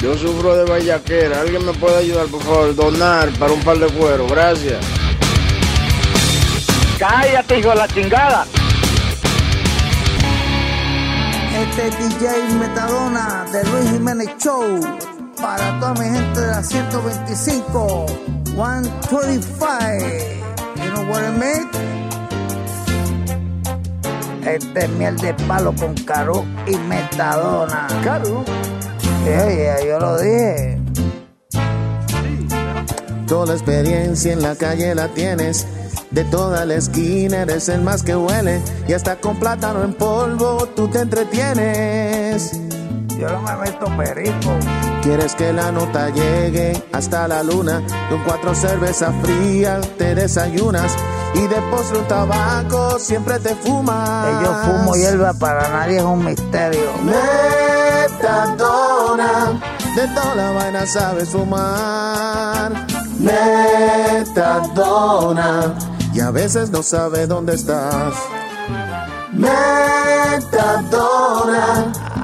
Yo sufro de vallaquera. ¿Alguien me puede ayudar, por favor? Donar para un par de cuero. Gracias. Cállate, hijo de la chingada. Este es DJ Metadona de Luis Jiménez Show. Para toda mi gente de la 125. 125. You know what I mean? Este es miel de palo con caro y metadona. Caro. Oye, yo lo dije. Toda la experiencia en la calle la tienes. De toda la esquina eres el más que huele. Y hasta con plátano en polvo tú te entretienes. Yo no me meto perico. Quieres que la nota llegue hasta la luna. Con cuatro cervezas frías te desayunas. Y de postre un tabaco siempre te fumas. Que yo fumo hierba para nadie es un misterio. Metadona, de toda la vaina sabes fumar. Metadona, y a veces no sabes dónde estás. Metadona,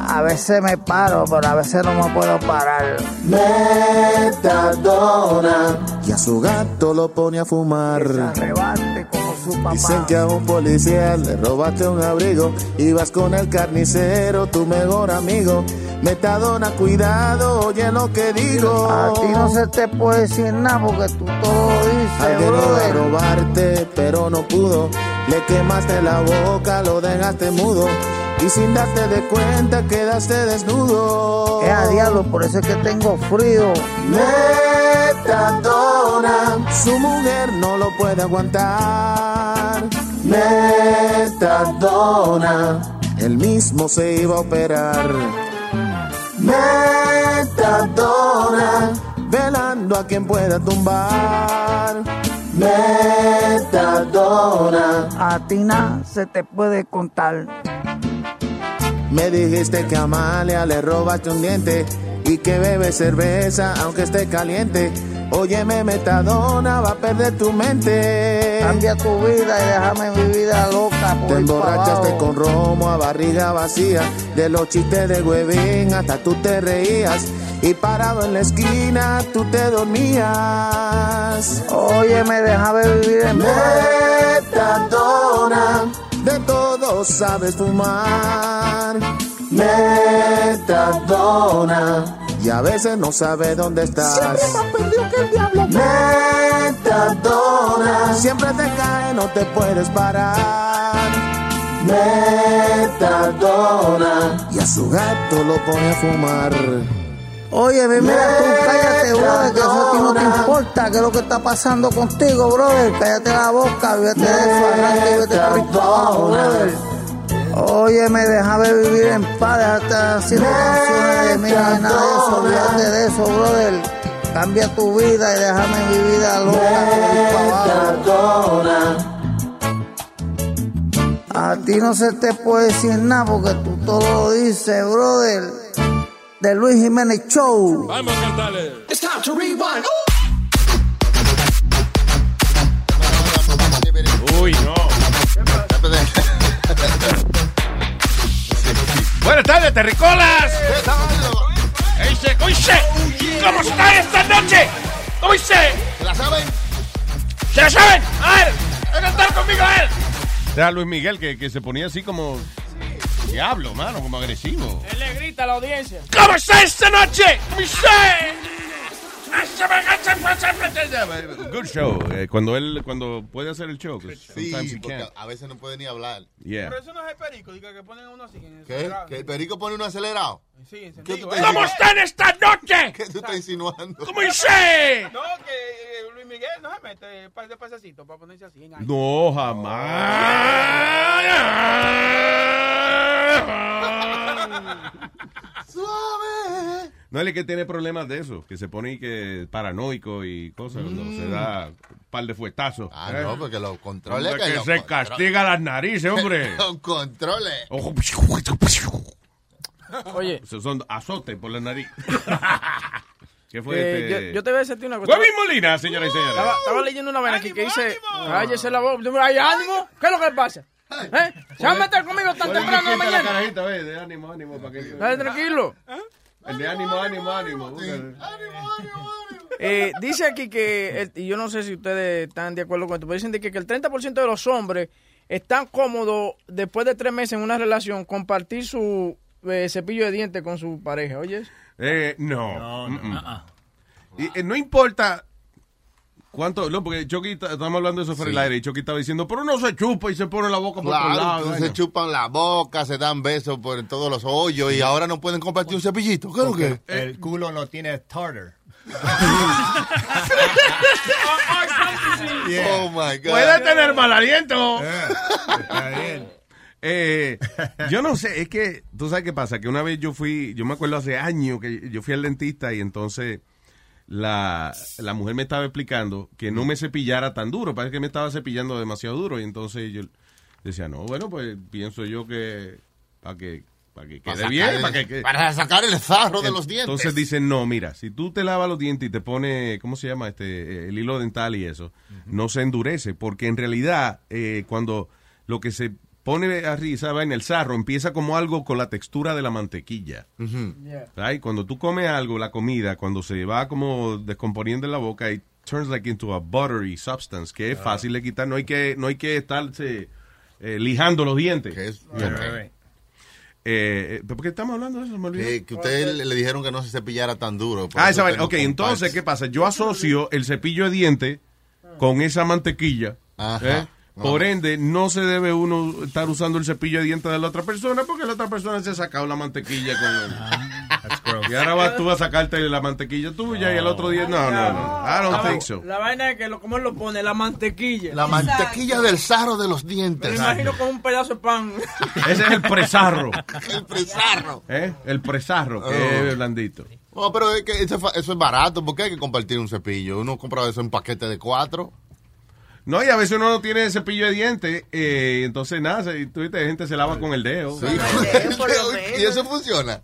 A veces me paro, pero a veces no me puedo parar. metadona, y a su gato lo pone a fumar. Dicen que a un policía le robaste un abrigo. Ibas con el carnicero, tu mejor amigo. Metadona, cuidado, oye lo que digo. A ti no se te puede decir nada porque tú todo dices, Alguien iba a brother. robarte, pero no pudo. Le quemaste la boca, lo dejaste mudo. Y sin darte de cuenta, quedaste desnudo. Es a diablo, por eso es que tengo frío. Metadona, su mujer no lo puede aguantar. Metadona, él mismo se iba a operar. Metadona, velando a quien pueda tumbar. Metadona, A ti nada se te puede contar. me dijiste que a Amalia le robaste un diente y que bebe cerveza aunque esté caliente. Óyeme, Metadona, va a perder tu mente. Cambia tu vida y déjame mi vida loca. por Te emborrachaste con romo a barriga vacía. De los chistes de huevín hasta tú te reías. Y parado en la esquina tú te dormías. Oye, me déjame vivir en. Metadona, de todo sabes fumar. Metadona, y a veces no sabes dónde estás. perdido que el diablo. Metadona, siempre te cae, no te puedes parar. Metadona, y a su gato lo pone a fumar. Oye, mi mira tú, cállate, brother, que eso a ti no te importa, qué es lo que está pasando contigo, brother. Cállate la boca, vete de eso, y vete abajo, brother. Oye, me déjame vivir en paz, déjate haciendo canciones de mí, nada de eso, olvídate de eso, brother. Cambia tu vida y déjame mi vida loca. A ti no se te puede decir nada porque tú todo lo dices, brother. De Luis Jiménez Show. Vamos a cantarle. Uy, no. Buenas tardes, terricolas. ¿Qué dice? ¿Cómo dice? ¿Cómo está esta noche? ¿Cómo dice? ¿Se la saben? ¿Se la saben? A ver, a cantar conmigo, a ver. Era Luis Miguel que, que se ponía así como diablo, mano, como agresivo. Él le grita a la audiencia. ¿Cómo está esta noche? ¿Cómo dice? Good show. eh, cuando él cuando puede hacer el show. 'cause Sí, sometimes he porque can't. a veces no puede ni hablar. Yeah. Pero eso no es el perico, diga que ponen uno así. En el ¿Qué? acelerado. ¿Que el perico pone uno acelerado? Sí, ¿Qué tú ¿eh? ¿Cómo están esta noche? ¿Qué tú estás insinuando? ¿Cómo dice? No, que eh, Luis Miguel no se mete un par de pasecitos para ponerse así en aire. No, jamás. Suave. No es el que tiene problemas de eso, que se pone y que paranoico y cosas, cuando se da un par de fuetazos. Ah, ¿eh? no, porque los controles Hombre, que los se castiga las narices, hombre. Los controles. Ojo. Oye, Esos son azotes por la nariz. ¿Qué fue eh, este? yo, yo te voy a decir una cosa. Huevín Molina, señoras y señores. Estaba, estaba leyendo una vaina aquí que dice, cállese la voz. ¿Hay ánimo? ¿Qué es lo que pasa? ¿Eh? ¿Se va a meter conmigo tan temprano en la quieta la mañana? carajita, ve, de ánimo, ánimo, para que... Dale tranquilo. El de ánimo, ánimo, ánimo. búscale. Eh, dice aquí que, el- y yo no sé si ustedes están de acuerdo con esto, pero dicen de que, que el 30% de los hombres están cómodos después de tres meses en una relación compartir su eh, cepillo de dientes con su pareja, ¿oyes? Eh, no. Mm, mm. Y, eh, no importa cuánto, no, porque Chucky, estamos hablando de eso fuera del aire, y Chucky estaba diciendo, pero no se chupa y se pone la boca por Claro, lado. entonces vaina". se chupan la boca, se dan besos por todos los hoyos y ahora no pueden compartir un cepillito. ¿Qué es lo que? El culo no tiene tartar. Oh my God. Puede tener mal aliento. Está bien. Eh, yo no sé, es que, tú sabes qué pasa, que una vez yo fui, yo me acuerdo hace años que yo fui al dentista y entonces la, la mujer me estaba explicando que no me cepillara tan duro, parece que me estaba cepillando demasiado duro. Y entonces yo decía, no, bueno, pues pienso yo que para que, para que quede bien, el- para que, que- para sacar el zarro de los dientes. Entonces dicen, no, mira, si tú te lavas los dientes y te pone, ¿cómo se llama? este El hilo dental y eso, no se endurece, porque en realidad eh, cuando lo que se pone arriba en el sarro empieza como algo con la textura de la mantequilla. Right? Cuando tú comes algo, la comida, cuando se va como descomponiendo en la boca, it turns like into a buttery substance, que es fácil de quitar, no hay que, no hay que estarse eh, lijando los dientes. Yeah. Eh, eh, ¿Por qué estamos hablando de eso? Me. Que, que ustedes le, le dijeron que no se cepillara tan duro. Ah, esa Ok, entonces. ¿qué pasa? Yo asocio el cepillo de dientes con esa mantequilla. Ajá. ¿eh? Por ende, no se debe uno estar usando el cepillo de dientes de la otra persona porque la otra persona se ha sacado la mantequilla con él. Y ahora vas, tú vas a sacarte la mantequilla tuya y el otro día. No, no, no. I don't think so. La vaina es que, lo, ¿cómo él lo pone? La mantequilla. La mantequilla del sarro de los Me dientes. lo imagino con un pedazo de pan. Ese es el presarro. El presarro. ¿eh? El presarro, que Oh. es blandito. No, pero es que eso, es fa- eso es barato. ¿Por qué hay que compartir un cepillo? Uno compra eso en paquete de cuatro. No, y a veces uno no tiene cepillo de dientes, eh, entonces nada, se, tú viste, gente se lava con el dedo. y eso funciona.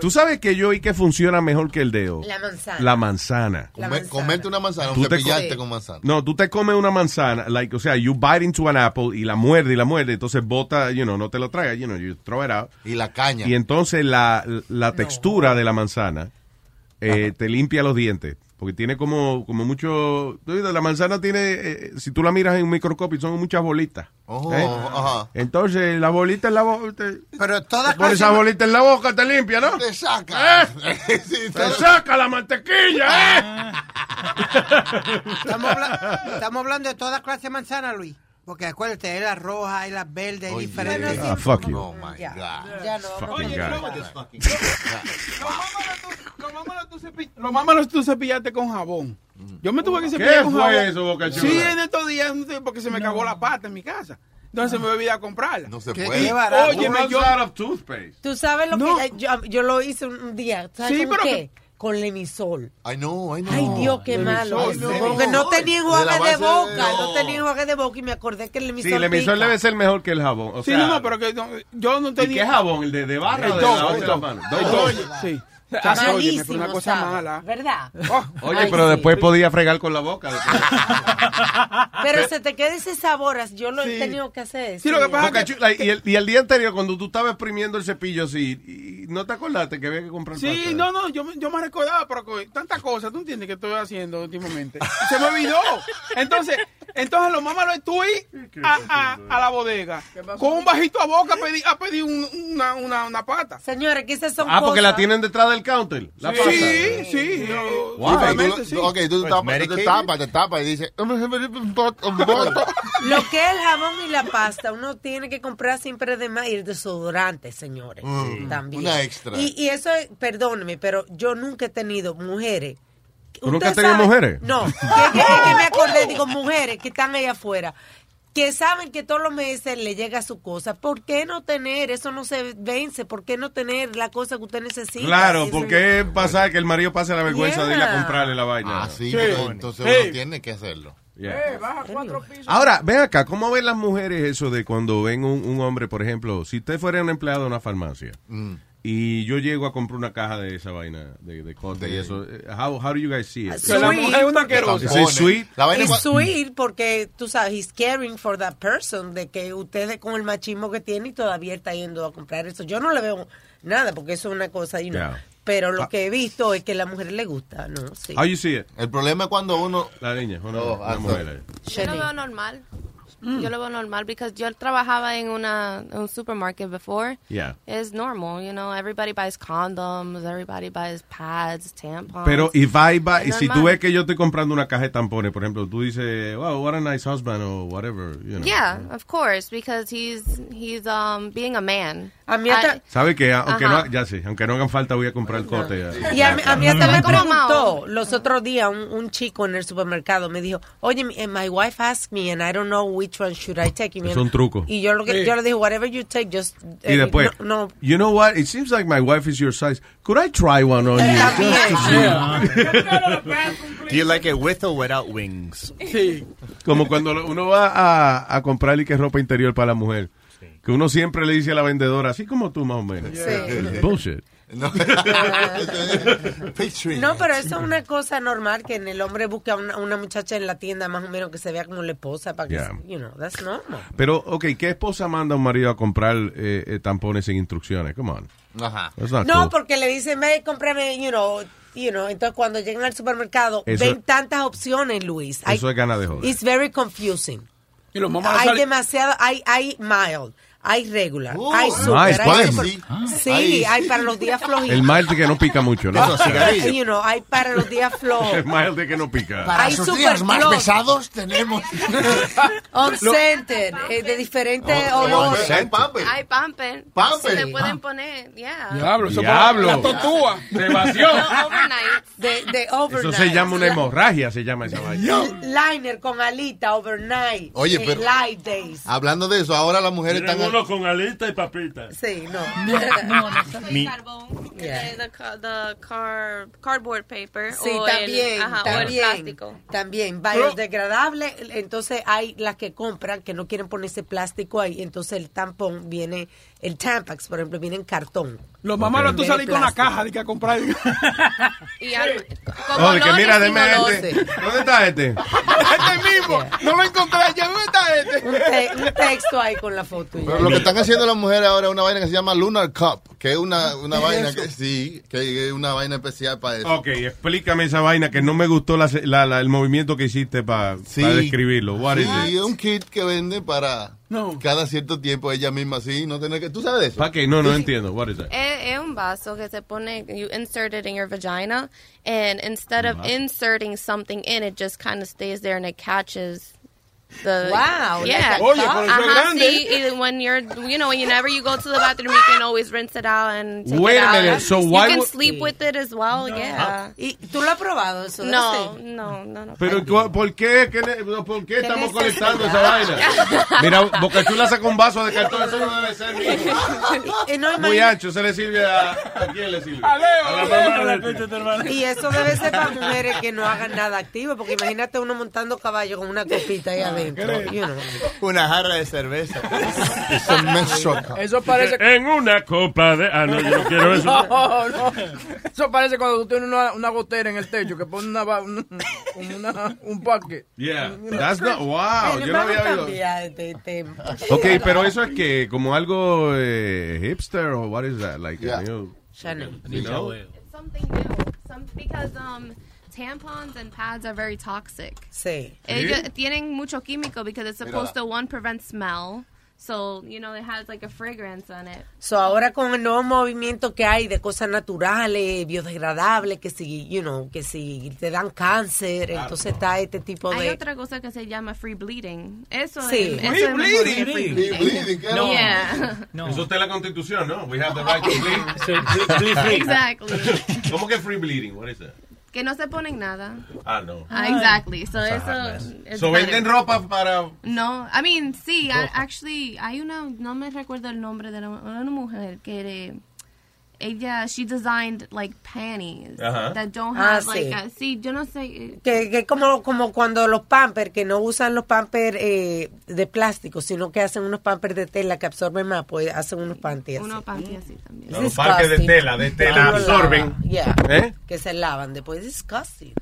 Tú sabes que yo y que funciona mejor que el dedo. La manzana. La manzana. La Come- manzana. comerte una manzana, Tú un te cepillarte co- con manzana. No, tú te comes una manzana, like, o sea, you bite into an apple y la muerde y la muerde, entonces bota, you know, no te lo tragas, you know, you throw it out. Y la caña. Y entonces la, la textura de la manzana eh, te limpia los dientes. Porque tiene como, como mucho. La manzana tiene, eh, si tú la miras en un microscopio, son muchas bolitas. Oh, ¿eh? ajá. Entonces, la bolita en la boca. Pero toda Pones esa clase, bolita en la boca, te limpia, ¿no? Te saca. Sí, ¡Te todo- saca la mantequilla, eh! estamos, habla- estamos hablando de toda clase de manzana, Luis. Porque acuérdate, hay las rojas, hay las verdes, hay Oye. diferentes. Ah, fuck you. Oh my Ya, God. ya no. Fucking Oye, guy. no, tú- los mámalos tú cepi- tú cepillaste con jabón. Yo me tuve que cepillar ¿Qué con fue jabón. eso, Boca Chula? Sí, en estos días porque se me cagó la pata en mi casa. Entonces me olvidé a comprarla. No se ¿Qué- puede. qué barato? Oye, Runs yo- out of toothpaste. Tú sabes lo No. que yo, yo lo hice un un día. ¿Sabes Sí, con pero qué? Con lemisol. Ay, no, ay, no. Ay, Dios, qué malo. Lemisol, eso. Porque no tenía De enjuague de base boca. de- No no. tenía enjuague de boca y me acordé que el lemisol Sí, el emisor pica. debe ser mejor que el jabón. O Sí, sea, no, no, pero que no, yo no ¿Y qué tenía. jabón? ¿El de, de barra El de la de la mano? El Dove. Oye, pero una cosa sabe, mala. ¿Verdad? Oh, Oye, Ay, pero sí. después podía fregar con la boca. Pero se te queda ese sabor. Yo lo Sí. he tenido que hacer. Sí, lo que pasa Chula, y, el, y el día anterior, cuando tú estabas exprimiendo el cepillo así, y no te acordaste que había que comprar Sí, pasta? no, no, yo, me- yo me recordaba, pero tantas cosas, tú entiendes que estoy haciendo últimamente. Se me olvidó. Entonces, entonces lo más malo es tú ir a, a, a la bodega con un bajito a boca a pedir, a pedir un- una, una, una pata. Señores, que esas son Ah, porque la tienen detrás del counter. La. Sí, sí. yo- Wow. obviamente, Tú- sí. Ok, tú te tapas, tú te tapas, te tapas y dices... Lo que es el jabón y la pasta, uno tiene que comprar siempre de más y el desodorante, señores. Mm, también. una extra. Y, y eso, es, perdóneme, pero yo nunca he tenido mujeres. ¿Tú nunca has tenido mujeres? No, que, que- que me acordé, digo, mujeres que están ahí afuera. que saben que todos los meses le llega su cosa. ¿Por qué no tener? Eso no se vence. ¿Por qué no tener la cosa que usted necesita? Claro, ¿por qué pasa que el marido pase la vergüenza de ir a comprarle la vaina? Ah, sí, Sí. entonces Sí. uno tiene que hacerlo. Yeah. Eh, baja cuatro pisos. Ahora, ven acá, ¿cómo ven las mujeres eso de cuando ven un, un hombre, por ejemplo, si usted fuera un empleado de una farmacia Mm. Y yo llego a comprar una caja de esa vaina de, de corte y eso, eh, how, how do you guys see it? Sweet, porque- Is it sweet? Es sweet porque tú sabes, he's caring for that person, de que usted con el machismo que tiene y todavía está yendo a comprar eso. Yo no le veo nada porque eso es una cosa, know. Yeah. pero lo que he visto es que a la mujer le gusta, ¿no? Sí. How you see it? El problema es cuando uno... La niña, una, Oh, una ah, mujer. ahí. Yo lo veo normal. Yo lo veo normal because yo trabajaba en una en un supermarket before. Yeah. It's normal, you know. Everybody buys condoms, everybody buys pads, tampons. Pero if I buy- Es si tú normal. ves que yo estoy comprando una caja de tampones, por ejemplo, tú dices, wow, what a nice husband o whatever, you know. Yeah, of course, because he's he's um being a man. A mí I- ¿Sabe que Aunque Ajá. no, ya sé, aunque no hagan falta voy a comprar el corte. ya. Y a, a mí hasta me preguntó los otros días un, un chico en el supermercado me dijo, oye, mi- eh, my wife asked me and I don't know which one should I take. Y Es un truco. Y yo, lo que, Sí. yo le dije, whatever you take, just... Y eh, después, no, no, you know what? It seems like my wife is your size. Could I try one on you? See. Do you like it with or without wings? Sí. Como cuando uno va a, a comprarle que ropa interior para la mujer. Que uno siempre le dice a la vendedora, así como tú más o menos. Sí. Bullshit. No. No, pero eso es una cosa normal que en el hombre busca una, una muchacha en la tienda más o menos que se vea como la esposa para que, Yeah. you know, that's normal. Pero, ok, ¿qué esposa manda a un marido a comprar eh, eh, tampones sin instrucciones? Come on. Ajá. No, cool. porque le dicen, ve, cómprame, you know, you know, entonces cuando llegan al supermercado Eso- ven tantas opciones, Luis. Eso es ganas de joder. It's very confusing. Y los mamás hay salen- demasiado, hay, hay mild, hay regular, Oh, hay nice, super, hay ¿cuál? super- Sí. Sí, Ahí. hay para los días flojitos. El mild que no pica mucho, ¿no? You know, hay para los días flojos. El mild de que no pica. Para Hay super días más close. pesados tenemos... On center, eh, de diferentes Oh, olores. hay pamper. Hay pamper. Pamper. Se le pueden Ah. poner, yeah. Diablo, eso Diablo. La tortuga. Se vació. No, overnight. De, de overnight. Eso se llama una hemorragia, se llama esa vaina. Liner con alita, overnight. Oye, eh, pero- Light days. Hablando de eso, ahora las mujeres están... uno con alita y papita. Sí, no. Mi- Carbón, Yeah. de- the, the car, cardboard paper. Sí, o también, el, ajá, o el también, plástico. también, biodegradable, entonces hay las que compran que no quieren ponerse plástico ahí, entonces el tampón viene, el Tampax, por ejemplo, viene en cartón. Los mamás no tú salís con una plástico. caja de que a comprar. Y al- que mira, deme este. ¿Dónde está este? este mismo. No lo encontré. ¿Ya dónde está este? Un, te- un texto ahí con la foto. ya. Pero lo que están haciendo las mujeres ahora es una vaina que se llama Lunar Cup, que es una, una ¿Qué es vaina eso? que sí, que es una vaina especial para eso. Ok, explícame esa vaina que no me gustó la, la- la- el movimiento que hiciste para Sí. describirlo. What is Sí, it? es un kit que vende para cada cierto tiempo ella misma así, no tener que... ¿Tú sabes de eso? ¿Para qué? No, no entiendo. What is it? Es, es un vaso que se pone, you insert it in your vagina, and instead of inserting something in, it just kind of stays there and it catches the. Wow, Yeah. like a Oye, pero eso Ajá, grande. sí, y when you're, you know, whenever you go to the bathroom, you can always rinse it out and take Wait it a out. minute, so you why can would- sleep with it as well, yeah. ¿Y tú lo has probado eso? No, ese? no, no, no. Pero ¿cu- ¿por qué, ¿Qué ¿por qué estamos conectando esa vaina? Mira, Boca Chula saca un vaso de cartón, eso no debe ser. Y, no, Muy ancho, se le sirve a... ¿A quién le sirve? A Leo, A a este. y eso debe ser para mujeres que no hagan nada activo, porque imagínate uno montando caballo con una copita ahí adentro. you know. Una jarra de cerveza. Eso parece. En una copa de... Ah, no, yo no quiero eso. No, no. Eso parece cuando tú tienes una, una gotera en el techo que pone una, una- un parque. Yeah, that's not... Wow, yo no había a oído... tema. Ok, pero eso es que como algo eh, hipster o what is that? Like, Yeah. you know, Chanel. you know? It's something new. Some, because um, tampons and pads are very toxic. Sí. Ellos tienen mucho químico because it's supposed to one prevent smell. So, you know, it has like a fragrance on it. So, ahora con el nuevo movimiento que hay de cosas naturales, biodegradables, que si, you know, que si te dan cáncer, entonces está este tipo Hay de... otra cosa que se llama free bleeding. Eso Sí. es, eso Free es que bleeding. free bleeding. bleeding, ¿qué No. Yeah. No. Eso está en la constitución, ¿no? We have the right to bleed. Bleed free. exactly. ¿Cómo que free bleeding? What is that? Que no se ponen nada. Ah, no. Ah, exactly. So eso. es So venden ropa para... No, I mean, sí, I- actually, hay una, no me recuerdo el nombre de la, una mujer que de- ella, she designed like panties Ajá. that don't Ah, have like sí. a, sí, yo no sé, eh, Que, que como, como cuando los pampers, que no usan los pampers eh, de plástico, sino que hacen unos pampers de tela que absorben más, pues hacen unos panties unos panties así también. Los parques de tela, de tela, absorben. lavan, yeah. ¿Eh? Que se lavan después. Disgusting.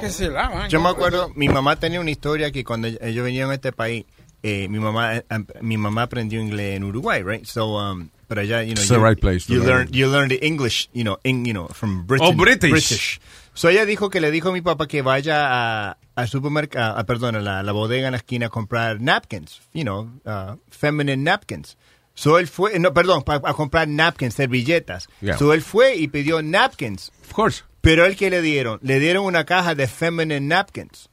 Que se lavan. Yo me acuerdo, mi mamá tenía una historia que cuando ellos venían a este país, eh, mi mamá eh, mi mamá aprendió inglés en Uruguay, right? So, um, pero allá, you know, It's the you, right place you learn you learn the English, you know, in, you know, from Britain. Oh, British. So ella dijo que le dijo a mi papá que vaya a al supermercado, a, perdón, a la, la bodega en la esquina a comprar napkins, you know, uh, feminine napkins. So él fue, no, perdón, pa- a comprar napkins, servilletas. Yeah. So él fue y pidió napkins. Of course. Pero él que le dieron, le dieron una caja de feminine napkins.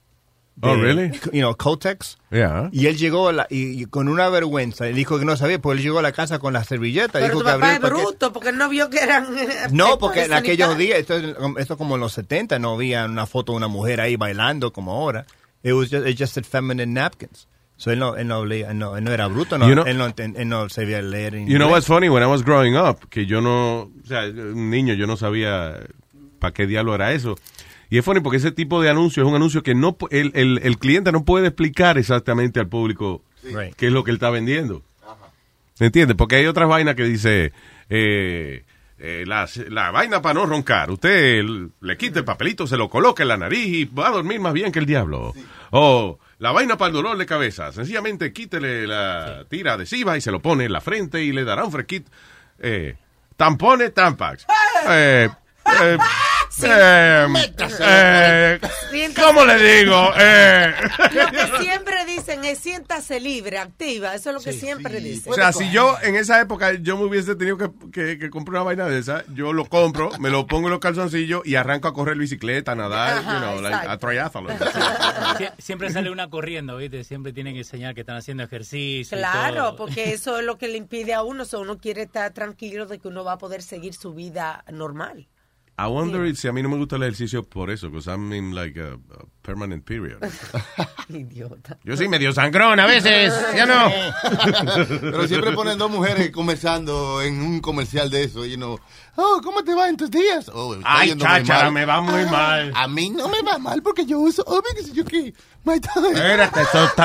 Oh, De, really? You know, Kotex. Yeah. Y él llegó a la- y, y con una vergüenza, él dijo que no sabía, pues él llegó a la casa con la servilleta. Pero dijo tu que papá abrió es bruto porque no vio que eran... eh, No, porque en aquellos días, esto, es- esto como en los 70, no había una foto de una mujer ahí bailando como ahora. It was just, it just said feminine napkins. So él no, él no, él no, él no era bruto, no, You know- él, no, él no sabía leer inglés. You know what's funny? When I was growing up, que yo no, o sea, un niño, yo no sabía para qué diablo era eso. Y es funny porque ese tipo de anuncio es un anuncio que no el, el, el cliente no puede explicar exactamente al público qué es lo que él está vendiendo. ¿Me entiendes? Porque hay otras vainas que dice, eh, eh, la, la vaina para no roncar. Usted le quita el papelito, se lo coloca en la nariz y va a dormir más bien que el diablo. O la vaina para el dolor de cabeza. Sencillamente quítele la tira adhesiva y se lo pone en la frente y le dará un fresquito. Eh, tampones, Tampax. Eh, eh, eh, eh, ¿Cómo le digo? Eh, Lo que siempre dicen es siéntase libre, activa. Eso es lo que siempre dicen. O sea, si yo en esa época yo me hubiese tenido que, que- que comprar una vaina de esa, yo lo compro, me lo pongo en los calzoncillos y arranco a correr bicicleta, a nadar, Ajá, you know, like, exacto. a triathlon. Sie- Siempre sale una corriendo, ¿viste? Siempre tienen que enseñar que están haciendo ejercicio. y Claro, todo. porque eso es lo que le impide a uno. So uno quiere estar tranquilo de que uno va a poder seguir su vida normal. I wonder if- si a mí no me gusta el ejercicio por eso, because I'm in like a, a permanent period. Idiota. Yo soy medio sangrón a veces, ¿ya no? Pero siempre ponen dos mujeres conversando en un comercial de eso, y know, oh, ¿cómo te va en tus días? Oh, Ay, mal. me va muy Ah, mal. A mí no me va mal porque yo uso, obvio que si yo qué. My. Espérate,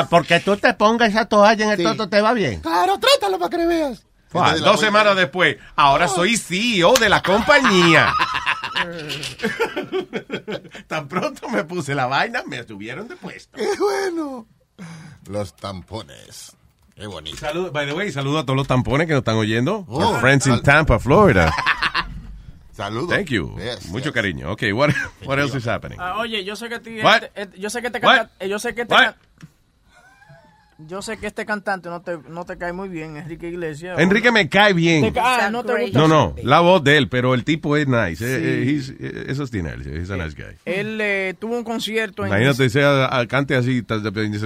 porque tú te pongas esa toalla en el Sí. toto te va bien. Claro, trátalo para que le veas. Dos semanas después, ahora soy CEO de la compañía. Tan pronto me puse la vaina, me subieron de puesto. ¡Qué bueno! Los tampones. Qué bonito. Salud, by the way, saludo a todos los tampones que nos están oyendo. Oh, Our friends in Tampa, Florida. Saludos. Thank you. Yes, Mucho cariño. Okay, what, what else is happening? Ah, oye, yo sé que What? este- este- yo sé que What? cantante, yo sé que What? can- yo sé que este cantante no te, no te cae muy bien, Enrique Iglesias. Enrique me cae bien. Te ca- ah, no te gusta. No, no, la voz de él, pero el tipo es nice. Eh, Sí. eh, eh, eso tiene él, he's a nice guy. Él eh, tuvo un concierto en Imagínate, sea, a- cante así,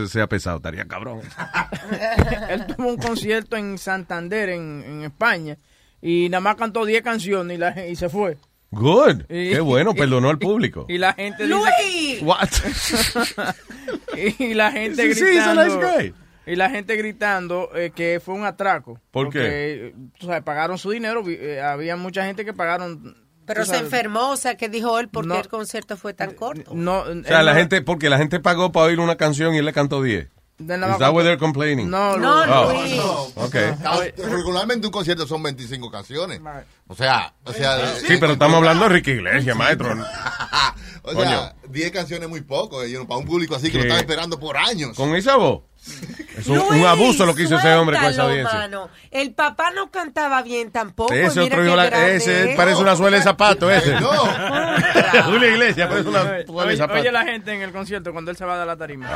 sea pesado, estaría cabrón. él tuvo un concierto en Santander, en, en España, y nada más cantó 10 canciones y, la, y se fue. Good. Y- Qué bueno, perdonó al público. Y la gente dice ¡Luis! What? y la gente Sí, sí, gritando nice guy. y la gente gritando eh, que fue un atraco. ¿Por Porque, eh, tú sabes, pagaron su dinero, eh, había mucha gente que pagaron. Pero se enfermó, o sea, que dijo él porque No. el concierto fue tan corto. No, O sea, la gente, porque la gente pagó para oír una canción y él le cantó 10. Is that what they're complaining? No, No, Oh. Luis. Ok. Ah, Regularmente un concierto son 25 canciones. O sea, o sea. Sí, pero estamos hablando de Ricky Iglesias, maestro. O sea, 10 canciones es muy poco, eh, para un público así que ¿Qué? lo estaba esperando por años. Con esa voz. Es un, un Luis, abuso lo que hizo ese hombre con esa audiencia. mano. El papá no cantaba bien tampoco. Ese mira otro hijo, ese es. parece una suela de zapato, ese. No. Julio Iglesias parece una Oye, suela de zapato. oye la gente en el concierto cuando él se va de la tarima.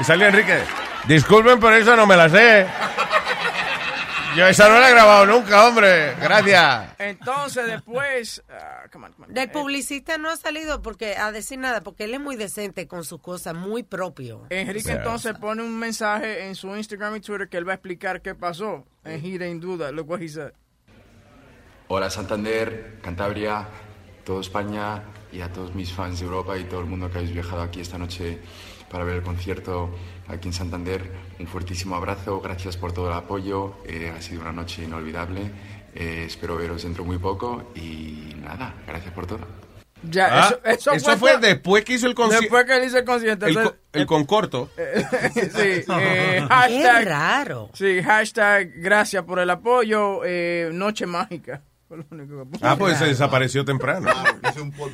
Y salió Enrique. Disculpen, pero eso no me la sé. Yo esa no la he grabado nunca, hombre. Gracias. Entonces después, ah, come on, come on. Del publicista no ha salido porque a decir nada, porque él es muy decente con sus cosas, muy propio. Enrique entonces pone un mensaje en su Instagram y Twitter que él va a explicar qué pasó. Didn't do that. Look what he said. Hola Santander, Cantabria, toda España y a todos mis fans de Europa y todo el mundo que habéis viajado aquí esta noche para ver el concierto aquí en Santander. Un fuertísimo abrazo, gracias por todo el apoyo, eh, ha sido una noche inolvidable. Eh, espero veros dentro muy poco y nada, gracias por todo. Ya, Ah, eso, eso, eso fue fue después que hizo el concierto. Después que él hizo el concierto. El, co- el concorto. sí, eh, hashtag, raro. Sí, hashtag gracias por el apoyo, eh, noche mágica. Ah, pues se desapareció temprano.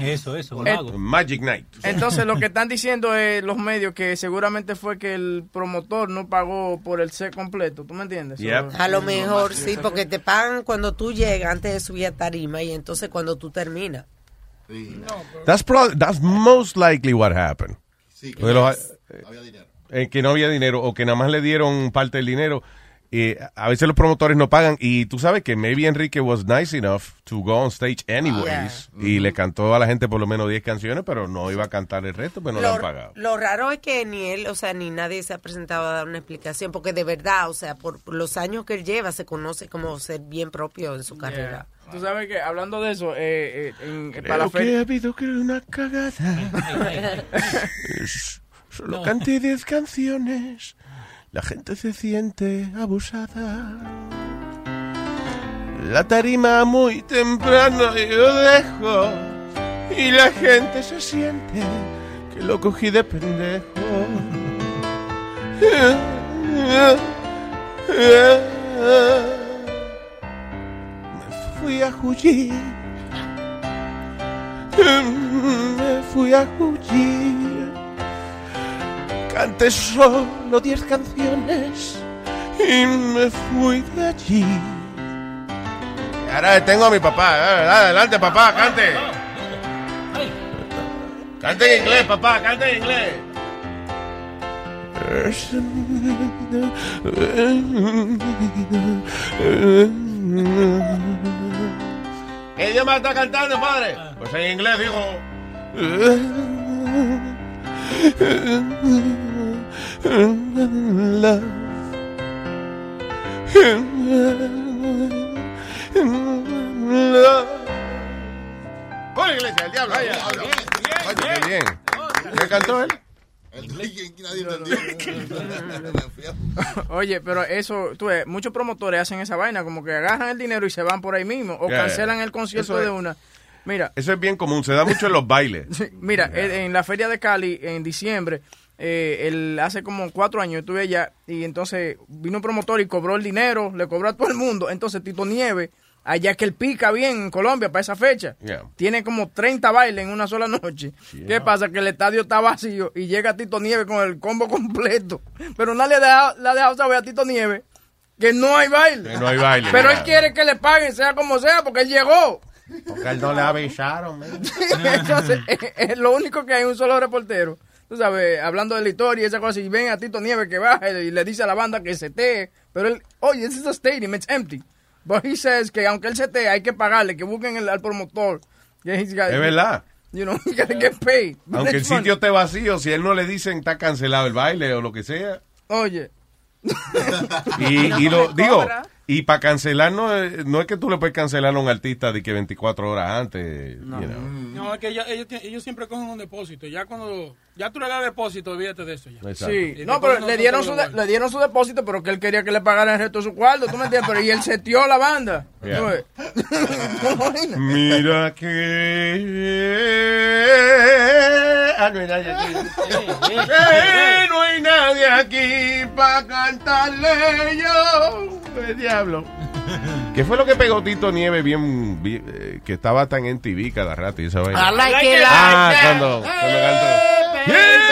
Eso, eso, un Eh. Magic Night. Entonces lo que están diciendo es los medios que seguramente fue que el promotor no pagó por el set completo, ¿tú me entiendes? Yep. A lo mejor sí, porque te pagan cuando tú llegas antes de subir a tarima y entonces cuando tú terminas. That's, pro- that's most likely what happened. Sí, que los- no había dinero. eh, que no había dinero o que nada más le dieron parte del dinero. Eh, a veces los promotores no pagan y tú sabes que maybe Enrique was nice enough to go on stage anyways y le cantó a la gente por lo menos 10 canciones, pero no iba a cantar el resto, pero no le han Lo, pagado. lo raro es que ni él, o sea, ni nadie se ha presentado a dar una explicación, porque de verdad, o sea, por, por los años que él lleva, se conoce como ser bien propio en su carrera. Tú sabes que hablando de eso, eh, eh, en- para la Creo que ha habido que una cagada. Solo canté 10 canciones. La gente se siente abusada. La tarima muy temprano yo dejo. Y la gente se siente que lo cogí de pendejo. Me fui a Jullí. Me fui a Jullí. Canté solo diez canciones y me fui de allí. Y ahora tengo a mi papá. Adelante, papá, cante. Cante en inglés, papá, cante en inglés. ¿Qué idioma está cantando, padre? Pues en inglés digo. Love. Love. Por iglesia, el diablo. Oye, qué bien. ¿Qué cantó él? Oye, pero eso, tú ves, muchos promotores hacen esa vaina, como que agarran el dinero y se van por ahí mismo, o Yeah. cancelan el concierto Eso es- de una. Mira, Eso es bien común, se da mucho en los bailes. Mira, eh, en la feria de Cali, en diciembre, eh, el- hace como cuatro años estuve allá y entonces vino un promotor y cobró el dinero, le cobró a todo el mundo. Entonces Tito Nieve, allá que él pica bien en Colombia para esa fecha, Yeah. tiene como 30 bailes en una sola noche. ¿Qué pasa? Que el estadio está vacío y llega Tito Nieve con el combo completo. Pero nadie le ha dejado, le ha dejado saber a Tito Nieve que no hay baile. Que no hay baile, Pero él quiere que le paguen, sea como sea, porque él llegó. Porque él no le avisaron. Entonces, es, es lo único que hay un solo reportero. Tú sabes, hablando de la historia y esa cosa, y ven a Tito Nieves que baja y le dice a la banda que se te. Pero él, oye, this is a stadium, it's empty. But he says que aunque él se te, hay que pagarle, que busquen el, al promotor. Que he's got- Es verdad. You know, he gotta get paid. But Aunque el funny. sitio esté vacío, si él no le dicen está cancelado el baile o lo que sea. Oye. Y, y lo digo, y para cancelar no, es- no es que tú le puedes cancelar a un artista de que 24 horas antes. you know. No, es que ella- ellos, ti- ellos siempre cogen un depósito. Ya cuando ya tú le das depósito, olvídate de eso ya. Exacto. Sí, no, pero no le dieron, su de- le dieron su depósito, pero que él quería que le pagaran el resto de su cuarto, ¿tú me entiendes? Pero y él setió la banda. Mira que... Ah, no hay nadie aquí. Eh, no hay nadie aquí para cantarle yo. El diablo. ¿Qué fue lo que pegó Tito Nieve bien, bien, eh, que estaba tan en TV cada rato y esa vaina? I like it like Ah, that. cuando, cuando cantó.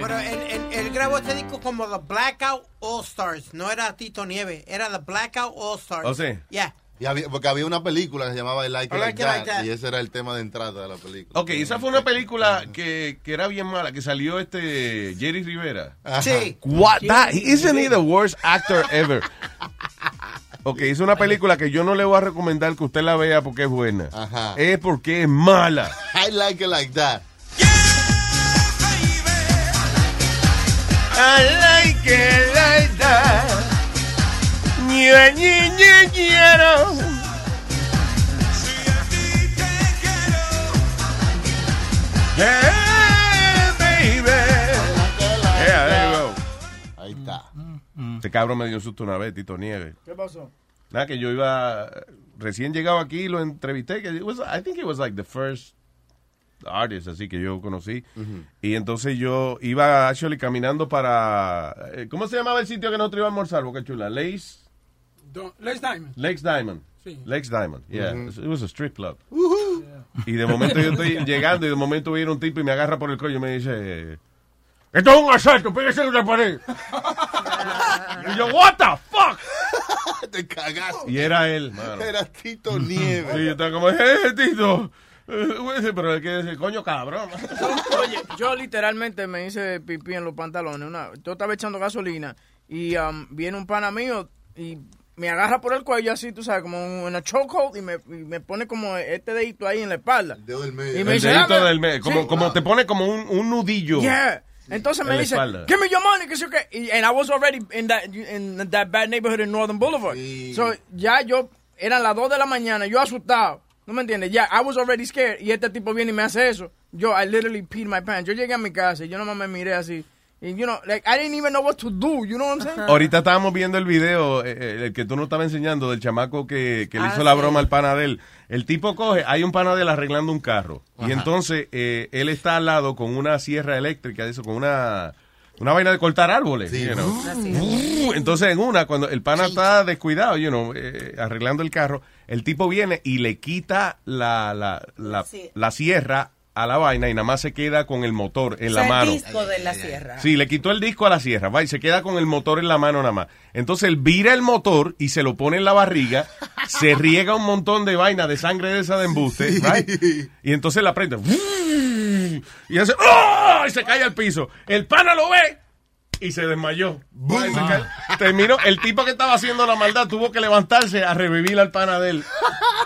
Pero él, él- él grabó este disco como The Blackout All Stars. No era Tito Nieve, era The Blackout All Stars. ¿Oh, sí? Yeah. Y había- porque había una película que se llamaba I Like Like, Like that, That. y ese era el tema de entrada de la película. Ok, esa fue una película que, que era bien mala, que salió este Jerry Rivera. Sí. What? That, isn't he the worst actor ever? Ok, es una película que yo no le voy a recomendar que usted la vea porque es buena. Ajá. Es porque es mala. I Like It Like That. I like it like that. Ñe, Ñe, Ñe, quiero. Yeah, baby. Yeah, there you go. Ahí está. Este cabrón me dio un susto una vez, Tito Nieves. ¿Qué pasó? Nada, que yo iba, recién llegado aquí, lo entrevisté, que it was- I think it was like the first artist así que yo conocí. Y entonces yo iba actually caminando para, eh, ¿cómo se llamaba el sitio que nosotros íbamos a almorzar, Boca Chula? Lace, Les Diamond. Lakes Diamond. Sí. Lakes Diamond, yeah. It was a strip club. Y de momento yo estoy llegando y de momento viene un tipo y me agarra por el cuello y me dice, esto es un asalto, pégase en la pared. y yo, what the fuck? Te cagaste. Y era él, mano. Era Tito Nieves. Sí, yo estaba como, eh, Tito. Eh, Pero es que decir, coño, cabrón. Oye, yo literalmente me hice pipí en los pantalones. Una, yo estaba echando gasolina y um, viene un pana mío y me agarra por el cuello así, tú sabes, como en una chokehold y me, y me pone como este dedito ahí en la espalda. del medio. Y me El dice, dedito del medio, como, Sí. como te pone como un, un nudillo. Yeah. Entonces en me la dice, give me your money, que sé yo qué. Y and I was already in that, in that bad neighborhood in Northern Boulevard. So, ya yo, eran las 2 de la mañana, yo asustado. ¿No me entiendes? Ya, I was already scared. Y este tipo viene y me hace eso. Yo, I literally peed my pants. Yo llegué a mi casa y yo nomás me miré así. Y, you know, like, I didn't even know what to do. You know what I'm saying? Ahorita estábamos viendo el video, eh, eh, el que tú nos estabas enseñando, del chamaco que, que le Ah, hizo la broma al panadel. El tipo coge, hay un panadel arreglando un carro. Y entonces eh, él está al lado con una sierra eléctrica, eso, con una, una vaina de cortar árboles. you know. Uh, Entonces en una, cuando el pana está descuidado, you know, eh, arreglando el carro, el tipo viene y le quita la, la, la, Sí. la sierra a la vaina y nada más se queda con el motor en O la sea, mano. El disco de la sierra. Sí, le quitó el disco a la sierra, va, y se queda con el motor en la mano nada más. Entonces él vira el motor y se lo pone en la barriga, se riega un montón de vaina de sangre de esa de embuste, right? y entonces la prende. Y hace, ¡oh! y se cae al piso. El pana lo ve y se desmayó. Va, y se cae. Terminó, el tipo que estaba haciendo la maldad tuvo que levantarse a revivir al pana de él.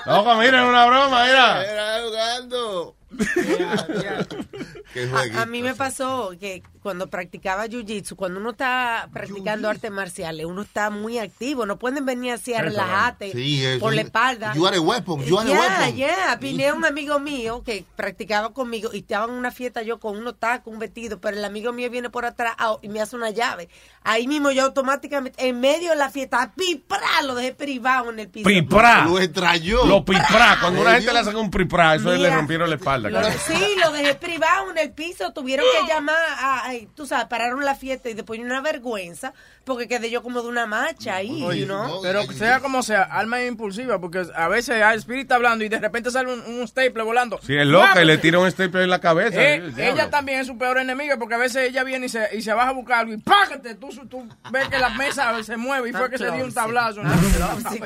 Ojo, mira, es una broma, mira. Era jugando. Qué A, a mí me pasó que cuando practicaba jiu-jitsu, cuando uno está practicando artes marciales, uno está muy activo. No pueden venir así a relajarte sí, por la es- espalda. You are a weapon, you are a Yeah, weapon. yeah. Vine un amigo mío que practicaba conmigo y estaba en una fiesta yo con unos tacos, un vestido, pero el amigo mío viene por atrás ah, y me hace una llave. Ahí mismo yo automáticamente, en medio de la fiesta, ¡pipra! Lo dejé privado en el piso. Pripra. Lo extrayó. Lo pripra. Cuando una gente le hace un pripra, eso Mira, le rompieron la espalda. Lo- sí, lo dejé privado en el piso. Tuvieron que llamar, a, ay, tú sabes, pararon la fiesta y después una vergüenza porque quedé yo como de una marcha ahí, you know? Pero sea como sea, alma impulsiva, porque a veces hay espíritu hablando y de repente sale un, un staple volando. Sí, es loca y le tira un staple en la cabeza. Eh, diablo. ella también es su peor enemiga porque a veces ella viene y se, y se baja a buscar algo y ¡págate! Tú, tú ves que la mesa se mueve y fue que se dio un tablazo. ¿no? Sí.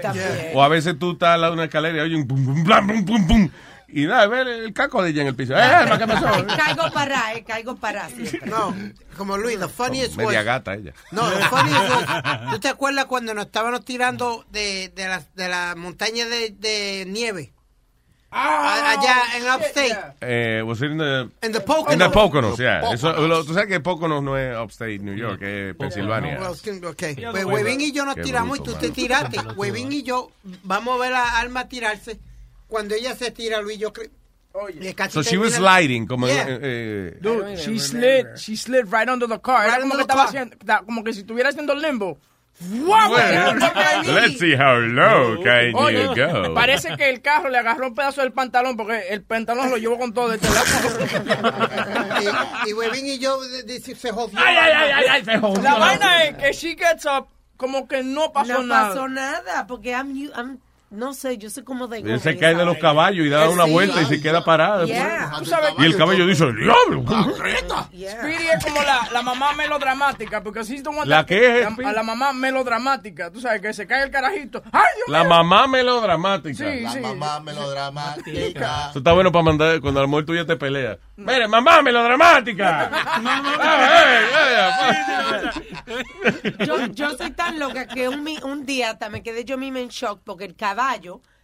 O a veces tú estás al lado de una escalera y oyes un pum, pum, blam, pum, pum, pum. Y nada, ve el caco de ella en el piso. ¡Eh, Alma, qué pasó! caigo para, eh, caigo para siempre. No, como Luis, the funniest was... Media gata ella. No, the funniest was... ¿Tú te acuerdas cuando nos estábamos tirando de, de, la, de la montaña de, de nieve? A- allá en Upstate. Eh, was it in the, In the Poconos. In the Poconos, yeah. Poconos. Eso, lo- tú sabes que Poconos no es upstate New York, es Pensilvania. Well, okay. Pues Webin y yo nos tiramos y tú te tiraste. Webin y yo vamos a ver a Alma tirarse. Cuando ella se tira, Luis, yo creo. Oye, So she was sliding, como Yeah. eh, eh, Dude, she slid, she slid right under the car. Era como que estaba haciendo, como que si estuviera haciendo limbo. ¡Wow! Let's see how low can Oye, you go. parece que el carro le agarró un pedazo del pantalón porque el pantalón lo llevó con todo este lado. y, y Webin y yo de- de- se jodió. Ay, ay, ay, ay, ay, se jodió. La vaina es que she gets up como que no pasó no nada. pasó nada, porque I'm, I'm no sé, yo soy como de Él se cae de los caballos y da una Sí. vuelta y se queda parado. Yeah. Tú sabes- Y el caballo dice, ¡Diablo! Speedy es como la, la mamá melodramática, porque así ¿La qué es, la, a la mamá melodramática, tú sabes, que se cae el carajito. ¡Ay, Dios La mío! mamá melodramática. Sí, La sí. mamá melodramática. Eso está bueno para mandar cuando la mujer tuya te pelea. Mire, mamá melodramática. Ah, yo, yo soy tan loca que un, mi- un día hasta me quedé yo misma en shock porque el caballo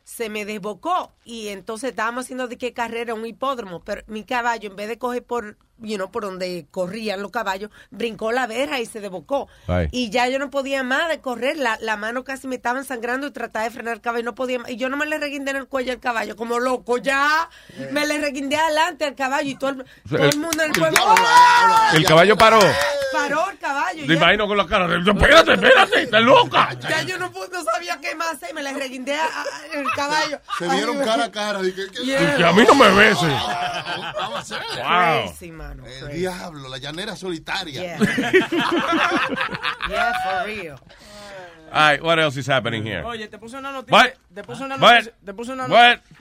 se me desbocó y entonces estábamos haciendo de qué carrera un hipódromo, pero mi caballo en vez de coger por, you know, por donde corrían los caballos, brincó la verja y se desbocó. Ay. Y ya yo no podía más de correr, la, la mano casi me estaba sangrando y trataba de frenar el caballo, no podía más. Y yo no me le reguindé en el cuello al caballo, como loco, ya me le reguindé adelante al caballo y todo el, todo el mundo en el pueblo. ¡ah! El caballo paró. Paró el caballo. Te imagino con la cara de, espérate, espérate, estás loca. Ya yo no, no sabía qué más hacer, me le reguindé a- a- el caballo. Se vieron cara a cara. dije, ¿qué- Yeah. Y que a mí no me beses. Vamos a hacer. Wow. Crazy, mano. El diablo, la llanera solitaria. Yeah. yeah, for real. All right, what else is happening here? Oye, te puse una noticia. What? Te puse una What? noticia. Te puse una What? noticia.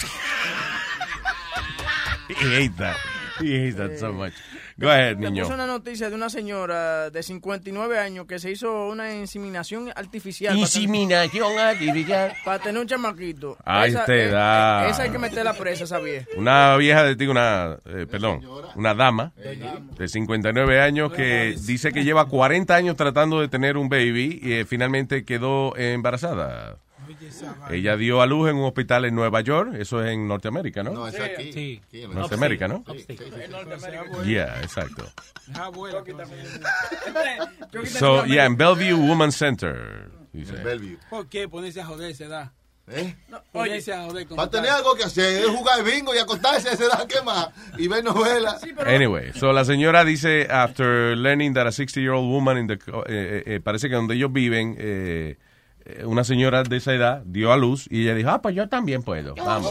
He hates that. He hates that so much. Go ahead, niño. una noticia de una señora de 59 años que se hizo una inseminación artificial. para tener- Inseminación artificial. Para tener un chamaquito. Ahí esa, te eh, da. eh, esa hay que meterla presa, esa vieja. Una vieja de ti, una, eh, perdón, una dama de 59 años que dice que lleva 40 años tratando de tener un baby y eh, finalmente quedó embarazada. Ella dio a luz en un hospital en Nueva York, eso es en Norteamérica, ¿no? No, es aquí. Sí. En Norteamérica, ¿no? Upstate. Yeah, exacto. So, yeah, en Bellevue Women's Center. dice. Bellevue. ¿Por qué ponerse a joder esa edad? ¿Eh? Ponerse a joder con Para tener algo que hacer, es jugar bingo y acostarse a esa edad, ¿qué más? Y ver novelas. Anyway, so la señora dice, after learning that a 60-year-old woman in the, co- eh, eh, eh, parece que donde ellos viven, eh, una señora de esa edad dio a luz y ella dijo, ah, pues yo también puedo. Vamos.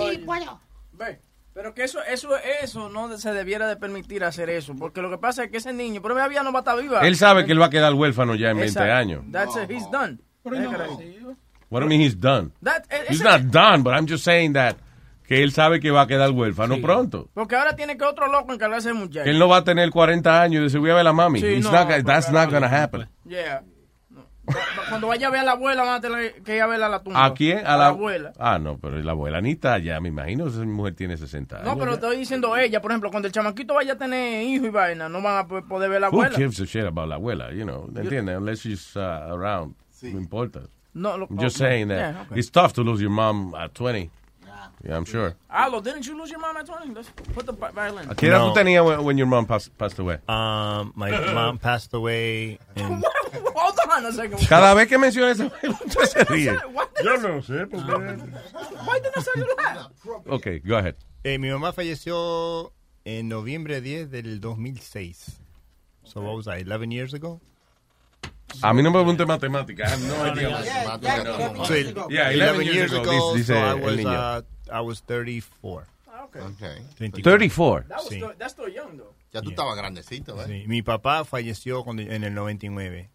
Ve, Pero que eso, eso, eso no se debiera de permitir hacer eso, porque lo que pasa es que ese niño, pero todavía no va a estar viva. Él sabe que él va a quedar huérfano ya en 20 Exacto. años. That's it, he's done. What do you mean he's done? That- eh, He's ese- not done, but I'm just saying that que él sabe que va a quedar huérfano pronto. Porque ahora tiene que otro loco encargarse del muchacho. Que él no va a tener 40 años y dice, voy a ver a la mami. Sí, It's no, not gonna- pero- that's not gonna happen. Yeah. Cuando vaya a ver a la abuela, van a tener que ir a verla a la tumba. ¿A quién? A, la, abuela. Ah, no, pero la abuela ni está ya, me imagino. Esa mujer tiene 60 años. No, pero estoy diciendo ella, por ejemplo, cuando el chamaquito vaya a tener hijo y vaina, no van a po- poder ver a la Who abuela. gives a shit about la abuela, you know? ¿Entiendes? Unless she's uh, around. No importa. No, lo- I'm just okay. saying that Yeah, okay. it's tough to lose your mom at 20. Yeah, I'm sure. Aldo, didn't you lose your mom at 20? Let's put the vi- violin. ¿A qué edad tú tenías when, when your mom passed, passed away? Um, my mom passed away in Hold on a second. Cada vez que mencionas eso, usted se ríe. Yo no sé, porque... Why didn't I say? Okay, go ahead. Eh, mi mamá falleció en noviembre 10 del 2006. So what was I, 11 years ago? A mí no me pregunte matemática. I have no idea. Yeah, 11 years ago, so I was, uh, I was 34. Okay. 34. That was Sí. still, that's still young, though. Ya tú estabas grandecito, ¿eh? Sí, Mi papá falleció cuando- en el 99.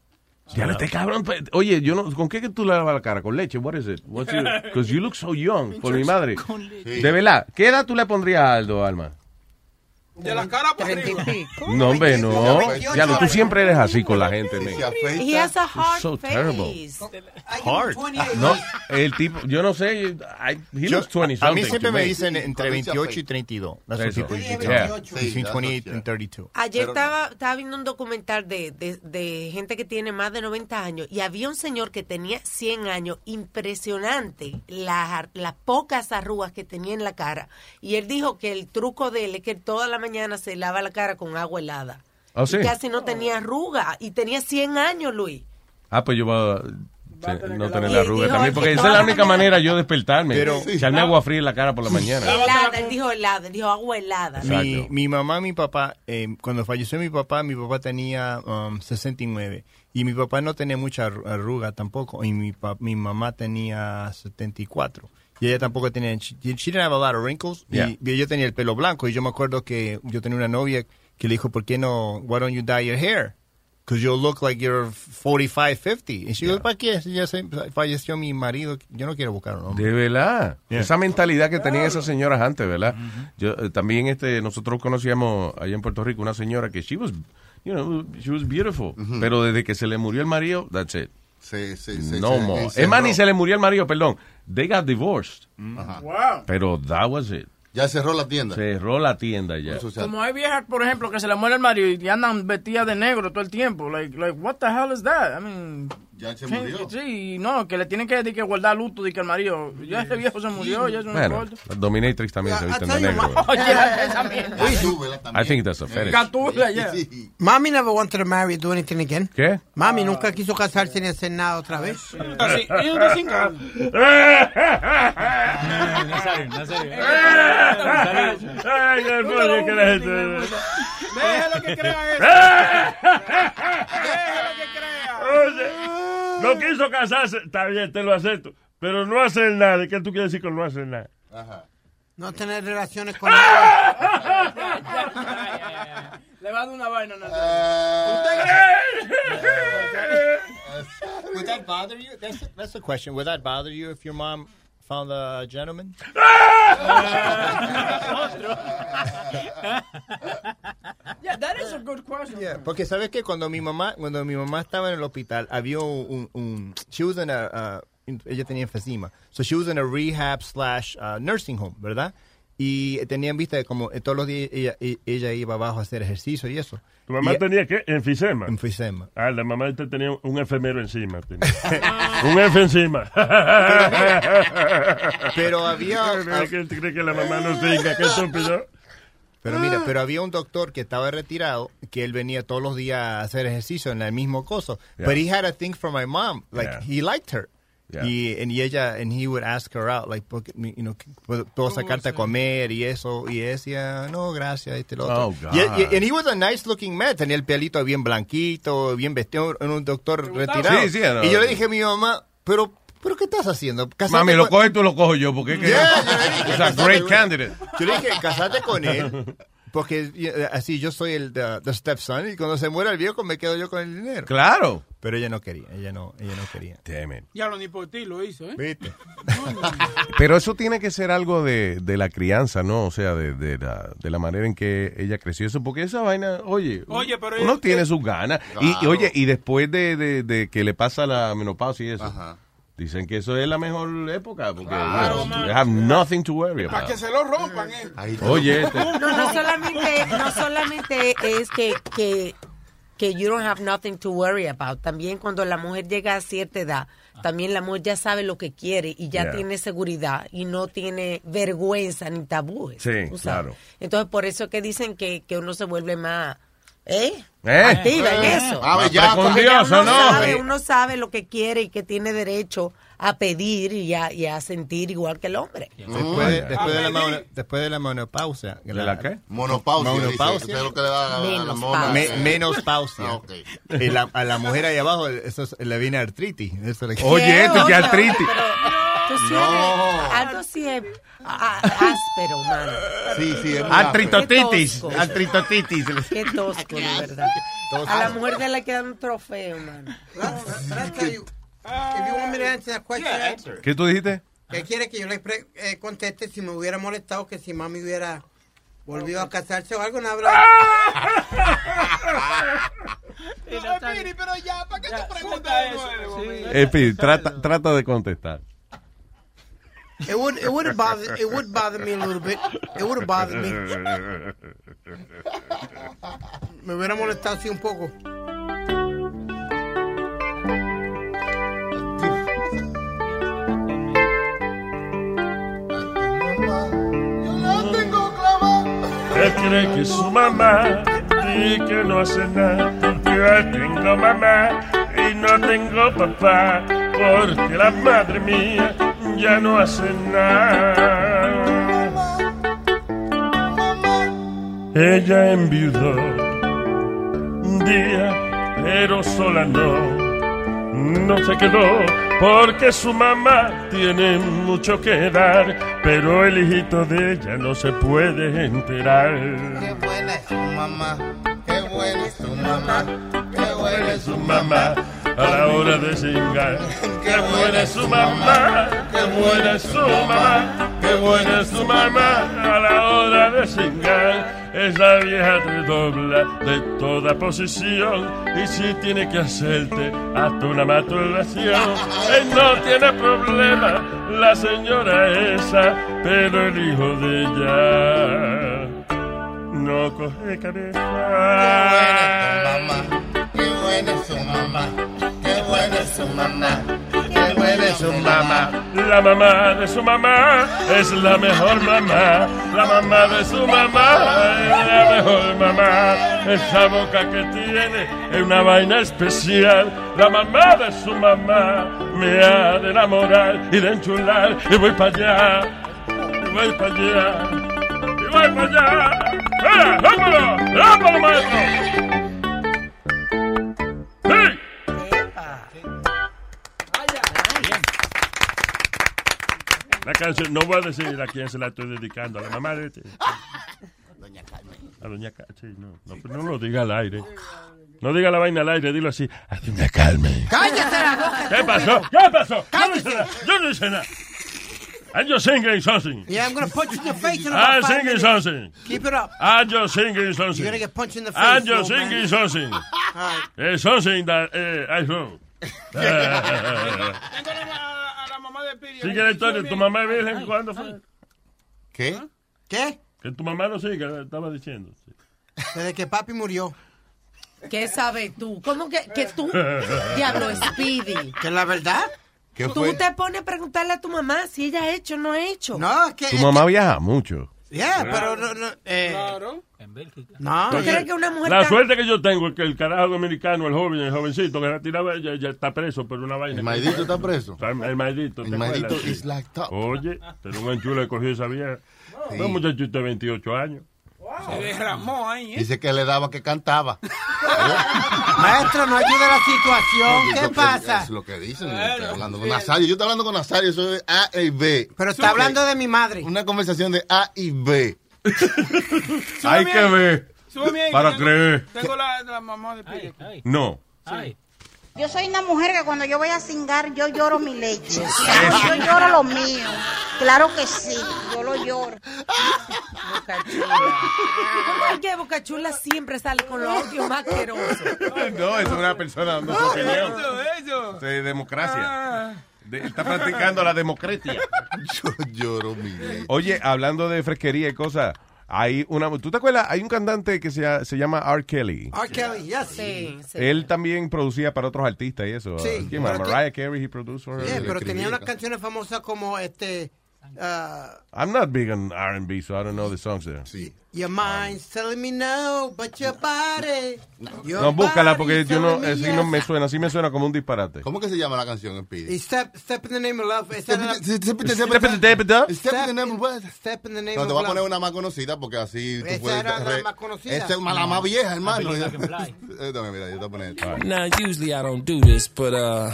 Ya este cabrón. pe- Oye, yo no, ¿con qué que tú le lavas la cara? ¿Con leche? What is it? What's your, because you look so young. Por mi madre. Con leche. De verdad, ¿qué edad tú le pondrías a Aldo, Alma? De la cara para arriba. No, hombre, no. Ya, lo- tú siempre eres así con la gente, man. He has a hard so face. terrible. Hard. No, el tipo, yo no sé, I, he Yo- looks 20 a mí siempre to me me. dicen entre 28 y 32. That's what Eso. people usually Yeah. tell me. Between 28 and 32. Ayer estaba, estaba viendo un documental de, de, de gente que tiene más de 90 años y había un señor que tenía 100 años, impresionante, las, las pocas arrugas que tenía en la cara. Y él dijo que el truco de él es que toda la mañana se lava la cara con agua helada. ¿Ah, sí? Y casi no tenía arruga y tenía 100 años, Luis. Ah, pues yo voy a no tener la arruga también, que porque esa es la única manera yo despertarme. Pero- echarme agua fría en la cara por la mañana. Helada, él dijo helada, él dijo agua helada. Mi, mi mamá, mi papá, eh, cuando falleció mi papá, mi papá tenía um, 69. Y mi papá no tenía mucha arru- arruga tampoco. Y mi, pa- mi mamá tenía 74. Y ella tampoco tenía... She, she didn't have a lot of wrinkles. Y- Yeah. Y, ella tenía el pelo blanco. Y yo me acuerdo que yo tenía una novia que le dijo, ¿por qué no... Why don't you dye your hair? because you'll look like you're 45, 50. Y she goes, ¿para qué? Si ya se- falleció mi marido, yo no quiero buscar un hombre. De verdad. Yeah. Esa mentalidad que tenían esas señoras antes, ¿verdad? Yo eh, también este nosotros conocíamos allá en Puerto Rico una señora que she was, you know, she was beautiful, pero desde que se le murió el marido, that's it. Sí, sí, sí, no more. es más, ni se le murió el marido, perdón. They got divorced. Ajá. Wow. Pero that was it. Ya cerró la tienda. Cerró la tienda ya. Como hay viejas, por ejemplo, que se le muere el marido y andan vestidas de negro todo el tiempo. Like, like, what the hell is that? I mean, ya se ¿qué- murió. Sí, no, que le tienen que, que guardar luto de que el marido, ya ese viejo se murió, ya eso no Bueno, dominatrix también se visten de negro. ma- Oye, esa mierda. I think that's a fetish. Gatula, yeah. Mami never wanted to marry, do anything again. ¿Qué? Mami nunca quiso casarse ni hacer nada otra vez. Déjalo que crea eso. Déjalo que crea. No quiso casarse, está bien, te lo acepto. Pero no hacer nada, ¿qué tú quieres decir con no hacer nada? No tener relaciones con nadie. Le va a dar una vaina, Would that bother you? That's that's a question. Would that bother you if your mom found a gentleman? Yeah, that is a good question. Yeah, porque sabes que cuando mi mamá cuando mi mamá estaba en el hospital había un, un she was in a uh, ella tenía enfisema, so she was in a rehab slash uh, nursing home, ¿verdad? Y tenían vista de como eh, todos los días ella, e- ella iba abajo a hacer ejercicio y eso. ¿Tu mamá Y- tenía qué? Enfisema. Enfisema. Ah, la mamá de tenía un enfermero encima. tenía. un F encima. Pero había- ¿Qué te cree que la mamá no tenga? Qué estúpido. Pero mira, pero había un doctor que estaba retirado que él venía todos los días a hacer ejercicio en el mismo coso. Yeah. But he had a thing for my mom, like Yeah. he liked her. Yeah. Y, and y ella, and he would ask her out, like, you know, puedo, puedo sacarte a comer y eso. Y ella decía, no, gracias, este lo otro. Oh, God. Y, y- and he was a nice looking man, tenía el pelito bien blanquito, bien vestido, era un doctor retirado. Sí, sí, no. y yo le dije a mi mamá, pero, pero ¿qué estás haciendo? Casate Mami, lo coges tú, lo cojo yo, porque es que Yeah, yo dije, es a great candidate. Yo le dije, casate con él. Porque eh, así yo soy el the, the stepson y cuando se muera el viejo me quedo yo con el dinero. Claro. Pero ella no quería, ella no, ella no quería. Damn it. Ya lo ni por ti lo hizo, ¿eh? ¿Viste? Pero eso tiene que ser algo de, de la crianza, ¿no? O sea, de, de la, de la manera en que ella creció eso. Porque esa vaina, oye, Oye, pero uno tiene sus ganas. Y, oye, y después de, de- de que le pasa la menopausia y eso, dicen que eso es la mejor época. Porque Claro, you know, man. you have nothing to worry Para about. que se lo rompan, ¿eh? Oye, este- No, no solamente, no solamente es que, que, que you don't have nothing to worry about. También cuando la mujer llega a cierta edad, también la mujer ya sabe lo que quiere y ya Yeah. tiene seguridad y no tiene vergüenza ni tabúes. Sí, claro. Entonces, por eso que dicen que, que uno se vuelve más... ¿Eh? ¿Eh? Activa en Eh. eso. Ah, ya Precondioso, uno ¿no? Sabe, uno sabe lo que quiere y que tiene derecho a pedir y a, y a sentir igual que el hombre. Después, de, después, de la mono- después de la menopausia. ¿De la qué? Monopausia, es lo que le da a la- la. Me- menopausia. Ah, ok. Y la- a la mujer ahí abajo eso es- le viene artritis. Eso le- Oye, esto que artritis. Tú sí No. algo sí es a- áspero, mano. Sí, sí, es muy Artritotitis. Artritotitis. Qué tosco, de verdad. A la mujer de le queda un trofeo, mano. Let's tell you, if you want me to answer that question, ¿Qué tú dijiste? ¿qué quiere que yo le pre- eh, conteste si me hubiera molestado que si mami hubiera volvido a casarse o algo? No habrá. No, Piri, pero ya, ¿para qué te preguntas nuevo? Epi, trata, trata de contestar. It would, it would bother, it would bother me a little bit. It would bother me. Me hubiera molestado así un poco. Él cree que su mamá y que no hace nada. Yo tengo mamá y no tengo papá porque la madre mía ya no hace nada. Ella enviudó un día, pero sola no. No se quedó porque su mamá tiene mucho que dar, pero el hijito de ella no se puede enterar. Qué buena es su mamá. Qué buena es tu mamá, qué buena es su mamá a la hora de cingar. Qué buena es su mamá, qué buena es su mamá, qué buena es su mamá a la hora de cingar. Esa vieja te dobla de toda posición y si tiene que hacerte hasta una masturbación, él no tiene problema, la señora esa, pero el hijo de ella no coge cabeza. Qué buena es su mamá, qué buena es su mamá, qué buena es su mamá. La mamá de su mamá es la mejor mamá. La mamá de su mamá es la mejor mamá. Esa boca que tiene es una vaina especial. La mamá de su mamá me ha de enamorar y de enchular. Y voy para allá, y voy para allá, y voy para allá. ¡Eh, vámonos! ¡Vámonos, maestro! La canción, no voy a decir a quién se la estoy dedicando, a la mamá de este. Doña Carmen. A doña Carmen, sí, no, no, pero no lo diga al aire. No diga la vaina al aire, dilo así. A doña Carmen. ¡Cállate la boca! ¿Qué pasó? ¿Qué pasó? Nada. Yo no hice nada. I'm just singing something. Yeah, I'm gonna punch you in the face in I'm about five singing minutes. something. Keep it up. I'm just singing something. You're gonna get punched in the face. I'm just old man. singing something. Alright. Eh, something that eh, I wrote. Sigue la historia. ¿Tu mamá es virgen cuándo fue? ¿Qué? ¿Qué? Que tu mamá no sigue, estaba diciendo. Desde que papi murió. ¿Qué sabes tú? ¿Cómo que, que tú? Diablo, Speedy. ¿Que la verdad? ¿Qué Tú te pones a preguntarle a tu mamá si ella ha hecho o no ha hecho. No, es que... Tu mamá viaja mucho. Yeah, pero no... no eh, Claro. No. ¿Tú crees que una mujer La tan- suerte que yo tengo es que el carajo dominicano, el joven, el jovencito que la tiraba, ya, ya está preso por una vaina. ¿El maidito está preso? O sea, El maidito. El ¿te maidito acuerdas? is like top. Oye, pero un enchulo le cogió esa vieja. Sí. Un muchachito de 28 años. Se derramó ahí, ¿eh? Dice que le daba que cantaba. Maestro, no ayuda la situación. ¿Qué que- pasa? Es lo que dicen. Estoy hablando con Nazario. Yo estoy hablando con Nazario. Eso es A y B. Pero está hablando de mi madre. Una conversación de A y B. Hay que ver. Para creer. Tengo la, la mamá de Pille. No. Yo soy una mujer que cuando yo voy a cingar, yo lloro mi leche. Yo lloro lo mío. Claro que sí, yo lo lloro. ¿Cómo es que Boca Chula siempre sale con los odios más asquerosos? No, es una persona dando su opinión. Eso, eso. De democracia. Ah. De- está practicando la democracia. Yo lloro mi leche. Oye, hablando de fresquería y cosas, hay una. ¿Tú te acuerdas? Hay un cantante que se, se llama R. Kelly. R. Kelly, yes. Sí, sí. Él también producía para otros artistas y eso. Sí, ¿Quién más? pero Mariah Carey, he produced. Yeah, pero tenía unas canciones famosas como este... uh, I'm not big on R&B, so I don't know the songs there. Sí. Your mind's telling me no, but your body. your No, búscala porque yo no, así no yes. me suena, así me suena como un disparate. ¿Cómo que se llama la canción Pidi? Step, step in the name of love. Esa era la- Step Step in the David Duck. Step in the name of what? Step in the name No, of te voy a love. poner una más conocida porque así tú Esa puedes... era la más conocida. Esa es la más vieja, hermano. Eh, dame, mira, yo te voy a poner. Now, usually I don't do this, but uh,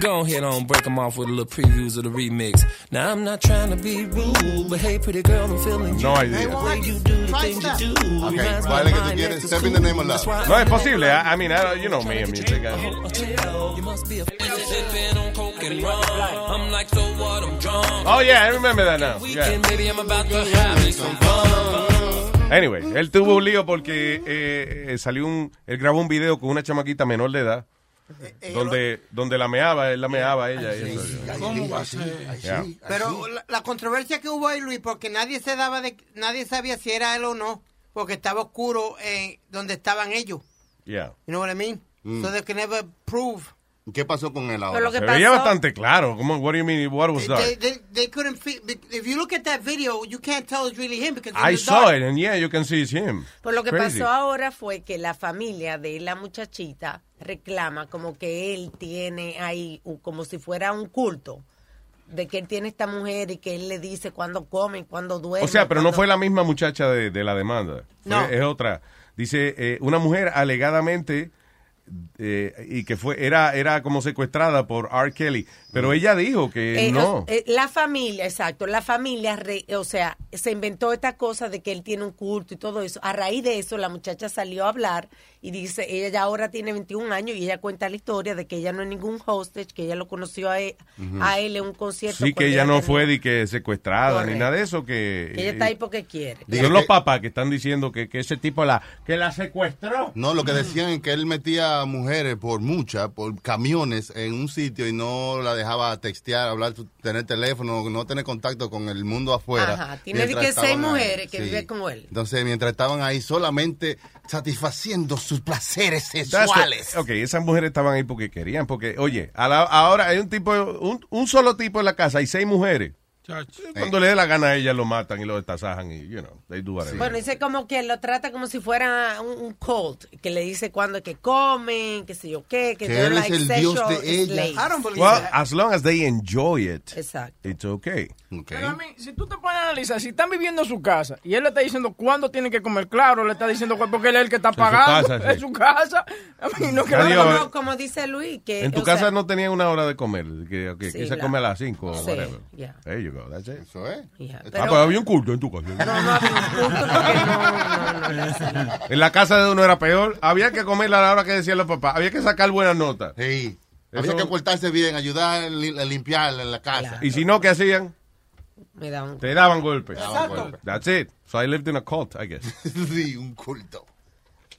go ahead on break them off with a little previews of the remix. Now, I'm not trying to be rude, but hey, pretty girl, I'm feeling you. No idea. The way you do the things you do. Ok, reminds me ¿cuál of es que tú mine quieres? after Step in the name of school. That's love. why No, es posible. I, I mean, I you know me and music. Oh, yeah, I remember that now. Yeah. Anyway, él tuvo un lío porque eh, eh, salió un, él grabó un video con una chamaquita menor de edad, donde, donde la meaba, él la meaba a ella. Pero la, controversia que hubo ahí, Luis, porque nadie se daba de, nadie sabía si era él o no, porque estaba oscuro en donde estaban ellos. Yeah. You know what I mean? Mm. So they can never prove. ¿Qué pasó con él Pero ahora? lo que Se veía pasó- bastante claro. ¿Cómo, what do you mean? What was They, that? they, they couldn't fit. If you look at that video, you can't tell it's really him because I saw dark- it, and yeah, you can see it's him. Pues lo que Crazy. pasó ahora fue que la familia de la muchachita reclama como que él tiene ahí como si fuera un culto de que él tiene esta mujer y que él le dice cuándo come, cuándo duerme. O sea, pero no cuándo- fue la misma muchacha de, de la demanda. Fue- No. Es otra. Dice, eh, una mujer alegadamente eh, y que fue era era como secuestrada por R. Kelly, pero ella dijo que Eh, no. eh, la familia, exacto, la familia, re- o sea, se inventó esta cosa de que él tiene un culto y todo eso. A raíz de eso, la muchacha salió a hablar y dice, ella ya ahora tiene 21 años y ella cuenta la historia de que ella no es ningún hostage, que ella lo conoció a él, Ujú. a él en un concierto. Sí, que ella no tenía- fue de que secuestrada ni nada de eso, que... que ella está ahí porque quiere. Son los papás que están diciendo que, que ese tipo la que la secuestró. No, lo que decían es que él metía mujeres por muchas, por camiones en un sitio y no la dejaba textear, hablar, tener teléfono, no tener contacto con el mundo afuera. Ajá, tiene que seis ahí. mujeres que Sí. viven con él. Entonces, mientras estaban ahí solamente satisfaciendo sus placeres sexuales. ok, esas mujeres estaban ahí porque querían, porque, oye, a la- ahora hay un tipo, un, un solo tipo en la casa, hay seis mujeres. Cuando le dé la gana a ellas lo matan y lo destasajan y, you know, they do whatever. Bueno, dice como que lo trata como si fuera un, un cult, que le dice cuándo es que comen, qué sé yo qué, que, Que they're él es like el dios de ella. I don't believe Well, that. as long as they enjoy it, Exacto. it's okay. Pero a mí, si tú te pones a analizar, si están viviendo en su casa y él le está diciendo cuándo tienen que comer, claro, le está diciendo porque él es el que está su pagando, sí. es su casa. A mí no que Adiós, como, eh. como dice Luis, que En tu casa sea, no tenían una hora de comer, que, ok, Sí, que se la- come a las 5 o Sí, whatever. yeah. That's it. Eso es. Yeah, Ah, pero- pero había un culto en tu casa. No, no había un culto porque no, no. En la casa de uno era peor. Había que comerla a la hora que decían los papás. Había que sacar buenas notas. Sí. Eso- Había que portarse bien, ayudar a li- a limpiar en la casa. Y si no, ¿qué hacían? Me. Te daban golpes. daban golpes. That's it. So I lived in a cult, I guess. sí, un culto.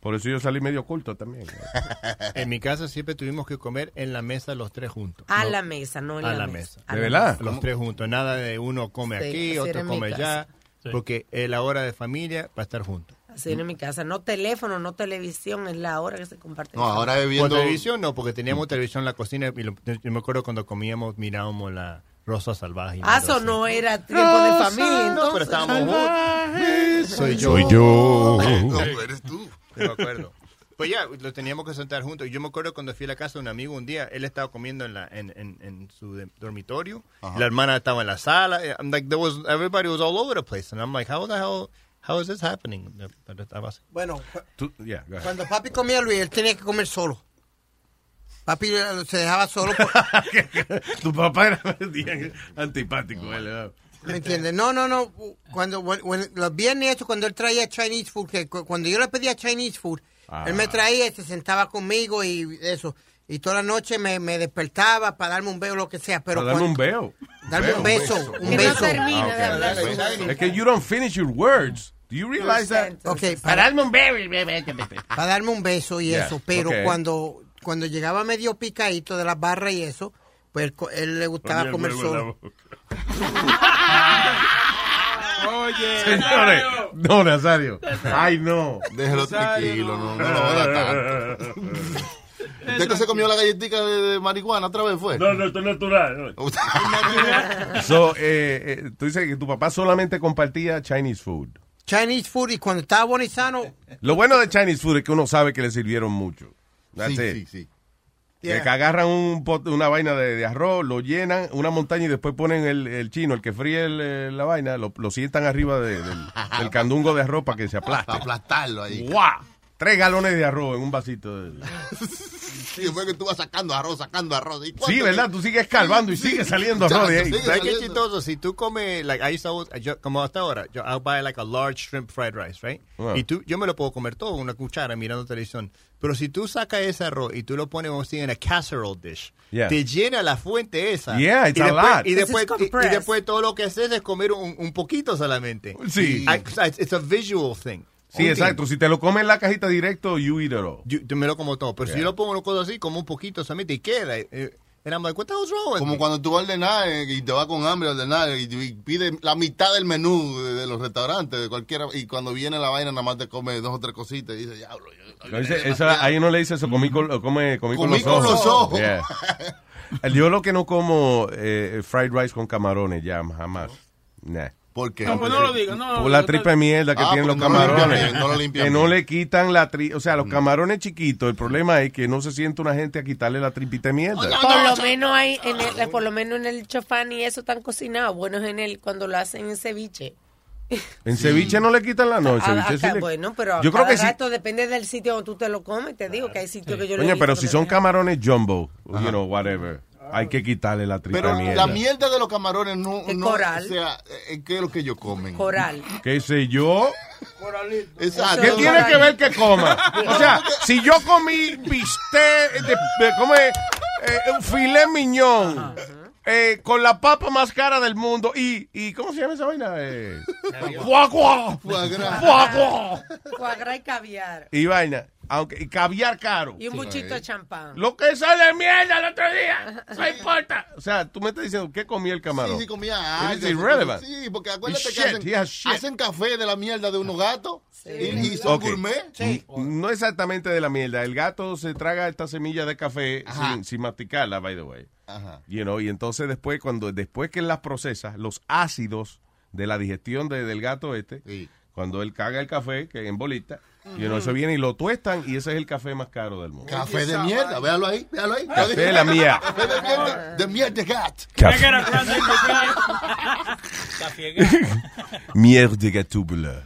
Por eso yo salí medio culto también. En mi casa siempre tuvimos que comer en la mesa los tres juntos. A No, la mesa, no en a la, la mesa. mesa. ¿De verdad? Los tres juntos. Nada de uno come Sí, aquí, otro come allá. Porque es la hora de familia para estar juntos. Así en mi casa. No teléfono, no televisión, es la hora que se comparte. No, ahora es Por viendo... televisión no, porque teníamos televisión en la cocina y lo- yo me acuerdo cuando comíamos, mirábamos la Rosa Salvaje. Ah, eso no era tiempo de familia, No, pero estábamos juntos. Soy yo. Soy yo. No, eres tú. No me acuerdo. Pues ya, lo teníamos que sentar juntos. Yo me acuerdo cuando fui a la casa de un amigo un día, él estaba comiendo en, la, en, en, en su de- dormitorio. La hermana estaba en la sala. I'm like, there was, everybody was all over the place. And I'm like, how the hell, how is this happening? Bueno, Tú- yeah, cuando papi comía Luis, él tenía que comer solo. Papi eh, se dejaba solo. por- tu papá era antipático. él, ¿verdad? ¿Me entiendes? No, no, no. Cuando when- when- los viernes eso, cuando él traía Chinese food, que cu- cuando yo le pedía Chinese food, Ah. él me traía y se sentaba conmigo y eso. Y toda la noche me, me despertaba para darme un beso o lo que sea. Pero Para darme un veo. Darme un beso, un beso. termina Ah. Es que you don't finish your words. Do you realize that? Ok, Para para, darme un beo. para darme un beso y Yeah, eso. Pero cuando, cuando llegaba medio picadito de las barras y eso, pues él le gustaba comer solo. Oye, Señores, no, Nazario. Ay, no. Déjelo tranquilo, no, no lo haga tanto. ¿Usted que se comió la galletita de, de marihuana otra vez fue? No, no, esto es natural. So, eh, eh, tú dices que tu papá solamente compartía Chinese food. Chinese food y cuando estaba bueno y sano, Lo bueno de Chinese food es que uno sabe que le sirvieron mucho. That's Sí, it. sí, sí. Que- Yeah. Que agarran un pot- una vaina de, de arroz, lo llenan, una montaña y después ponen el, el chino, el que fríe el, la vaina, lo, lo sientan arriba de- del, del candungo de arroz para que se aplaste. Para aplastarlo ahí. ¡Guau! Tres galones de arroz en un vasito. de- Sí, fue que tú vas sacando arroz, sacando arroz. ¿Y Sí, ¿verdad? Tú sigues escarbando y sigue saliendo arroz de ahí. ¿Sabes qué chistoso? Si tú comes, like, I used to always- yo- como hasta ahora, yo, I'll buy like a large shrimp fried rice, right? Y tú, yo me lo puedo comer todo, una cuchara mirando televisión. Pero si tú sacas ese arroz y tú lo pones en a casserole dish, Yeah. te llena la fuente esa. Yeah, it's y a después, lot. Y después, y- y, después todo lo que haces es comer un, un poquito solamente. Sí. I- it's a visual thing. Sí, exacto. Si te lo comes en la cajita directo, you eat it all. Yo, yo me lo como todo. Pero si yo lo pongo cosa así, como un poquito solamente y queda. Eh, and I'm like, what the hell's wrong with Como me? cuando tú vas a ordenar eh, y te vas con hambre a ordenar y, y pides la mitad del menú de, de los restaurantes, de cualquiera, y cuando viene la vaina nada más te come dos o tres cositas y dices, diablo. yo- No ahí uno le dice eso, comí con, come, comí con Comí los con ojos. los ojos. Yeah. Yo lo que no como eh, fried rice con camarones ya, jamás. Nah. ¿Por qué? No, pues no lo digas. No, Por la tripa de mierda que Ah, tienen los porque no lo limpian camarones. bien, lo que no le quitan la tri... O sea, los camarones chiquitos, el problema es que no se siente una gente a quitarle la tripita de mierda. Por lo menos hay en el, por lo menos en el chofán y eso están cocinados. Bueno es en el cuando lo hacen en ceviche. En ceviche no le quitan la noche. Ah, acá, bueno, pero yo creo que sí. depende del sitio donde tú te lo comes. Te digo que hay sitios que yo le Coño, he pero si son camarones jumbo, you know, whatever, hay que quitarle la tripa Pero de mierda. la mierda de los camarones no, Es no coral. o sea, ¿qué es lo que ellos comen? Coral. ¿Qué sé yo? Exacto. ¿Qué tiene que ver que coma? O sea, si yo comí bistec, de, de- ¿cómo es? Eh, un filet miñón. eh, con la papa más cara del mundo y, y ¿cómo se llama esa vaina? Eh. Foie gras y caviar. Y vaina, aunque y caviar caro. Y un buchito de champán. Lo que sale mierda el otro día, no importa. O sea, tú me estás diciendo, ¿qué comía el camarón? Sí, sí, comía algas. irrelevant. Sí, porque acuérdate It's que shit, hacen, hacen café de la mierda de unos gatos y, y son gourmet. No exactamente de la mierda. El gato se traga esta semilla de café sin, sin masticarla, by the way. Ajá. You know, y entonces después, cuando después que él las procesa, los ácidos de la digestión de- del gato este, cuando él caga el café, que en bolita, you know, eso viene y lo tuestan y ese es el café más caro del mundo. Café de mierda, véalo ahí, véalo ahí. Café de la mía. Café de mierda, de mierda de gat. Café. Mierda de gatúbula.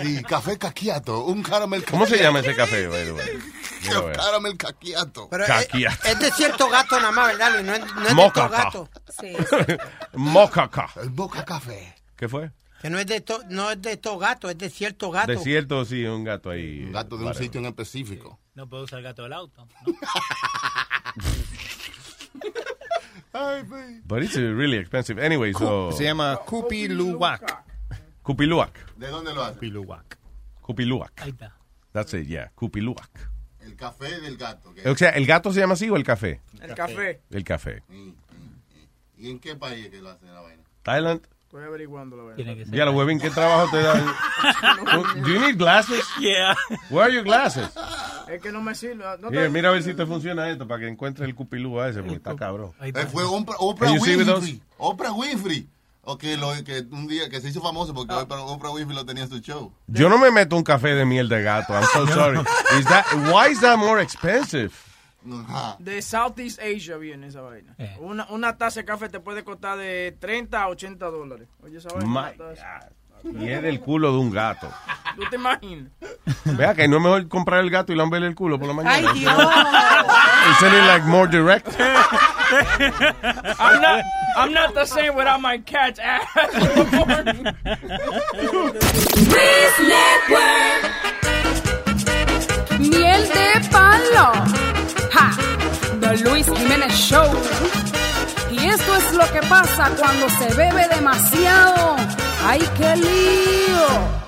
Sí, café caquiato, un caramel ¿Cómo se caquiato. llama ese café, by the way? Mira, a ver. Caramel caquiato. Caquiato. es de cierto gato nada más, ¿verdad? No es, no es de gatos. Sí, Mocaca. El boca café. ¿Qué fue? Que no es de estos no es de estos gatos, es de cierto gato. Desierto, sí, un gato ahí. Un gato de un sitio en específico. No puedo usar el gato del auto. Ay, güey. But it's really expensive. Anyway, so... Se llama Kupi Luwak. Kupiluak. ¿De dónde lo hace? Kupi Luwak. Kupiluak. Ahí está. That's it, yeah. Kupiluak. El café del gato. O sea, ¿el gato se llama así o el café? El café. El café. ¿Y en qué país es que lo hacen la vaina? Thailand. Estoy averiguando la verdad. Ya lo huevín, ¿qué trabajo te dan? Do you need glasses? Yeah. Where are your glasses? Es que no me sirve. No Mira, te- mira a ver si te funciona esto para que encuentres el cupilú a ese, porque está cabrón. Eh, está. fue Oprah, Winfrey. Oprah Winfrey. O que, lo, que un día que se hizo famoso porque Oprah, Oprah Winfrey lo tenía en su show. Yo no me meto un café de miel de gato. I'm so sorry. Is that, why is that more expensive? Ajá. De Southeast Asia viene esa vaina. Eh. Una, una taza de café te puede costar de 30 a 80 dólares. Oye, esa vaina. Y es del culo de un gato. ¿Tú te imaginas? Vea que no es mejor comprar el gato y lamberle el culo por la mañana. Ay, Dios. Isn't it like more direct? I'm not, I'm not the same without my cat's ass. Miel de palo. Ja. The Luis Jiménez Show. Y esto es lo que pasa cuando se bebe demasiado. ¡Ay, qué lío!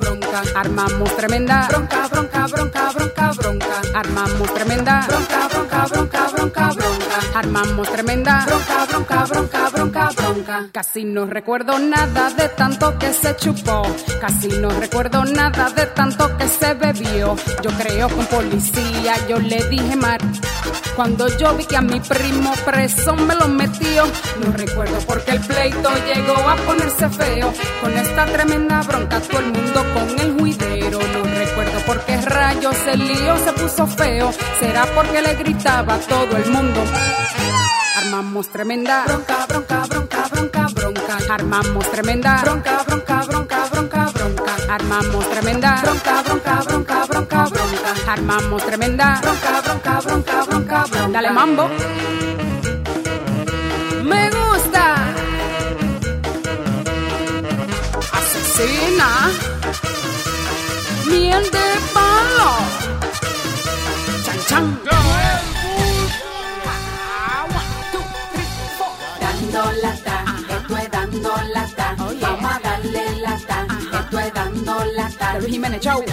Armamos tremenda bronca, bronca, bronca, bronca, bronca. Armamos tremenda bronca, bronca, bronca, bronca, bronca. Armamos tremenda bronca, bronca, bronca, bronca, bronca. Casi no recuerdo nada de tanto que se chupó. Casi no recuerdo nada de tanto que se bebió. Yo creo con policía, yo le dije mar. Cuando yo vi que a mi primo preso me lo metió, no recuerdo por qué el pleito llegó a ponerse feo. Con esta tremenda bronca, todo el mundo con el juidero. No recuerdo por qué rayos el lío se puso feo. Será porque le gritaba a todo el mundo. Armamos tremenda bronca, bronca, bronca, bronca, bronca. Armamos tremenda bronca, bronca, bronca. Armamos tremenda bronca, bronca, bronca, bronca, bronca. Armamos tremenda bronca, bronca, bronca, bronca, bronca. Dale mambo. Me gusta. Asesina. Miel de palo. Chan chan. Dando Luis Jiménez Show.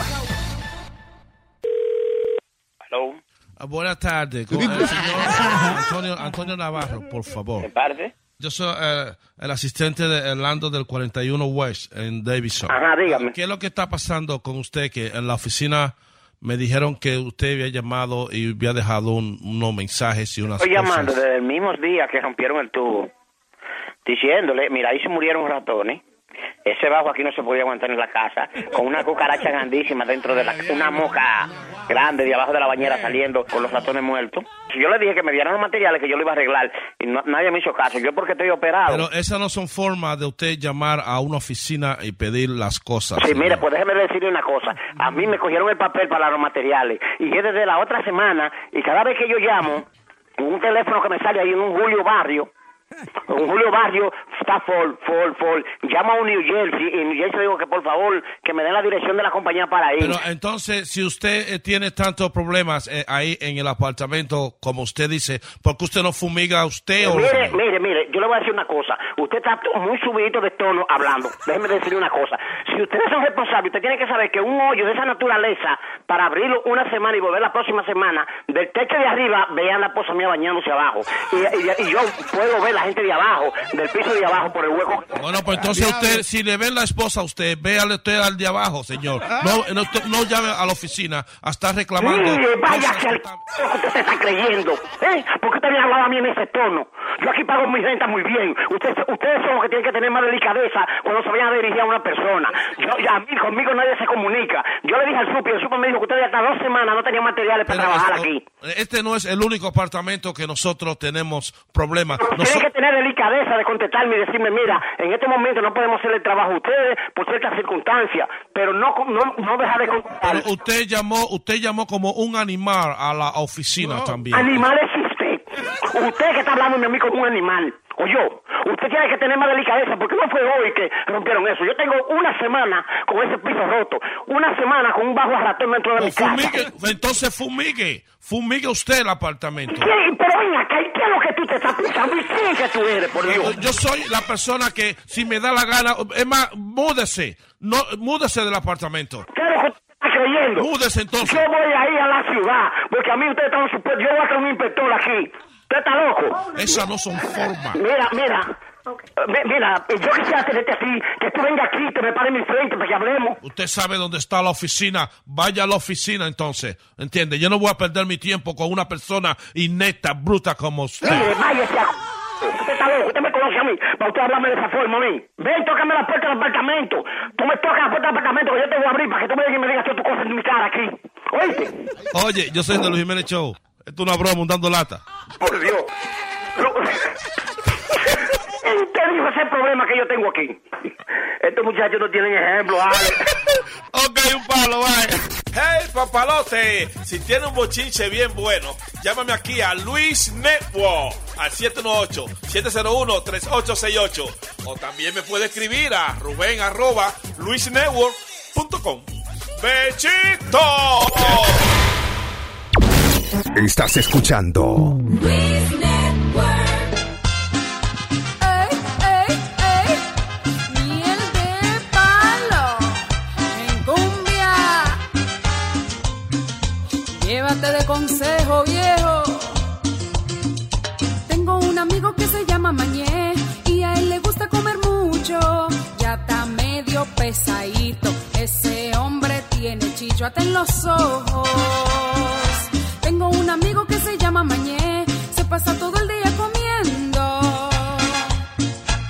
Ah, buenas tardes. Con el señor Antonio, Antonio Navarro, por favor. ¿De parte? Yo soy eh, el asistente de Orlando del 41 West en Davison. Ajá, dígame. ¿Qué es lo que está pasando con usted? Que en la oficina me dijeron que usted había llamado y había dejado un- unos mensajes y unas Estoy cosas. llamando desde el mismo día que rompieron el tubo, diciéndole, mira, ahí se murieron ratones. Ese bajo aquí no se podía aguantar en la casa, con una cucaracha grandísima dentro de la... Una moca grande de abajo de la bañera saliendo con los ratones muertos. Si yo le dije que me dieran los materiales que yo lo iba a arreglar y no- nadie me hizo caso, yo porque estoy operado. Pero esas no son formas de usted llamar a una oficina y pedir las cosas. Sí, mire, pues déjeme decirle una cosa. A mí me cogieron el papel para los materiales y es desde la otra semana y cada vez que yo llamo, un teléfono que me sale ahí en un Julio Barrio, un Julio Barrio está full, full, full. Llamo a un New Jersey y en New Jersey le digo que por favor que me den la dirección de la compañía para ir. Pero entonces, si usted eh, tiene tantos problemas eh, ahí en el apartamento, como usted dice, ¿por qué usted no fumiga a usted? o Mire, mire, mire, yo le voy a decir una cosa. Usted está muy subidito de tono hablando. Déjeme decirle una cosa. Si ustedes son responsables, usted tiene que saber que un hoyo de esa naturaleza, para abrirlo una semana y volver la próxima semana, del techo de arriba, vean la esposa mía bañándose abajo. Y, y- y yo puedo ver la gente de abajo, del piso de abajo, por el hueco. Bueno, pues entonces usted, si le ven la esposa a usted, véale usted al de abajo, señor. No, no, no llame a la oficina a estar reclamando. Mire, cosas váyase al que usted se está creyendo. ¿Eh? ¿Por qué usted a mí en ese tono? Yo aquí pago mi renta muy bien. Ustedes, ustedes son los que tienen que tener más delicadeza cuando se vayan a dirigir a una persona. Yo, ya, a mí, conmigo nadie se comunica. Yo le dije al supi, el supi me dijo que ustedes hasta dos semanas no tenían materiales para Pero trabajar esto- aquí. Este no es el único apartamento que nosotros tenemos problemas. Tienen Noso- que tener delicadeza de contestarme y decirme, mira, en este momento no podemos hacer el trabajo a ustedes por ciertas circunstancias, pero no, no, no dejar de contestar. pero usted llamó, usted llamó como un animal a la oficina también. Animal es usted. Usted que está hablando de mí como un animal. O yo. Usted tiene que tener más delicadeza porque no fue hoy que rompieron eso. Yo tengo una semana con ese piso roto. Una semana con un bajo a ratón dentro de mi casa. Entonces fumigue, fumigue usted el apartamento. ¿Qué? Pero ven acá, ¿y qué es lo que tú eres, por Dios? Yo soy la persona que, si me da la gana, es más, múdese, no, múdese del apartamento. ¿Qué es lo que tú estás creyendo? Múdese entonces. Yo voy a ir a la ciudad porque a mí ustedes están. Yo voy a ser un inspector aquí. ¿Usted está loco? Esas no son formas. Mira, mira. Mi- Mira, yo quisiera tenerte así, que tú vengas aquí, te me pares mi frente para que hablemos. Usted sabe dónde está la oficina. Vaya a la oficina entonces. ¿Entiende? Yo no voy a perder mi tiempo con una persona inepta, bruta como usted. Mire, váyase a... Usted está loco, usted me conoce a mí, para usted hablarme de esa forma a mí. Ven, tócame la puerta del apartamento. Tú me tocas la puerta del apartamento que yo te voy a abrir para que tú me digas y me digas todas tus cosas en mi cara aquí. ¿Oíste? Oye, yo soy de Luis Jiménez Show. Esto es una broma, un dando lata. Por Dios. ¿Qué dijo ese problema que yo tengo aquí? Estos muchachos no tienen ejemplo, Ale. Ok, un palo, vaya. Hey, papalote, si tiene un bochinche bien bueno, llámame aquí a Luis Network al 718-701-3868. O también me puede escribir a Rubén arroba luisnetwork.com. ¡Bechito! Estás escuchando ¡Ey, Llévate de consejo, viejo. Tengo un amigo que se llama Mañé y a él le gusta comer mucho. Ya está medio pesadito. Ese hombre tiene chichoate en los ojos. Tengo un amigo que se llama Mañé, se pasa todo el día comiendo.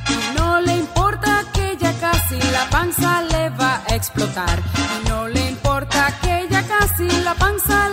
Y no le importa que ya casi la panza le va a explotar. Y no le importa que ya casi la panza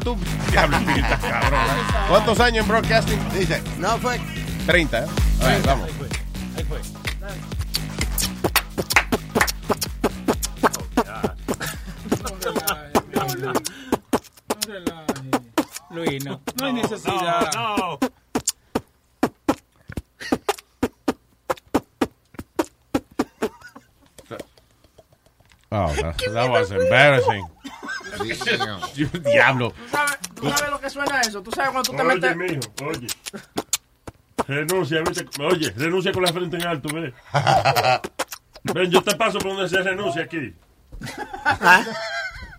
tú. Diablo, espírita, cabrón. ¿Cuántos años en broadcasting? Dice. No, fue 30, ¿eh? A ver, vamos. Ahí fue. Luis, no. No hay necesidad. No, no. Oh, that, that was embarrassing. Diablo. ¿Tú sabes, lo que suena eso? ¿Tú sabes cuando tú te Oye, metes... mijo, oye. Renuncia. Oye, renuncia con la frente en alto, ve. Ven, yo te paso por donde se renuncia aquí.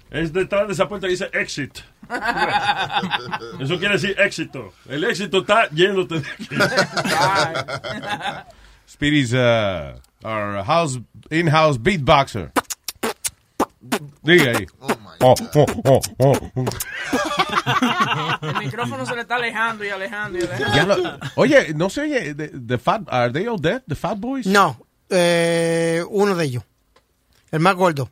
Es detrás de esa puerta que dice exit. Eso quiere decir éxito. El éxito está yéndote de aquí. Speedy's uh, our house in-house beatboxer. Diga ahí. Oh, oh, oh, oh. El micrófono se le está alejando y alejando y alejando. Ya lo- oye, no se oye. The, the fat, are they all dead? The Fat Boys? No, eh, uno de ellos. El más gordo.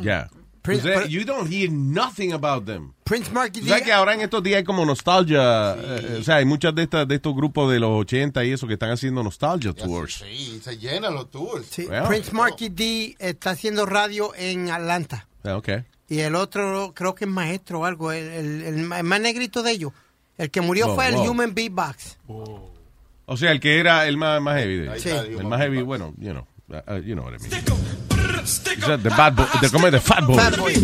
Yeah. Prince- Pues, eh, you don't hear nothing about them. Prince Marky O sea que ahora en estos días hay como nostalgia. eh, o sea, hay muchas de estas de estos grupos de los 80 y eso que están haciendo nostalgia tours. Sí, se llenan los tours. Sí, Well. Prince Marky D está haciendo radio en Atlanta. Ah, Okay. Y el otro creo que es maestro o algo. El, el- el más negrito de ellos. El que murió Wow, fue el. Human Beatbox. O sea, el que era el más, más heavy. de- Sí. El más heavy, bueno, you know, uh, uh, you know what I mean. O sea, the bad boy, the. The fat boy. Fat Boy.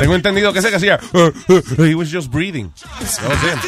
Tengo entendido que ese que hacía, uh, uh, he was just breathing. That was him.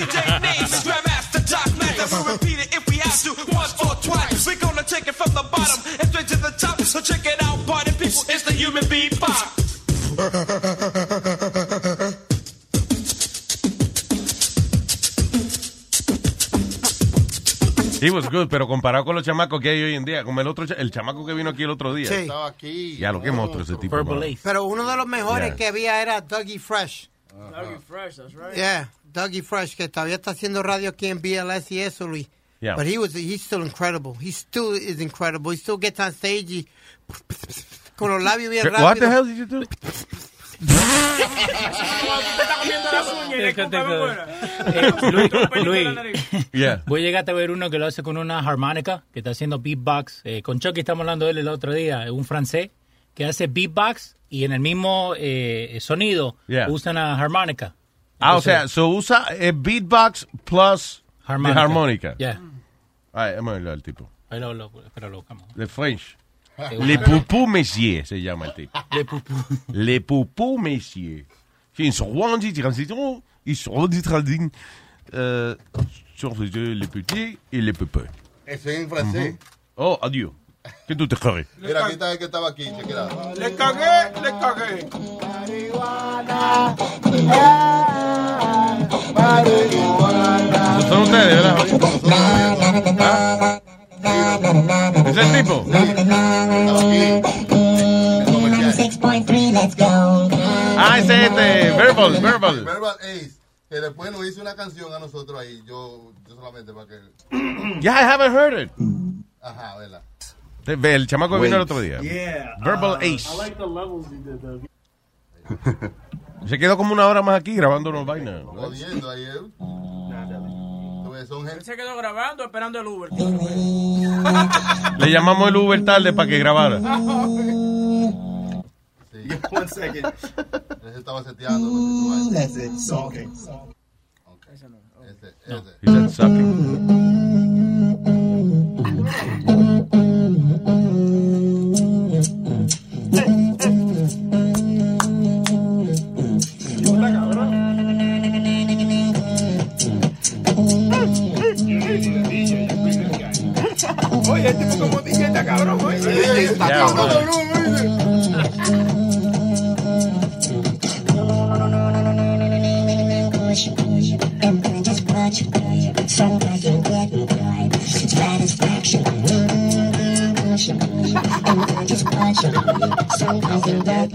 He was good, pero comparado con los chamacos que hay hoy en día, como el otro, el chamaco que vino aquí el otro día. Sí. Estaba aquí. Ya lo que monstruo ese tipo. Pero uno de los mejores Yeah. que había era Dougie Fresh. Dougie Fresh, that's right. Yeah, Dougie Fresh, que todavía está haciendo radio aquí en BLS y eso, Luis. Yeah. But he was, he's still incredible. He still is incredible. He still gets on stage y con los labios bien rápidos. What the hell did you do? Eh, Luis. Yeah. Voy a llegar a ver uno que lo hace con una armónica, que está haciendo beatbox. Eh, con Chucky estamos hablando de él el otro día, un francés que hace beatbox y en el mismo eh, sonido Yeah. usa una armónica. Ah, o sea, so usa eh, beatbox plus Harmonica. de armónica. Yeah. Ay, vamos a verlo al tipo. Ahí lo, lo, espera, lo buscamos. De French. Eh, Le una- Poupou Messier se llama el tipo. Le Poupou. Le Poupou Messier. Qui sont dit transition, ils sont dit trading. Euh, sur les yeux, les petits et les peupeux. Eso es en francés. Oh, adieu. ¿Qué tú te crees? Mira, aquí está el que estaba aquí. check it out. Le cagué, le cagué. Esos son ustedes, ¿verdad? ¿Es el tipo? Ah, ese es este, Verbal, Verbal. Verbal Ace. Que después nos hizo una canción a nosotros ahí. Yo, yo solamente para que. Yeah, I haven't heard it. Ajá, vela. Ve, El chamaco que vino el otro día. Yeah. Verbal uh, Ace. I like the levels he did though. Se quedó como una hora más aquí grabando unos vainas. Jodiendo ahí, ¿eh? Tú Él se quedó grabando esperando el Uber. Le llamamos el Uber tarde para que grabara. One second. Ese estaba seteando. That's it. So, okay. Ese, ese. He said sucking. Oye, este tipo como está cabrón, oye. Está cabrón.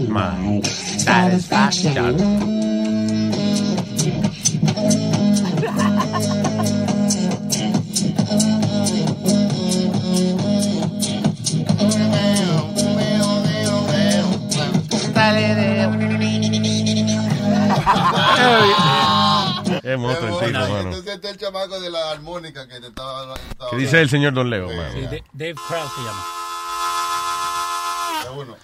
My satisfaction. Es monstruo el tipo, mano. Entonces este es el chamaco de la armónica que te estaba... estaba ¿Qué dice el señor Don Leo, mano? Sí, Dave Krause se llama. Ya uno.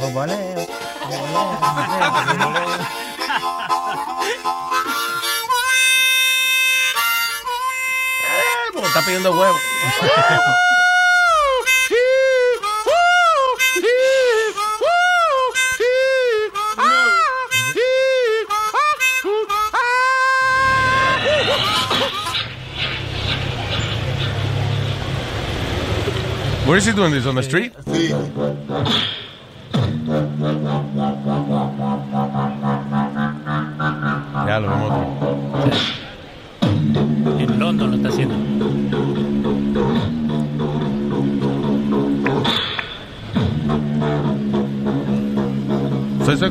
Como está pidiendo huevo. Where is he doing this? On the street? Ya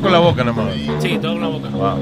con la boca nada más. Sí, todo con la boca. Wow.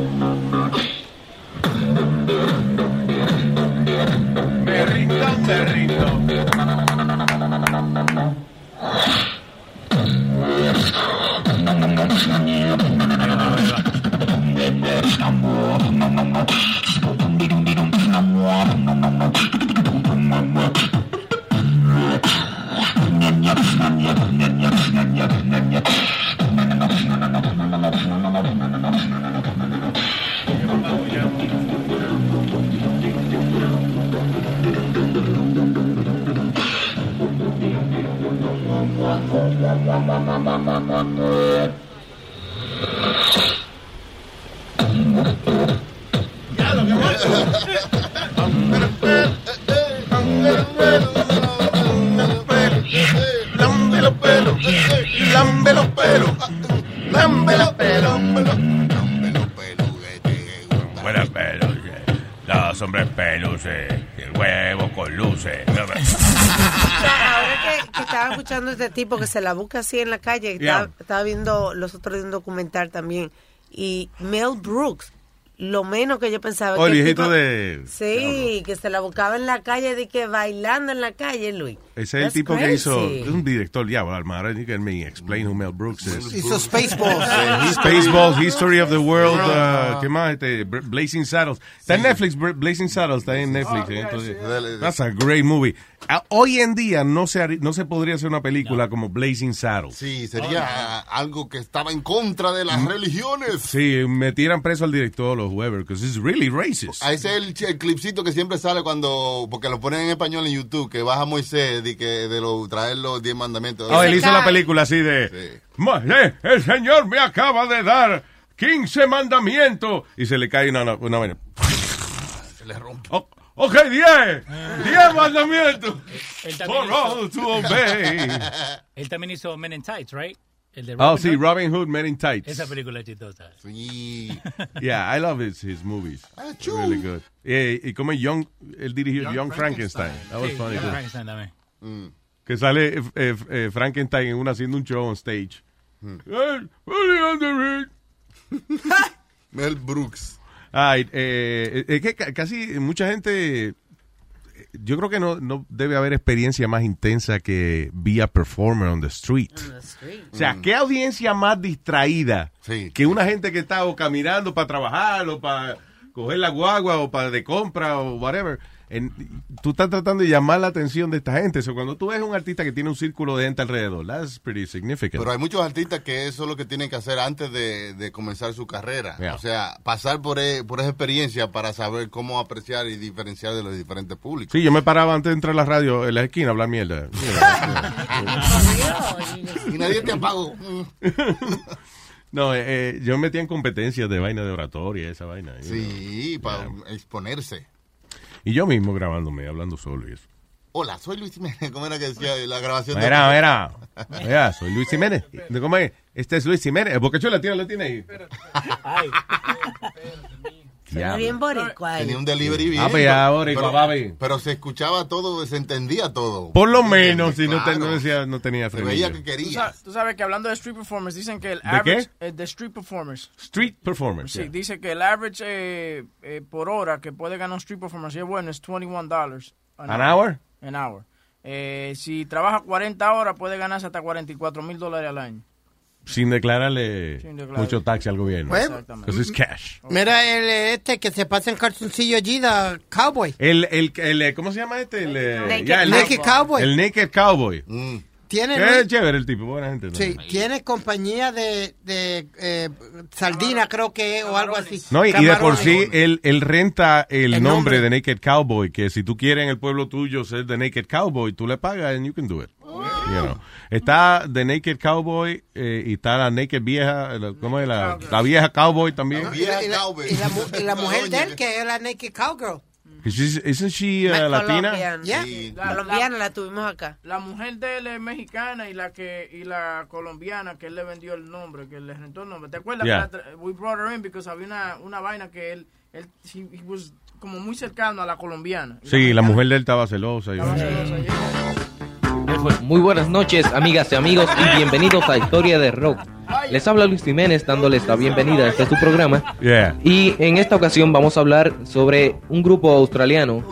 Escuchando a este tipo que se la busca así en la calle, estaba, Yeah. estaba viendo los otros días un documental también. Y Mel Brooks, lo menos que yo pensaba. Oh, el que viejito tipo- de... Sí, que se la buscaba en la calle, de que bailando en la calle, Luis. Ese es el That's tipo que crazy. hizo, es un director, ya, well, Almara, you can me explain who Mel Brooks is. Hizo Spaceballs. Spaceballs, History of the World, uh, ¿qué más? Este, Blazing Saddles. Está en Netflix, Blazing Saddles, está en Netflix. eh, entonces, that's a great movie. Hoy en día no se, no se podría hacer una película como Blazing Saddles. Sí, sería algo que estaba en contra de las religiones. Sí, metieran preso al director o whoever, because it's really racist. A ese es el, clipcito que siempre sale cuando, porque lo ponen en español en YouTube, que baja Moisés de, que, de lo, traer los diez mandamientos. Oh, él hizo la película así de... "Ma- eh, el Señor me acaba de dar 15 mandamientos. Y se le cae una, una, una vaina. Se le rompe. Oh, ok, 10. 10 mandamientos. Él For también, all to obey. él también hizo Men in Tights, right? El de Oh, Robin sí, Hood. Robin Hood Men in Tights. Esa película es chistosa. Sí. Yeah, I love his, his movies. Really good. Eh, y como Young, él dirigió Young, Frankenstein. That was Sí, funny. Young too. Frankenstein también. Que sale eh, eh, eh, Frankenstein en una haciendo un show on stage. The ring. Mel Brooks. Ay, eh, es que ca- casi mucha gente, yo creo que no, no debe haber experiencia más intensa que be a performer on the street. O sea, ¿qué audiencia más distraída que una gente que está o caminando para trabajar o para coger la guagua o para de compra o whatever? En- tú estás tratando de llamar la atención de esta gente. So, cuando tú ves un artista que tiene un círculo de gente alrededor, that's pretty significant. Pero hay muchos artistas que eso es lo que tienen que hacer antes de, de comenzar su carrera. Yeah. O sea, pasar por, e- por esa experiencia para saber cómo apreciar y diferenciar de los diferentes públicos. Sí, yo me paraba antes de entrar a la radio en la esquina a hablar mierda. y nadie te apagó. No, eh, eh, yo me metía en competencias de vaina de oratoria, esa vaina. you Sí, know. para Yeah. exponerse. Y yo mismo grabándome, hablando solo y eso. Hola, soy Luis Jiménez. ¿Cómo era que decía la grabación? de- Mira, mira. Mira, soy Luis Jiménez. ¿Cómo es? Este es Luis Jiménez. El Bocachuela tiene, lo tiene ahí. Suena bien boricua. Tenía un delivery bien. Ah, pues ya, boricua, pero, papi. pero se escuchaba todo, se entendía todo. Por lo menos, si no, te- Claro. no decía, no tenía veía que Tú quería. sabes, tú sabes que hablando de street performers, dicen que el ¿De average... eh, de street performers. Street performance. Sí, yeah. dice que el average eh, eh, por hora que puede ganar un street performer, si es bueno, es $21 An hour? An hour. Eh, si trabaja 40 horas, puede ganarse hasta 44 mil dólares al año. Sin declararle Sin declarar. mucho taxi al gobierno. Because it's cash. Mira el este que se pasa en calzoncillo allí, da Cowboy. El, el, el, ¿cómo se llama este? El, eh, Naked el Cowboy. El Naked Cowboy. Tiene, Qué chévere el tipo, buena gente. ¿no? sí, tiene compañía de, de eh, sardina, creo que, o algo así. No, y, y de por sí, él, él renta el, El nombre, nombre. de Naked Cowboy, que si tú quieres en el pueblo tuyo ser The Naked Cowboy, tú le pagas and you can do it. You know. Está The Naked Cowboy eh, y está la Naked Vieja, la- ¿cómo es? La, la vieja Cowboy también. Y la, y la- y la y la mujer de él, que es la Naked Cowgirl. Is she- Isn't she uh, latina? Colombiana. Yeah. La- Colombiana la tuvimos acá. La mujer de él es mexicana y la que y la colombiana que él le vendió el nombre, que le rentó el nombre. ¿Te acuerdas? Yeah. que la tra- we brought her in because había una, una vaina que él, él he, he was como muy cercano a la colombiana. Sí, la mujer de él estaba celosa. y- Muy buenas noches, amigas y amigos, y bienvenidos a Historia de Rock. Les habla Luis Jiménez dándoles la bienvenida a este su programa. Yeah. Y en esta ocasión vamos a hablar sobre un grupo australiano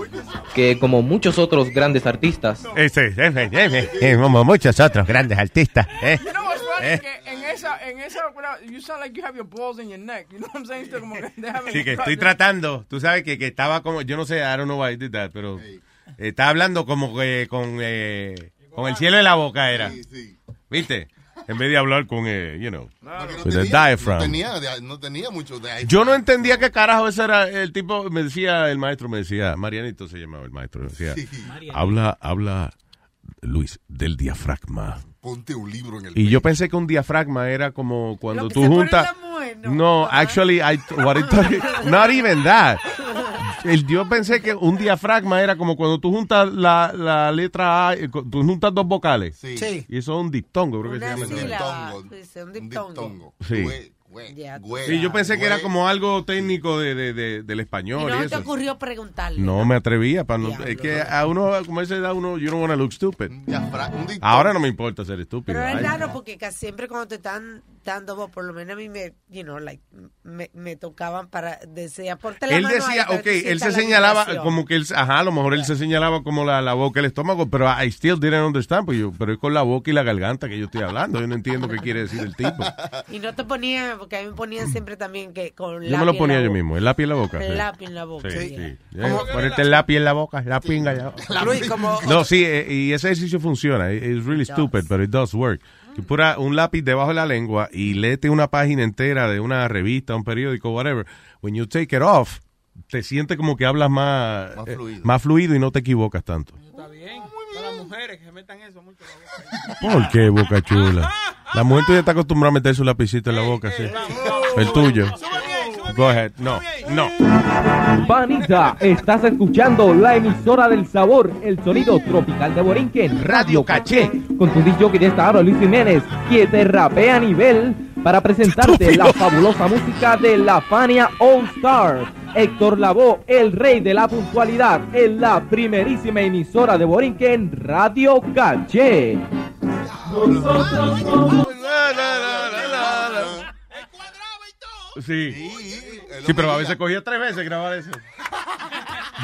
que, como muchos otros grandes artistas, como muchos otros grandes artistas. eh. You know what's funny? Eh. Que en esa, en esa, you sound like you have your balls in your neck. You know what I'm saying? Esto como que déjame- Sí, que estoy tratando. Tú sabes que, que estaba como, yo no sé, I don't know why I did that, pero eh, estaba hablando como que con, eh, con el cielo en la boca era. ¿Viste? En vez de hablar con, eh, you know, with the No diaphragm. tenía, no tenía mucho ahí. Yo no entendía qué carajo ese era el tipo, me decía, el maestro me decía, Marianito se llamaba el maestro, me decía, habla, habla, Luis, del diafragma. Ponte un libro en el Y yo pensé que un diafragma era como cuando Lo que tú juntas. mujer, No, actually, I, what I thought- not even that. El- yo pensé que un diafragma era como cuando tú juntas la, la letra A, eh, tú juntas dos vocales. Sí. Y eso es un diptongo, creo que Una se llama. sílaba. Dice, un diptongo. Sí. Ya. Sí, yo pensé que era como algo técnico de, de- de- del Y español y, no te eso. ocurrió preguntarle. No me atrevía. Para no, es que a uno, como a esa edad, uno, you don't want to look stupid. Ahora no me importa ser estúpido. Pero es raro porque casi siempre cuando te están dando voz, por lo menos a mí me, you know, like, me, me tocaban para decir, aporte la Él mano decía, ahí ok, él se la señalaba vibración. como que él, ajá, a lo mejor él se señalaba como la, la boca, el estómago, pero I still didn't understand, pues yo, pero es con la boca y la garganta que yo estoy hablando, yo no entiendo qué quiere decir el tipo. Y no te ponían, porque a mí me ponían siempre también que con Yo me lo ponía la yo boca. mismo, el lápiz en la boca. El sí. lápiz en la boca. Sí, Sí. sí. Eh, Ponerte el lápiz en la boca, la pinga ya. Luis, como- No, sí, eh, y ese ejercicio funciona. It- It's really stupid, but it does work. Tú pones un lápiz debajo de la lengua y léete una página entera de una revista, un periódico, whatever. When you take it off, te sientes como que hablas más, Más eh, fluido. más fluido y no te equivocas tanto. Está bien. Para las mujeres que se metan eso mucho en la boca. ¿Por qué, boca chula? La mujer tuya está acostumbrada a meter su lapicito en la boca, sí. El tuyo. Go ahead. No, no. Panita, estás escuchando la emisora del sabor, el sonido tropical de Borinquen, Radio Caché, con tu DJ de esta hora, Luis Jiménez, que te rapea a nivel para presentarte la fabulosa música de la Fania All Stars. Héctor Lavoe, el rey de la puntualidad, en la primerísima emisora de Borinquen, Radio Caché. Sí. Sí, pero a veces cogía tres veces grabar eso.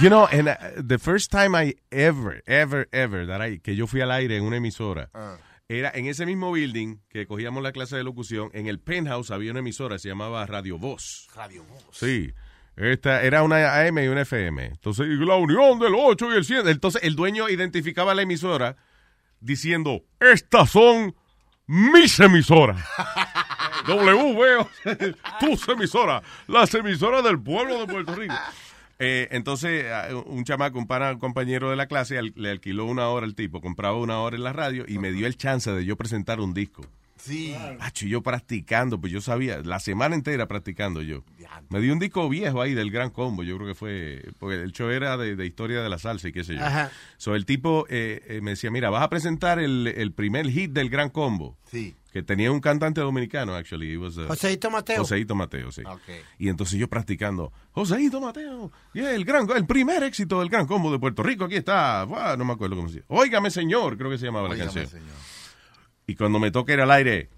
You know, and uh, the first time I ever, ever, ever, that I- que yo fui al aire en una emisora, Ah. era en ese mismo building que cogíamos la clase de locución, en el penthouse había una emisora, se llamaba Radio Voz. Radio Voz. Sí. Esta era una AM y una FM. Entonces, y la unión del 8 y el 100. Entonces, el dueño identificaba la emisora diciendo, estas son mis emisoras. W, tus emisoras, las emisoras del pueblo de Puerto Rico. Eh, entonces, un chamaco, un, compañero de la clase, le alquiló una hora al tipo, compraba una hora en la radio y me dio el chance de yo presentar un disco. Sí. Acho, yo practicando, pues yo sabía, la semana entera practicando yo. Me dio un disco viejo ahí del Gran Combo, yo creo que fue, porque el show era de, de historia de la salsa y qué sé yo. Ajá. So, el tipo eh, eh, me decía, mira, vas a presentar el, el primer hit del Gran Combo. Sí. Que tenía un cantante dominicano, actually. Was, uh, Joseito Mateo. Joseito Mateo, sí. Y entonces yo practicando, Joseito Mateo, yeah, el, gran, el primer éxito del Gran Combo de Puerto Rico, aquí está. Buah, no me acuerdo cómo se llama. Óigame, señor, creo que se llamaba la canción. señor. Y cuando me toque ir al aire,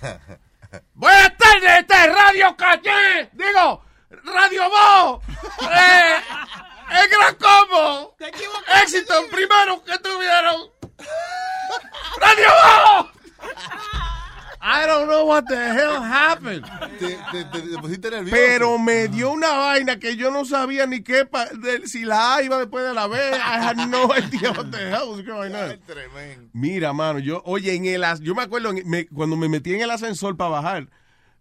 Buenas tardes, este es Radio Caché. Digo, Radio Bo. Eh, el gran combo. Éxito el primero que tuvieron. Radio Bo. I don't know what the hell happened. Te, te- te- te pusiste nervioso. pero me dio una vaina que yo no sabía ni qué, pa- de- si la A iba después de la B. I had no idea what the hell was going on. Tremendo. Mira, mano, yo, oye, en el, yo me acuerdo en- me- cuando me metí en el ascensor para bajar,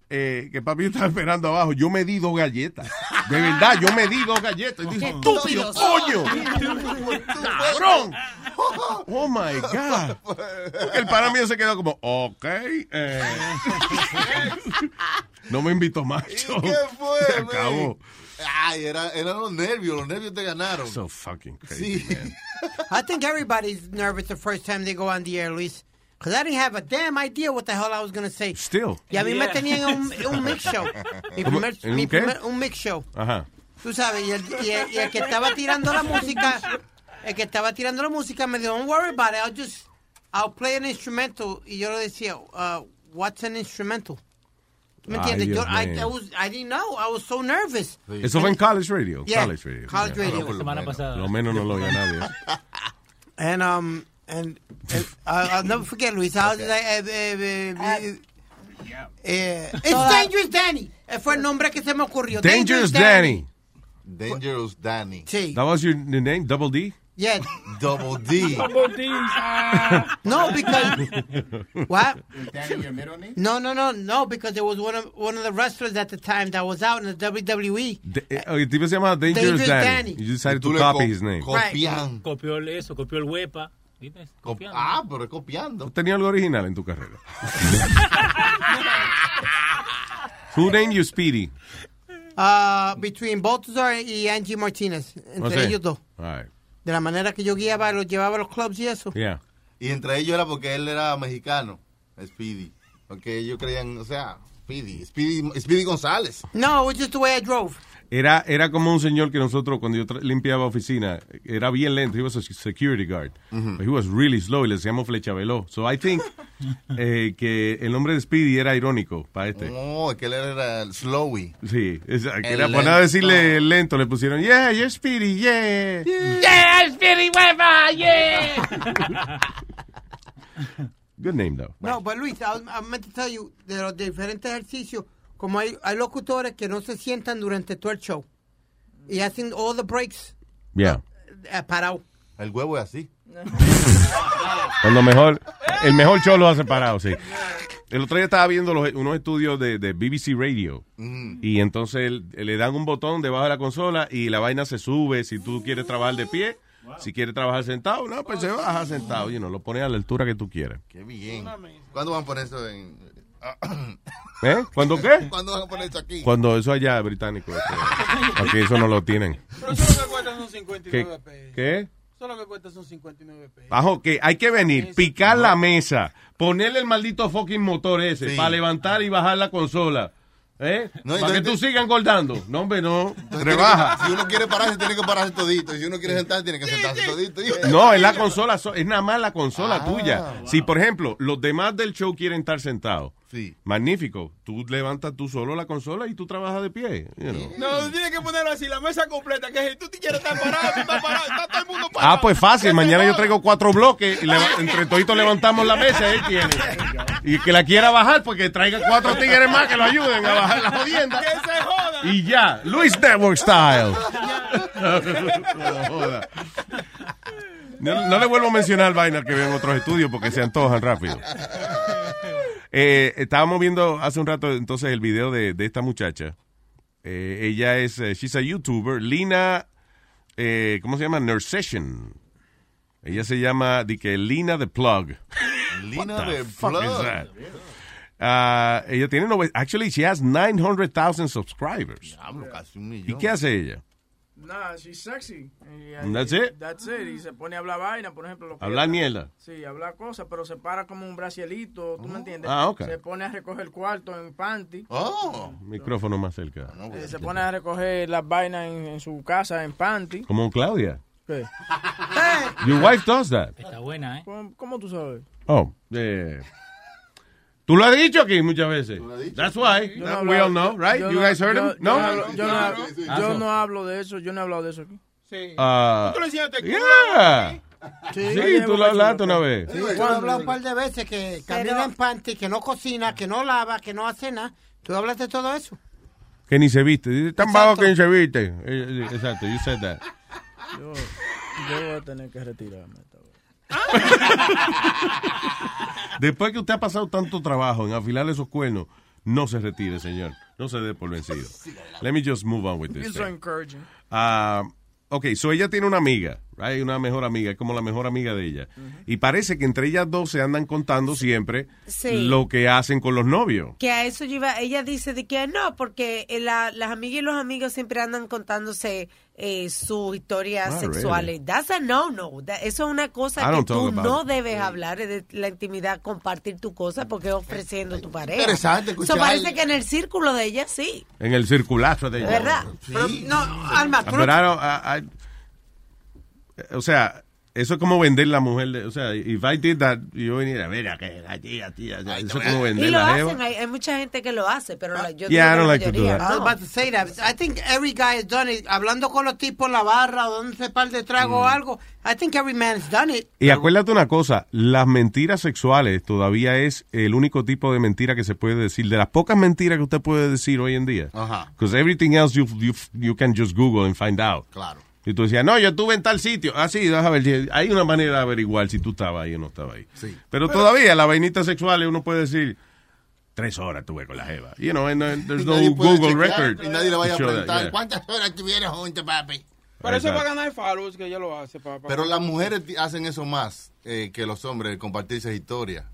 eh, que papi estaba esperando abajo, yo me di dos galletas. De verdad, yo me di dos galletas. Y dije, estúpido, coño. Cabrón. Oh my God. Porque el pana mío se quedó como, ok. eh. No me invitó más. ¿Y yo. qué fue, Se acabó. Ay, era, eran los nervios, los nervios te ganaron. So fucking crazy, Sí. man. I think everybody's nervous the first time they go on the air, Luis. Because I didn't have a damn idea what the hell I was going to say. Still. Y a mí me Yeah. tenían en un, un mix show. Mi primer, ¿En un mi primer- un mix show. Ajá. Tú sabes, y el, y el- y el que estaba tirando la música, el que estaba tirando la música me dijo, don't worry about it, I'll just, I'll play an instrumental. Y yo le decía, uh, what's an instrumental? ¿Tú ¿Me entiendes? Yo, I. I, was, I didn't know, I was so nervous. Eso fue en College Radio. Yeah, College Radio. College Yeah. Radio. Por lo Semana menos. pasada. Lo menos no lo oía nadie. And um and, and I'll, I'll never forget Luis. I was like, eh, eh, it's Dangerous Danny. Eh, Fue el nombre que se me ocurrió. Dangerous Danny. Dangerous Danny. Sí. That was your name? Double D? Yeah. Double D. No, because what? Danny your middle name? No, no, no, no. Because there was one of one of the wrestlers at the time that was out in the WWE. De- eh, el tipo se Dangerous, Dangerous Danny. Danny. You decided to copy co- his name. Copian. Copió el- eso, copió el huepa. ¿Viste? Copiando. Ah, pero es copiando. ¿Tú tenías algo original en tu carrera? Who named you Speedy? Uh, between Baltazar y Angie Martinez. Entre O sea, ellos dos. right. De la manera que yo guiaba, los llevaba a los clubs y eso. Yeah. Y entre ellos era porque él era mexicano, Speedy. Porque ellos creían, o sea, Speedy, Speedy, Speedy González. No, it was just the way I drove. Era, era como un señor que nosotros, cuando yo limpiaba oficina, era bien lento. He was a security guard. Ujú. But he was really slow y le decíamos flecha veloz. So I think eh, que el nombre de Speedy era irónico para este. No, es que él era el Slowy. Sí, es- El era para nada decirle lento, le pusieron, yeah, you're Speedy, yeah. Yeah, Speedy Hueva, yeah. Good name, though. No, but Luis, I meant to tell you, de los diferentes ejercicios, como hay, hay locutores que no se sientan durante todo el show y hacen all the breaks Yeah. eh, parado. El huevo es así. Cuando mejor, el mejor show lo ha separado, sí. El otro día estaba viendo los- unos estudios de, de BBC Radio Mm. y entonces el- le dan un botón debajo de la consola y la vaina se sube si tú quieres trabajar de pie, si quieres trabajar sentado, no, pues se baja sentado y no lo pones a la altura que tú quieras. Qué bien. ¿Cuándo van a poner eso en...? ¿Eh? ¿Cuándo qué? ¿Cuándo van a poner eso aquí? Cuando eso allá es británico. este, Aquí eso no lo tienen. Pero eso lo que cuesta son 59 pesos. ¿Qué? Eso lo que cuesta son 59 pesos. Bajo que hay que venir, picar la mesa, ponerle el maldito fucking motor ese Sí. para levantar y bajar la consola. ¿Eh? No, Para que tú sigas engordando. No, hombre, no. Entonces, Rebaja. que- Si uno quiere pararse, tiene que pararse todito. Y si uno quiere sentarse, tiene que sentarse todito. No, es la consola, so- es nada más la consola Ah, tuya. Si, por ejemplo, los demás del show quieren estar sentados, Sí. magnífico. Tú levantas tú solo la consola y tú trabajas de pie. you know. No, tú tienes que ponerlo así, la mesa completa, que si tú te quieres estar parado, tú estás parado, está todo el mundo parado. Ah, pues fácil. Mañana yo traigo cuatro bloques y entre toditos levantamos la mesa. Él tiene. Y que la quiera bajar, pues que traiga cuatro tigres más que lo ayuden a bajar la jodienda. Que se joda. Y ya. Luis Network Style. No joda. No, no le vuelvo a mencionar vaina que veo en otros estudios porque se antojan rápido. Eh, estábamos viendo hace un rato entonces el video de, de esta muchacha. Eh, ella es, eh, she's a YouTuber, Lina, eh, ¿cómo se llama? Nursession. Ella se llama, di que Lina the Plug. Lina the Plug. is that? Ah, ella tiene, actually she has 900,000 subscribers. Diablo, casi un ¿Y millón. qué hace ella? Nah, she's sexy. Y, And that's it? That's it. Y se pone a hablar vaina, por ejemplo. lo que Hablar mierda. Sí, hablar cosas, pero se para como un bracielito, ¿tú me entiendes? Ah, ok. Se pone a recoger el cuarto en panty. Oh. Micrófono más cerca. Eh, se pone a recoger las vainas en, en su casa en panty. Como Claudia. ¿Qué? Your wife does that. Está buena, ¿eh? ¿Cómo, cómo tú sabes? Oh, eh. Tú lo has dicho aquí muchas veces. That's why. Yo no That hablo- we all know, right? yo You no- guys heard yo- him? No? Yo no, hablo- yo no hablo- yo so- no hablo de eso, yo no he hablado de eso aquí. Sí. Ah, ¿Tú enseñaste que yeah. Sí. Sí, tú lo hablaste una vez. Sí, yo he hablado un par de veces que camina en panty, que no cocina, que no lava, que no hace nada. ¿Tú hablas de todo eso? Que ni se viste. Dice, Tan bajo que ni se viste. Eh, eh, Exacto, you said that. Yo, yo voy a tener que retirarme. Después que usted ha pasado tanto trabajo en afilar esos cuernos, no se retire, señor. No se dé por vencido. Let me just move on with this. so thing. encouraging. Ah, ok, so ella tiene una amiga, right? una mejor amiga, es como la mejor amiga de ella. Y parece que entre ellas dos se andan contando siempre Sí. lo que hacen con los novios. Que a eso yo iba, ella dice de que no, porque eh, la- las amigas y los amigos siempre andan contándose eh, sus historias Ah, sexuales. That's a no, no. That- eso es una cosa que tú talk about no it. debes hablar eh, de la intimidad, compartir tu cosa, porque es ofreciendo tu pareja. Interesante Eso parece que en el círculo de ella sí. En el circulazo de ella. ¿Verdad? Pero, no, Alma, tú no- I- I- o sea, eso es como vender la mujer. de- o sea, if I did that, yo viniera, mira, que la tía, tía, eso es como Y vender lo la jeva. hacen, hay, hay mucha gente que lo hace, pero la- yo Yeah, I don't like to do that. I was no. about to say that. I think every guy has done it. Hablando con los tipos en la barra o dándose par de trago Mm. o algo. I think every man's done it. Y acuérdate una cosa, las mentiras sexuales todavía es el único tipo de mentira que se puede decir. De las pocas mentiras que usted puede decir hoy en día. Ajá. Because everything else you, you, you can just Google and find out. Claro. Y tú decías, no, yo estuve en tal sitio. Ah, sí, déjame ver. si- Hay una manera de averiguar si tú estabas ahí o no estabas ahí. Sí. Pero, todavía las vainitas sexuales uno puede decir, tres horas estuve con la jeva. You know, and, uh, there's Y no Google chequear, record. Y nadie le vaya a that, preguntar yeah. cuántas horas estuvieron juntos, papi. Pero eso va a ganar followers, que ella lo hace, papá. Pero las mujeres hacen eso más eh, que los hombres, el compartirse historias.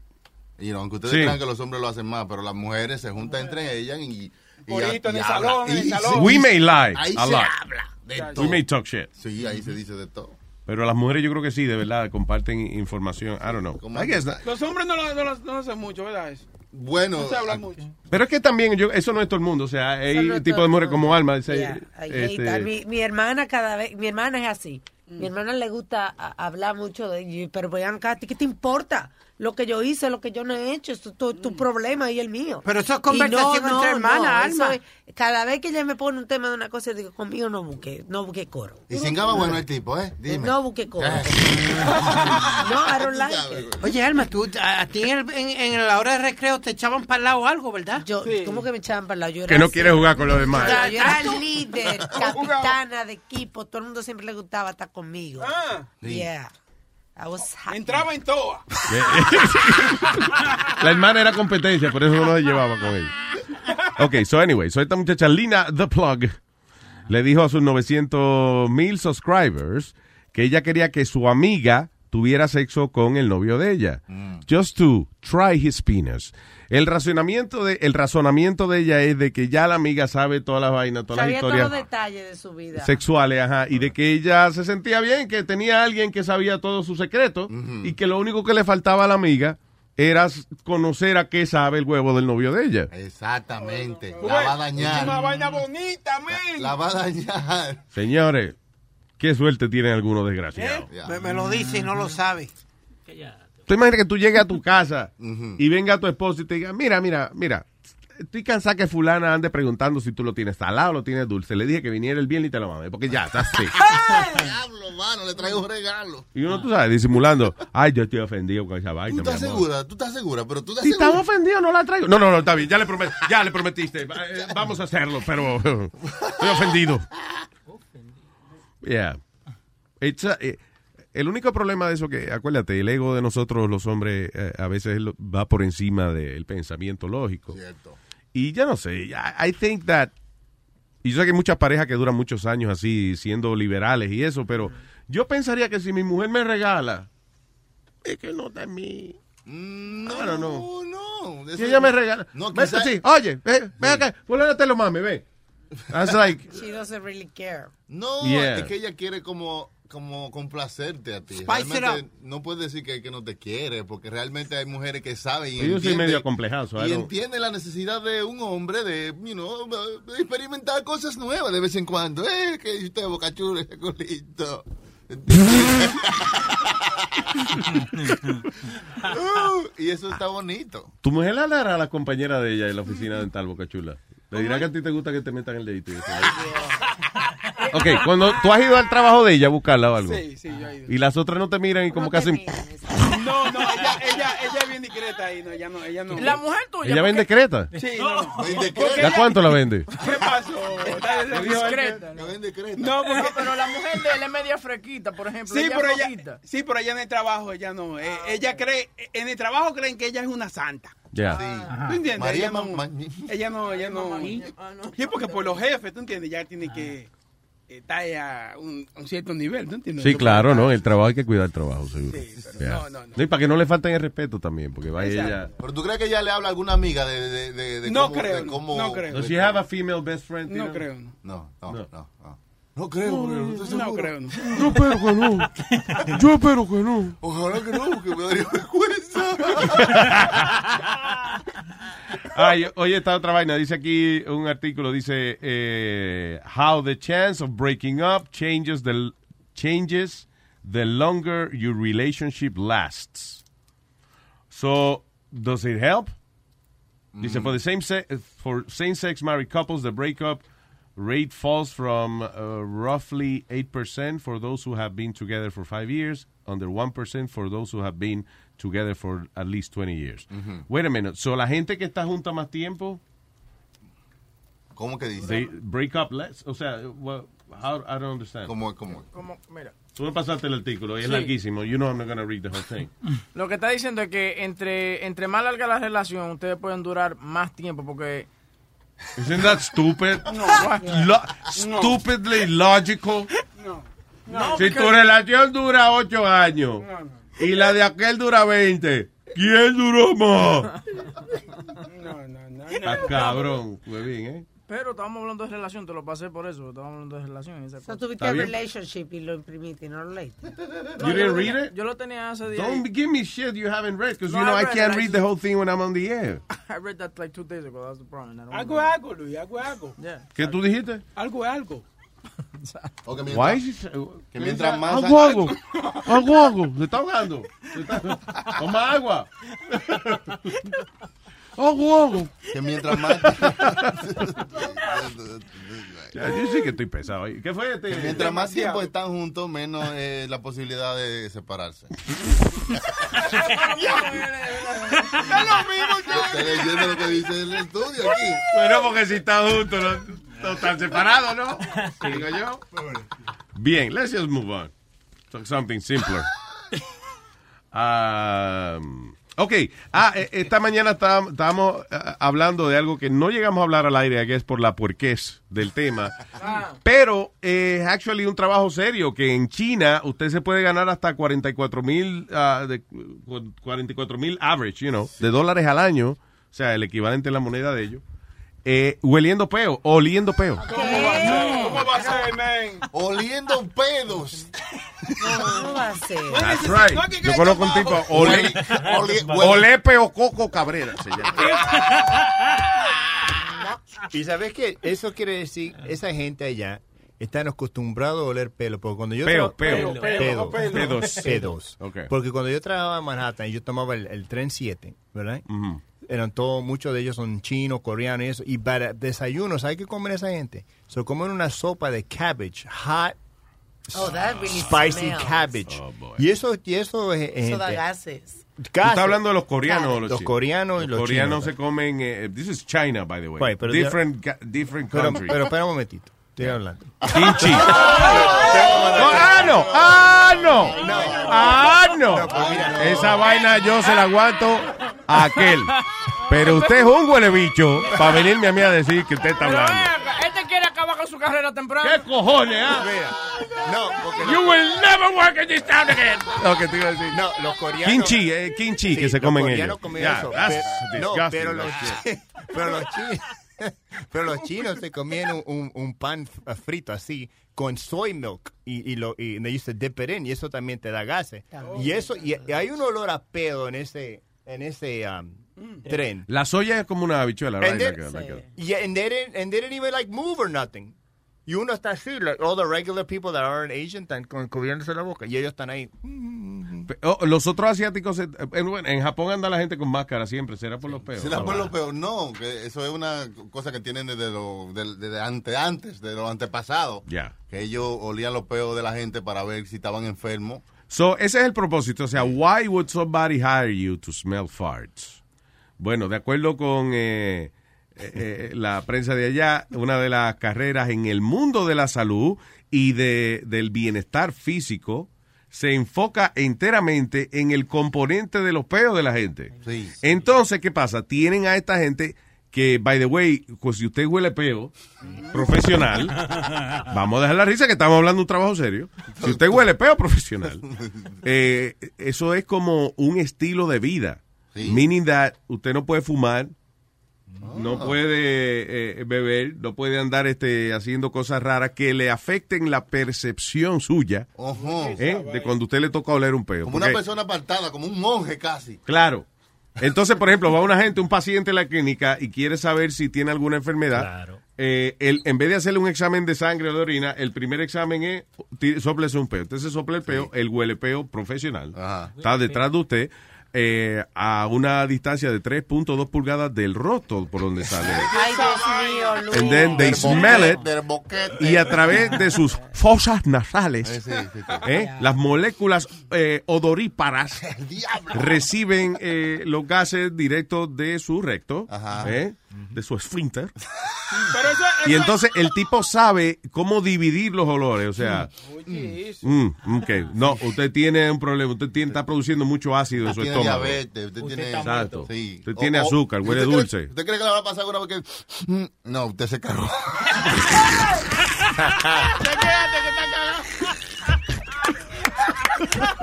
Y no, aunque ustedes Sí. crean que los hombres lo hacen más, pero las mujeres se juntan entre ellas y. Corito en y el salón, en el salón. We may lie Ahí a se lot. habla de We todo. may talk shit. Sí, ahí se dice de todo. Pero las mujeres yo creo que sí, de verdad, comparten información. I don't know. I guess not. Los hombres no lo, no lo- no lo hacen mucho, ¿verdad? Eso. Bueno, No se habla mucho. Pero es que también, yo, eso no es todo el mundo. O sea, hay no es tipo todo de el mujeres como Alma. dice, Yeah, ahí este. Mi, mi hermana cada vez, mi hermana es así. Mi hermana le gusta a- hablar mucho de pero vean, Katy, ¿qué te importa? Lo que yo hice, lo que yo no he hecho, es tu, tu problema y el mío. Pero eso es conversación entre hermanas, Alma. es- cada vez que ella me pone un tema de una cosa, digo, conmigo no busque, no busque coro. y cingaba bueno el tipo, ¿eh? Dime. No busque coro. Eh. no, I don't like it. Oye, Alma, tú, a, a ti en, el- en- en la hora de recreo te echaban para el lado o algo, ¿verdad? Yo, ¿Cómo que me echaban para el lado? Yo era Que no así. quiere jugar con los demás. Yo era líder, capitana de equipo, todo el mundo siempre le gustaba estar conmigo. Ah, Yeah. Entraba en toa. La hermana era competencia, por eso no se llevaba con ella. Ok, so anyway, so esta muchacha Lina The Plug le dijo a sus 900 mil subscribers que ella quería que su amiga tuviera sexo con el novio de ella. Just to try his penis. El razonamiento de, el razonamiento de ella es de que ya la amiga sabe todas las vainas, todas Sabía las todos historias los detalles de su vida. sexuales, ajá, y de que ella se sentía bien, que tenía alguien que sabía todos sus secretos y que lo único que le faltaba a la amiga era conocer a qué sabe el huevo del novio de ella. Exactamente. La va a Es dañar. una vaina bonita. La va a dañar. Señores, qué suerte tienen algunos desgraciados. Me, me lo dice y no lo sabe. Tú imaginas que tú llegues a tu casa y venga tu esposo y te diga, mira, mira, mira, estoy cansada que fulana ande preguntando si tú lo tienes salado o lo tienes dulce. Le dije que viniera el viernes y te lo mamé, porque ya, estás así. Diablo, mano, le traigo un regalo. Y uno, tú sabes, disimulando, ay, yo estoy ofendido con esa vaina. ¿Tú estás mi amor". segura? ¿Tú estás segura? Pero tú estás Si segura. estás ofendido, no la traigo. No, no, no, está bien, ya le, promet- ya le prometiste. Eh, Vamos a hacerlo, pero estoy ofendido. Yeah. It's a- eh, el único problema de eso que, acuérdate, el ego de nosotros los hombres eh, a veces va por encima del pensamiento lógico. Y ya no sé, I, I think that, y yo sé que hay muchas parejas que duran muchos años así, siendo liberales y eso, pero yo pensaría que si mi mujer me regala, es que no en mí. No, no, no. no. Si ella me regala. No, quizá- sí, oye, ven, ven acá, fulana te lo mame, ve. That's like, She doesn't really care. No, Yeah. es que ella quiere como, como complacerte a ti. Spice it Realmente no puedes decir que, que no te quiere, porque realmente hay mujeres que saben y Yo soy entienden- medio I Y entiende la necesidad de un hombre de, you know, de experimentar cosas nuevas de vez en cuando. Eh, que dice usted, boca chula, ese culito. Uh, y eso está bonito. tu mujer le hablará a la compañera de ella en la oficina dental, Boca Chula. Le dirá que a ti te gusta que te metan el dedito. Ok, cuando tú has ido al trabajo de ella a buscarla o algo. Sí, sí, yo he ido. Y las otras no te miran y como que hacen... No, no, ella, ella, ella es bien discreta ahí, no, ella no, ella no. La mujer tuya. ¿Ella vende creta? Sí, no, no. ¿Y a cuánto la vende? ¿Qué pasó? Dale, Discreta. Que vende creta. No, porque No, pero la mujer de él es media frequita, por ejemplo. Sí, ella pero ella, sí, pero ella en el trabajo, ella no. eh, ella cree, en el trabajo creen que ella es una santa. Ya. ¿Tú entiendes? María ella, no, ella no, ella no. Sí, porque por los jefes, ¿tú entiendes? Ya tiene que estar a un, un cierto nivel, ¿tú entiendes? Sí, Tú claro, ¿no? El trabajo hay que cuidar el trabajo, seguro. pero Ya. no, no, Y para que no le falten el respeto también, porque vaya ella... Pero tú crees que ella le habla a alguna amiga de, de, de, de No cómo, creo, de cómo- no creo. Does she have a female best friend? No creo, no. No, no, No. No. no. No creo, no No creo, no. Yo espero que no. Yo espero que no. Ojalá que no, porque me daría vergüenza. Ay, oye, esta otra vaina. Dice aquí un artículo, dice eh, How the chance of breaking up changes the, changes the longer your relationship lasts. So, does it help? Dice, for the same se for same-sex married couples, the breakup rate falls from uh, roughly 8% for those who have been together for five years, under 1% for those who have been together for at least 20 years. Ujú. Wait a minute. So, la gente que está junta más tiempo, ¿Cómo que dice? they break up less. O sea, well, how, I don't understand. ¿Cómo, cómo? Como, mira, Tú me pasaste el artículo, y es Sí. larguísimo. You know I'm not going to read the whole thing. lo que está diciendo es que entre, entre más larga la relación, ustedes pueden durar más tiempo porque... Isn't that stupid? No. Lo- stupidly logical. No. No, Si tu relación dura 8 años y la de aquel dura 20, ¿quién duró más? No, no, no. Ah, cabrón. Fue bien, ¿eh? Pero estábamos hablando de relación, te lo pasé por eso, estábamos hablando de relación. esa So cosa. tuviste relationship y lo imprimiste y no lo leíste. No, You didn't lo read tenía- it? Yo lo tenía hace días. Don't give me shit you haven't read, because No, you know I I read can't it. I read the whole thing when I'm on the air. I read that like two days ago, that's the problem. I Algo es algo, Luis, algo es algo. Yeah. ¿Qué tú dijiste? Algo es algo. O que Why mientras, is he- que mientras más... Hago algo. Hago algo. Se está ahogando. Se está- Toma agua. Hago algo. Que mientras más... Ya, yo sí que estoy pesado. ¿Qué fue este? que mientras más tiempo están juntos, menos eh, la posibilidad de separarse. Es lo mismo Estoy leyendo lo que dice el estudio aquí. Bueno, porque si están juntos, no, no están separados, ¿no? Digo yo. Bien, let's just move on. Something simpler. Um, ok, ah, eh, esta mañana está- estábamos eh, hablando de algo que no llegamos a hablar al aire, que es por la puerquez del tema. Pero es actually un trabajo serio que en China usted se puede ganar hasta 44 mil, ah, de- 44 mil average, you know, de dólares al año, o sea, el equivalente a la moneda de ellos, eh, hueliendo peo, oliendo peo. ¿Cómo va a ser? ¿Cómo va a ser, man? Oliendo pedos. No va a ser. That's right. Yo conozco un tipo, Ole, Ole- Olepe o Coco Cabrera se llama. Y sabes qué, eso quiere decir, esa gente allá están acostumbrados a oler pelo, porque cuando yo Peo, peo. pedos, Pelo, pelo. pedos, Pedos. pedos. Ok. porque cuando yo trabajaba en Manhattan y yo tomaba el, el tren 7, ¿verdad? Eran todos, muchos de ellos son chinos, coreanos y eso, y para desayuno, ¿sabes qué comen esa gente? Se comen una sopa de cabbage, hot, Oh, that really spicy smells. cabbage. Oh, y eso, y eso es, es Eso da gente- gases. Tú estás hablando de los coreanos los, Los coreanos y los coreanos chinos. se comen. eh, this is China, by the way. Right, pero different, ga- different Pero, country. pero espera un momentito, estoy hablando. Kimchi. No, ah, no. Ah, no. Ah, no. Esa vaina yo se la aguanto a aquel. Pero usted es un huele bicho para venirme a mí a decir que usted está hablando. Este quiere acabar con su carrera temprano. ¿Qué cojones, ah? No, porque You will never work in this town again. Lo que te iba a decir. No, los coreanos. Kimchi, eh, kimchi que se los comen coreanos ellos. comen Yeah, eso, that's pero- no, pero los, pero los chinos, pero los chinos se comían un, un- un pan f- frito así con soy milk y, y lo y they used to dip it in, y eso también te da gases. Y eso y, y hay un olor a pedo en ese en ese um, tren. La soya es como una habichuela, right? And then- Like a- like a- Yeah, and they didn't and they didn't even like move or nothing. Y uno está así, like all the regular people that aren't Asian están con- cubriéndose la boca y ellos están ahí. Oh, los otros asiáticos, eh, en, bueno, en Japón anda la gente con máscara siempre, será por los peos. Será por lo peor, no, que eso es una cosa que tienen desde lo, de, desde ante, antes, de los antepasados. Ya. Que ellos olían los peos de la gente para ver si estaban enfermos. So, ese es el propósito. O sea, why would somebody hire you to smell farts? Bueno, de acuerdo con eh, eh, eh, la prensa de allá, una de las carreras en el mundo de la salud y de, del bienestar físico se enfoca enteramente en el componente de los peos de la gente. Entonces, ¿qué pasa? Tienen a esta gente que, by the way, pues si usted huele peo profesional, vamos a dejar la risa que estamos hablando de un trabajo serio. Si usted huele peo profesional, eh, eso es como un estilo de vida. Meaning that usted no puede fumar, no puede eh, beber, no puede andar este, haciendo cosas raras que le afecten la percepción suya Ojo. ¿eh? de cuando usted le toca oler un peo. Como una persona apartada, como un monje casi. Claro. Entonces, por ejemplo, va una gente, un paciente a la clínica y quiere saber si tiene alguna enfermedad. Eh, él, en vez de hacerle un examen de sangre o de orina, el primer examen es sóplese un peo. Entonces sopla el peo, el huele peo profesional. Está detrás de usted eh, a una distancia de 3.2 pulgadas del rostro por donde sale. Ay, Dios mío, Luis. And then they Del smell it. boquete, del boquete. Y a través de sus fosas nasales, Eh, sí, sí, sí. ¿eh? las moléculas eh, odoríparas reciben eh, los gases directos de su recto, ¿eh? De su esfínter. Y entonces el tipo sabe cómo dividir los olores, o sea... mm, ok, no, usted tiene un problema, usted tiene, está produciendo mucho ácido en su Tiene estómago. diabetes, usted tiene... Exacto. Sí. Usted tiene O- o- azúcar, huele ¿usted cree- dulce. ¿Usted cree que le va a pasar una vez que... Mm, No, usted se cagó.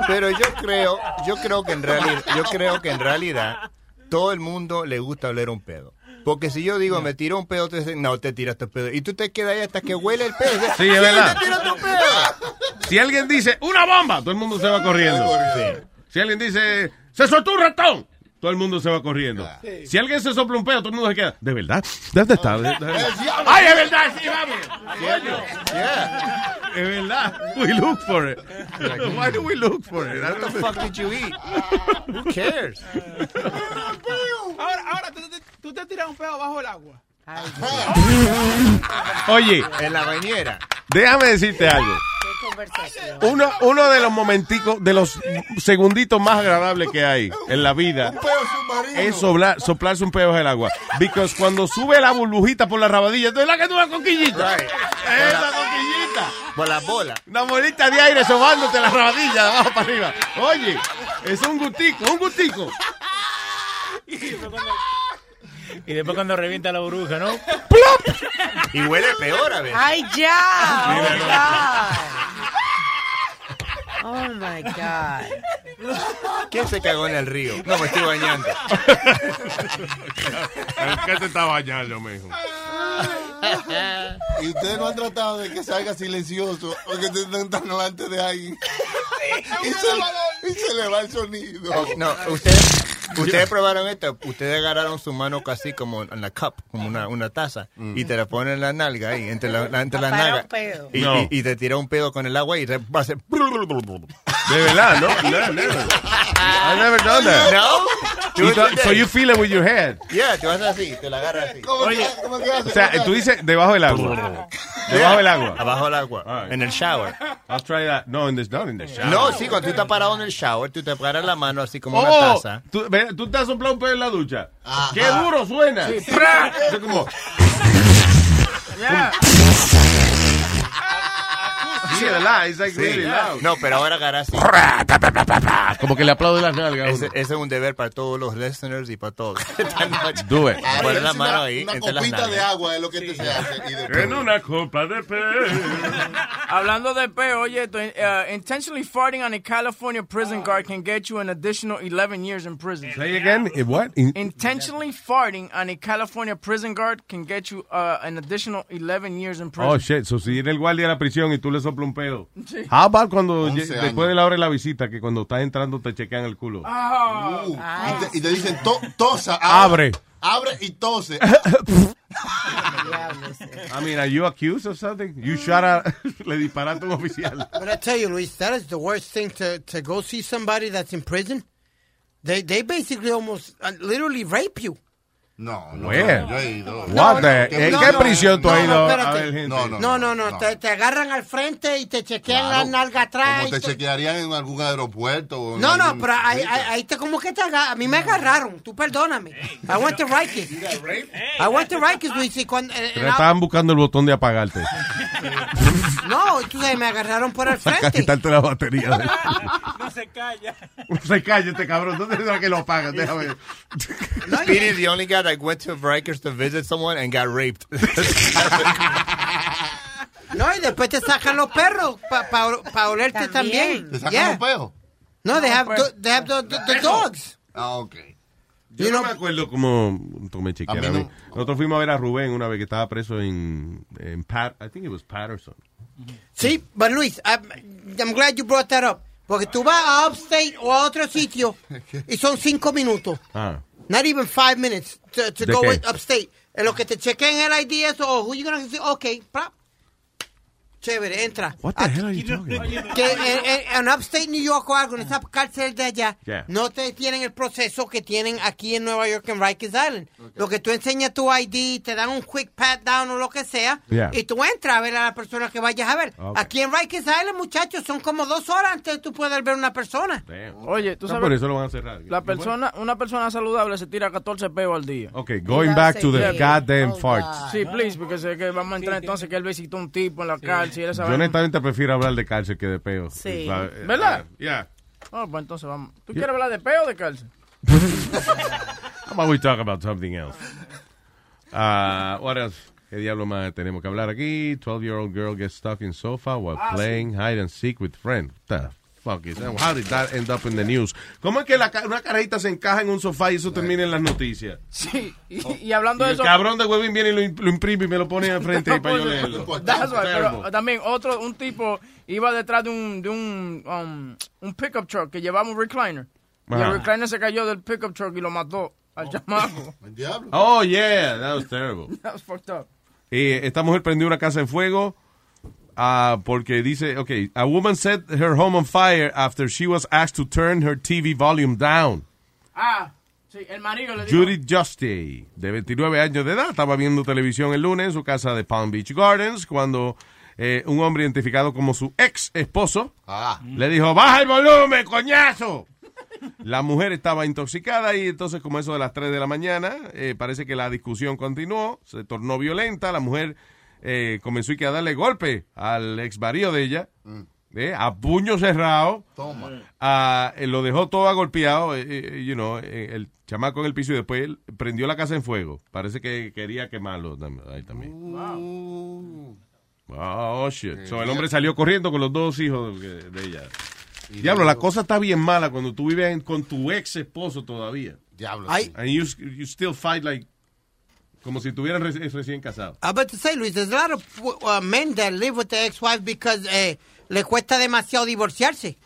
Pero yo creo, yo creo que en realidad, yo creo que en realidad todo el mundo le gusta oler un pedo. Porque si yo digo, me tiro un pedo, te dicen, no, te tiraste el pedo. Y tú te quedas ahí hasta que huele el pedo. Sí, es verdad. te tiraste un pedo. Si alguien dice una bomba, todo el mundo se va corriendo. Si alguien dice se soltó un ratón, todo el mundo se va corriendo. Si alguien se sopla un pedo, todo el mundo se queda. ¿De verdad? ¿Dónde está? ¿De- de- ¡Ay, es verdad! ¡Sí, vamos! Coño. Es verdad. We look for it. Why do we look for it? What the fuck did you eat? Who cares? Ahora, ahora tú, te- tú te tiras un pedo bajo el agua. Oye, En la bañera. déjame decirte algo. Uno, uno de los momenticos, de los segunditos más agradables que hay en la vida es soplar, soplarse un pedo en el agua. Because cuando sube la burbujita por la rabadilla, ¿tú es la que tú vas coquillita? Esa coquillita. Por la bola. Una bolita de aire sobándote la rabadilla de abajo para arriba. Oye, es un gustico, un gustico. Y después cuando revienta la burbuja, ¿no? Y huele peor a veces. Ay, ya. Mira, Oh, my God. ¿Quién se cagó en el río? No, me estoy bañando. ¿Qué te está bañando, mijo? Y ustedes no han tratado de que salga silencioso porque ustedes están delante de alguien. Y se, y se le va el sonido. Oh, no, ustedes, ustedes probaron esto. Ustedes agarraron su mano casi como en la cup, como una, una taza, y te la ponen en la nalga ahí, entre la, la- entre. Y, No. y- y te tira un pedo con el agua y te va a hacer. De verdad, no, no, never. I never done that. No. You thought- so you feel it with your head. Yeah, te vas así, te la agarras así. ¿Cómo que- cómo que hace? O sea, tú dices debajo del agua. Debajo del agua. Abajo del agua. En el shower. I'll try that. No, in the, not in the shower. No, sí, cuando tú estás parado en el shower, tú te paras la mano así como una Oh, taza. tú, ve, tú te has soplado un pedo en la ducha. ¡Qué duro suena! Sí. Eso como... Sí, ¿verdad? It's like Sí. really loud. No, pero ahora agarras así. Como que le aplaude las nalgas. a Ese, uno. ese es un deber para todos los listeners y para todos. Do it. Poner la Una- mano ahí Una entre las copita de nalgas. agua es lo que te se hace. Y En una copa de pe. Hablando de peo, oye, esto, uh, intentionally farting on a California prison guard can get you an additional 11 years in prison. Say again. Eh, What? In- Intentionally farting on a California prison guard can get you uh, an additional 11 years in prison. Oh, shit. So, si viene el guardia de la prisión y tú le soplas un pedo. Sí. How about cuando, 11 lle- años. después de la hora de la visita, que cuando estás entrando te chequean el culo? Ah. Uh, y, te, y te dicen, to- tosa. Abre. Abre y tose. I mean, are you accused of something? You shot a... le disparaste a un oficial. But I tell you, Luis, that is the worst thing to, to go see somebody that's in prison. They they basically almost uh, literally rape you. No, no. Where? Yo he ido. What the- ¿En No, qué no, prisión tú no, has ido no, a ver gente? No, no, No, no, no, Te, te agarran al frente y te chequean Claro. la nalga atrás. Como y te to- chequearían en algún aeropuerto. O en No, no, algún pero ahí, sitio. ahí, ahí te como que te agarran. A mí me agarraron, tú perdóname. I went to Rikers. I went to Rikers, Luis, y cuando... eh, Pero eh, estaban buscando el botón de apagarte. no, tú sabes, me agarraron por el Para frente. quitarte la batería. de- No se calla. No se calle este cabrón. ¿Dónde es que lo apagan? Déjame ver. Speedy is the only guy that went to Rikers to visit someone and got raped. No, y después te sacan los perros para olerte también. ¿Te sacan Yeah. los peos? No, they have, perros. do- they have the, the- the dogs. Ah, ok. Yo no me acuerdo cómo tomé chequear. A mí a mí. no. Nosotros fuimos a ver a Rubén una vez que estaba preso en, en Pat, I think it was Patterson. Sí, but Luis, I'm, I'm glad you brought that up. Porque tú vas a Upstate o a otro sitio y son cinco minutos. Ah. Not even five minutes to, to go Upstate. En lo que te chequen el ID, eso, oh, who you gonna say, okay, prop. Chévere, entra. What the hell are you talking about? Que en, en- en Upstate New York o algo, en esa cárcel de allá, Yeah. no te tienen el proceso que tienen aquí en Nueva York en Rikers Island. Lo que tú enseñas tu ID, te dan un quick pat down o lo que sea, Yeah. y tú entras a ver a la persona que vayas a ver. Okay. Aquí en Rikers Island, muchachos, son como dos horas antes de tú poder ver una persona. Oye, tú No, sabes. por eso lo van a cerrar. La persona, una persona saludable se tira 14 peos al día. Ok, going back to the goddamn farts. Sí, please, porque sé que vamos a entrar entonces que él visitó un tipo en la cárcel sabe. Yo honestamente prefiero hablar de cárcel que de peo. Sí. ¿Sabe? ¿Verdad? Yeah. Oh, pues entonces vamos. ¿Tú Yeah. quieres hablar de peo o de cárcel? How about we talk about something else? Uh, what else? ¿Qué diablo más tenemos que hablar aquí? 12-year-old girl gets stuck in sofa while Ah, playing hide and seek with friend. What the fuck is that? How did that end up in the news? ¿Cómo es que la, una carajita se encaja en un sofá y eso termina en las noticias? Sí, y, y hablando Y de el eso. cabrón de Webin viene y lo, lo imprime y me lo pone al frente ahí para yo leerlo. That's right, pero Terrible. también otro, un tipo iba detrás de un, de un, um, un pickup truck que llevaba un recliner. Y el recliner se cayó del pickup truck y lo mató al chamaco. El diablo. Oh, yeah, that was terrible. That was fucked up. Eh, esta mujer prendió una casa en fuego ah, porque dice, okay, a woman set her home on fire after she was asked to turn her TV volume down. Ah, sí, el marido le dijo. Judith Justy, de 29 años de edad, estaba viendo televisión el lunes en su casa de Palm Beach Gardens cuando eh, un hombre identificado como su ex esposo Ah. le dijo, baja el volumen, coñazo. La mujer estaba intoxicada y entonces como eso de las 3 de la mañana, eh, parece que la discusión continuó, se tornó violenta, la mujer eh, comenzó a darle golpe al ex marido de ella, eh, a puño cerrado, Toma. Ah, eh, lo dejó todo agolpeado, eh, eh, you know, eh, el chamaco en el piso y después él prendió la casa en fuego. Parece que quería quemarlo ahí también. Oh, shit. So, el hombre salió corriendo con los dos hijos de, de ella. Diablo, la cosa está bien mala cuando tú vives en- con tu ex esposo todavía. Diablo. And you, you still fight like Como si estuvieran reci- recién casados. I'm about to say, Luis, there's a lot of uh, men that live with the ex-wife because eh, le cuesta demasiado divorciarse.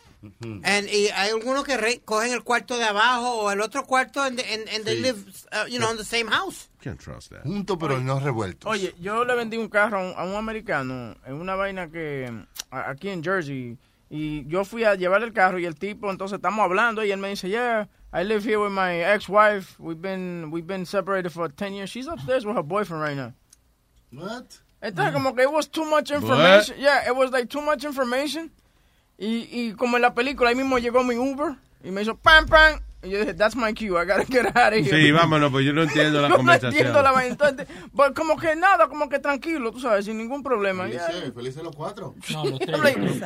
And, y hay algunos que re- cogen el cuarto de abajo o el otro cuarto and, and, and they Sí. live, uh, you know, in the same house. Can't trust that. Juntos pero no revueltos. Oye, yo le vendí un carro a un, a un americano en una vaina que aquí en Jersey y yo fui a llevar el carro y el tipo entonces estamos hablando y él me dice, "Yeah, I live here with my ex-wife. We've been we've been separated for 10 years. She's upstairs with her boyfriend right now." What? Entonces como que it was too much information. Yeah, it was like too much information. Y, y como en la película ahí mismo llegó mi Uber y me hizo pam pam y yo dije, "That's my cue. I gotta get out of here." Sí, vámonos, pues yo no entiendo la no conversación. entiendo la vaina. Entonces, pues, como que nada, como que tranquilo, tú sabes, sin ningún problema. Felices, felices los cuatro.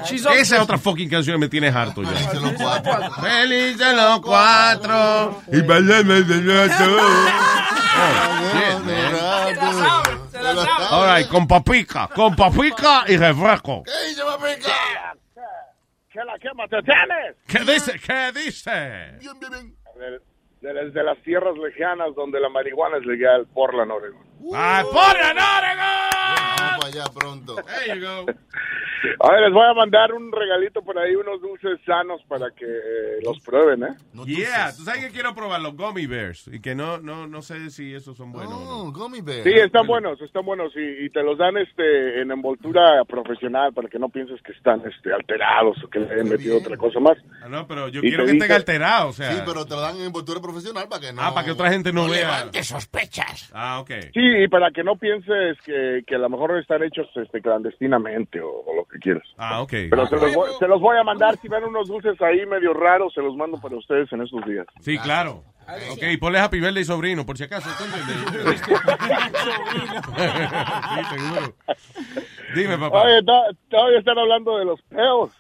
She's Esa es otra fucking canción que me tiene harto ya. Felices los cuatro. Y bailame de nuevo. All right, con papica, con papica y refresco. ¿Qué la quema te tienes? ¿Qué dice? ¿Qué dice? De- de- Desde las tierras lejanas donde la marihuana es legal, Portland, Oregon. ¡Ay, Portland, Vamos para allá pronto. There you go. A ver, les voy a mandar un regalito por ahí, unos dulces sanos para que eh, los prueben, ¿eh? Yeah, tú sabes que quiero probar los gummy bears y que no, no, no sé si esos son buenos. no. gummy bears. Sí, están buenos, están buenos y, y te los dan este en envoltura profesional para que no pienses que están este alterados o que le hayan metido otra cosa más. Ah, no, pero yo Y quiero te que dice- estén alterados, o sea. Sí, pero te lo dan en envoltura profesional para que no. Ah, para que otra gente no, vea. levante sospechas. Ah, ok. Sí, y para que no pienses que, que a lo mejor están hechos este clandestinamente o, o lo que quieras. Ah, ok. Pero se los, voy, se los voy a mandar, si ven unos dulces ahí medio raros, se los mando para ustedes en estos días. Sí, claro. Ok, ponle Happy Birthday sobrino, por si acaso. ¿tú entiendes? sí, seguro. Dime, papá. Oye, to- todavía están hablando de los peos.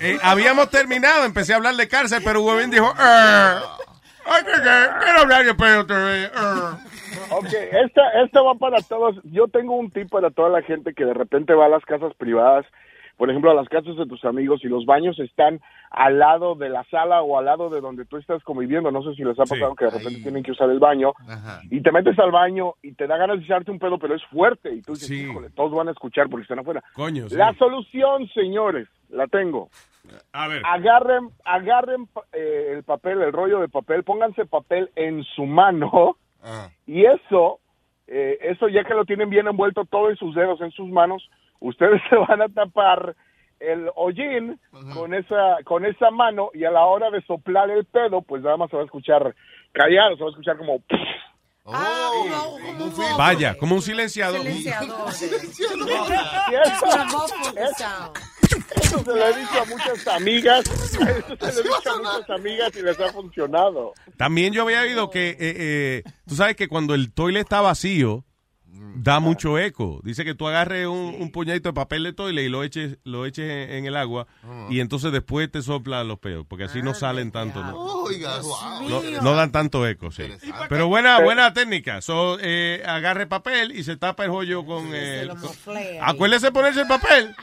Eh, habíamos terminado, empecé a hablar de cárcel, pero Huevín dijo, "Eh, ay, que- que- quiero hablar de pedo otra vez. eh". Ok, esta, esta va para todos. Yo tengo un tip para toda la gente que de repente va a las casas privadas, por ejemplo, a las casas de tus amigos y los baños están al lado de la sala o al lado de donde tú estás conviviendo. No sé si les ha pasado que de repente tienen que usar el baño y te metes al baño y te da ganas de echarte un pedo, pero es fuerte y tú dices, híjole, todos van a escuchar porque están afuera. Coño, sí. La solución, señores, la tengo. A ver. Agarren, agarren eh, el papel, el rollo de papel, pónganse papel en su mano. Y eso, eh, eso ya que lo tienen bien envuelto todo en sus dedos, en sus manos, ustedes se van a tapar el hollín con esa con esa mano y a la hora de soplar el pedo, pues nada más se va a escuchar callado, se va a escuchar como... Vaya, como un silenciador. Eso se lo he dicho a muchas amigas, eso se lo he dicho a muchas amigas y les ha funcionado. También yo había oído que, eh, eh, tú sabes que cuando el toilet está vacío, da mucho eco. Dice que tú agarres un, un puñadito de papel de toilet y lo eches, lo eches en, en el agua y entonces después te sopla los pedos, porque así no salen tanto. ¿no? Oiga, wow. No, no dan tanto eco, sí. Pero buena, buena técnica. So, eh, agarre papel y se tapa el hoyo con... eh, con- Acuérdese ponerse el papel.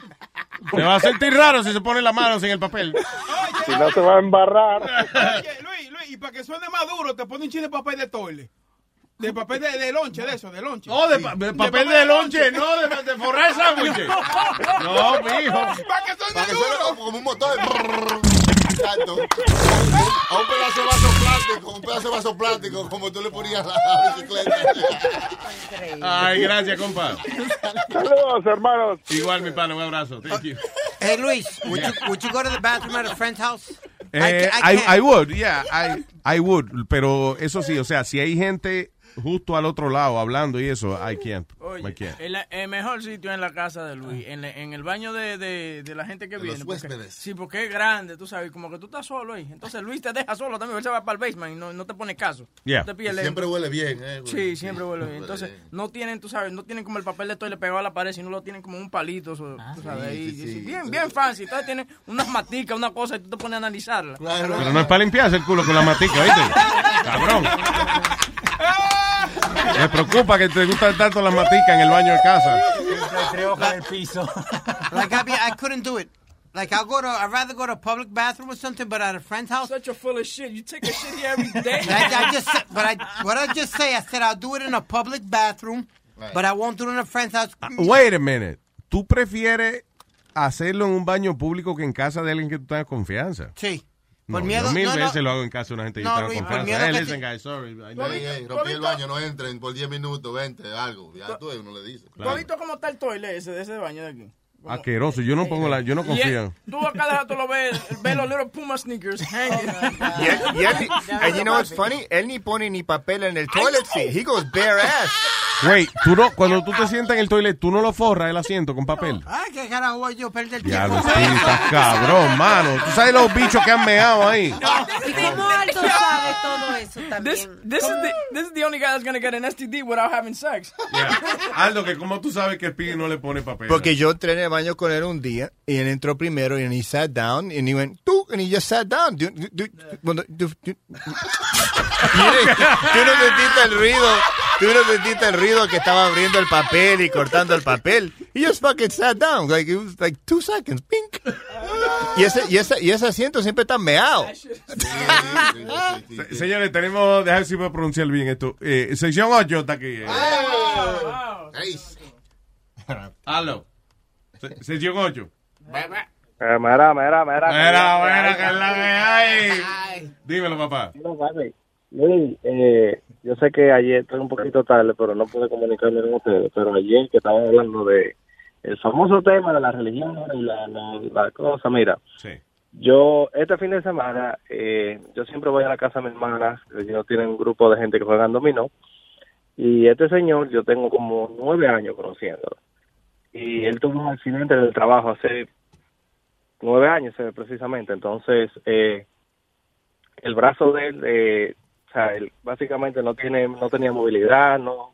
Se va a sentir raro si se pone la mano sin el papel. Si no se va a embarrar. Oye, Luis, Luis, y para que suene más duro, te ponen un chile de papel de toile. De papel de, de lonche, de eso, de lonche. No, de, pa- de papel de lonche, no, de, de forrar sándwiches. No, mijo. Para que Para que duro. como, como un motor. Exacto. A un pedazo de vaso plástico, un pedazo de vaso plástico, como tú le ponías a la bicicleta. Ay, gracias, compa. Saludos, hermanos. Igual, mi pana, un abrazo. Thank you. Hey, Luis, would you, would you go to the bathroom at a friend's house? Eh, I I. I would, yeah, I, I would. Pero eso sí, o sea, si hay gente justo al otro lado hablando y eso, I can't. I can't. El, el mejor sitio en la casa de Luis, en, en el baño de, de, de la gente que De viene. los porque- huéspedes. sí, porque es grande, tú sabes, como que tú estás solo ahí. Entonces Luis te deja solo también, él se va para el basement y no, no te pone caso. Yeah. No te pide Y el- siempre huele bien, eh, güey. Sí, siempre huele bien. Entonces, no tienen, tú sabes, no tienen como el papel de toile pegado a la pared, sino lo tienen como un palito, so- tú sabes, sí, bien, bien fancy. Entonces tienen unas maticas, una cosa, y tú te pones a analizarla. Pero no es para limpiarse el culo con la matica, ¿viste? Cabrón. Me preocupa que te gustan tanto las maticas en el baño de casa. Entre hojas en el piso. Like, I, I couldn't do it. Like I'll go to, I'd rather go to a public bathroom or something, but at a friend's house. Such a full of shit. You take a shit here every day. I, I just, said- but I, what I just say, I said I'll do it in a public bathroom, but I won't do it in a friend's house. Wait a minute. ¿Tú prefieres hacerlo en un baño público que en casa de alguien que tú tengas confianza? Sí. No, Por miedo- yo mil no, no. veces lo hago en casa de una gente que No, yo tengo confianza. miedo Hey, que listen, te- guys, sorry. I Ey, know- ey, rompí el baño, no entren por 10 minutos, 20, algo. Ya tú, uno le dice. ¿Tú has visto cómo está el toilet ese, de ese baño de aquí? Asqueroso. Yo no pongo la, yo no Y confío. Tú a cada rato lo ves, ves los little Puma sneakers hanging. Y él, y él, and you know what's funny? Él ni pone ni papel en el toilet seat. He goes bare ass. Wait, tú no, cuando tú te sientas en el toilet, tú no lo forras el asiento con papel. Ay, qué carajo voy yo perder tiempo. Diablo, Speedy, estás cabrón, mano. Tú sabes los bichos que han meado ahí. ¿Y cómo Aldo sabe todo eso también? This, this, is the, this is the only guy that's going to get an STD without having sex. Aldo, que como tú sabes que Speedy no le pone papel. Porque yo entré en el baño con él un día y él entró primero y he sat down and he went, tú, and he just sat down. Du- Mire, tú no sentiste el ruido, tú no sentiste el ruido que estaba abriendo el papel y cortando el papel. He just fucking sat down, like it was like two seconds, pink. Y ese, y ese, y ese asiento siempre está meado. Se- Señores, tenemos, déjame ver si puedo pronunciar bien esto. Eh, sección 8 está aquí. eh. Aldo. Se- Sección 8. Eh, mira, mira, mira. Mira, mira, que es la que hay. Dímelo, papá. No, papi. Eh, yo sé que ayer estoy un poquito tarde, pero no pude comunicarme con ustedes. Pero ayer que estaban hablando de el famoso tema de la religión y la, la, la cosa, mira. Sí. Yo, este fin de semana, eh, yo siempre voy a la casa de mi hermana, ellos tienen un grupo de gente que juegan dominó, y este señor, yo tengo como nueve años conociéndolo, y él tuvo un accidente en el trabajo hace nueve años eh, precisamente, entonces, eh, el brazo de él, eh, o sea, él básicamente no tiene, no tenía movilidad, no,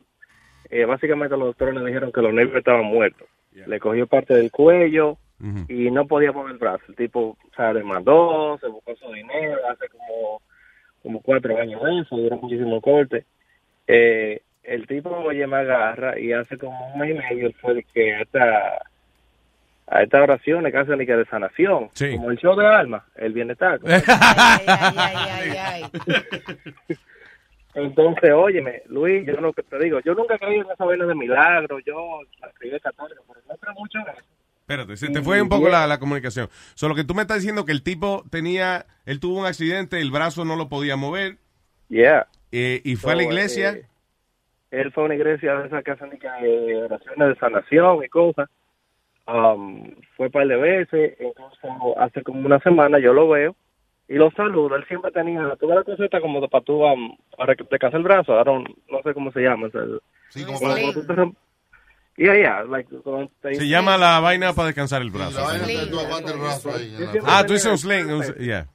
eh, básicamente los doctores le dijeron que los nervios estaban muertos, le cogió parte del cuello, y no podía mover el brazo. El tipo, o sea, demandó, se buscó su dinero, hace como, como cuatro años de eso, duró muchísimo corte. Eh, el tipo, oye, me agarra y hace como un mes y medio fue de que a esta, a estas oraciones que hacen y que de sanación, como el show de alma, el bienestar. Entonces, óyeme, Luis, yo lo que te digo, yo nunca he creído en esa vaina de milagro, yo la escribí católica, pero no creo mucho en eso. Espérate, se te fue un poco la, la comunicación. Solo que tú me estás diciendo que el tipo tenía, él tuvo un accidente, el brazo no lo podía mover. Yeah. eh, y fue a la iglesia. eh, él fue a una iglesia de esas que hacen de oraciones de sanación y cosas. Um, fue un par de veces, entonces hace como una semana yo lo veo y lo saludo. Él siempre tenía, tuve la cosita como de para tú, um, para que te case el brazo, ahora no, no sé cómo se llama. Sí, como para... rom- Yeah, yeah, like, Se llama la vaina para descansar el brazo. La vaina que tú el brazo ahí. ah, tú dices un sling. un- yeah.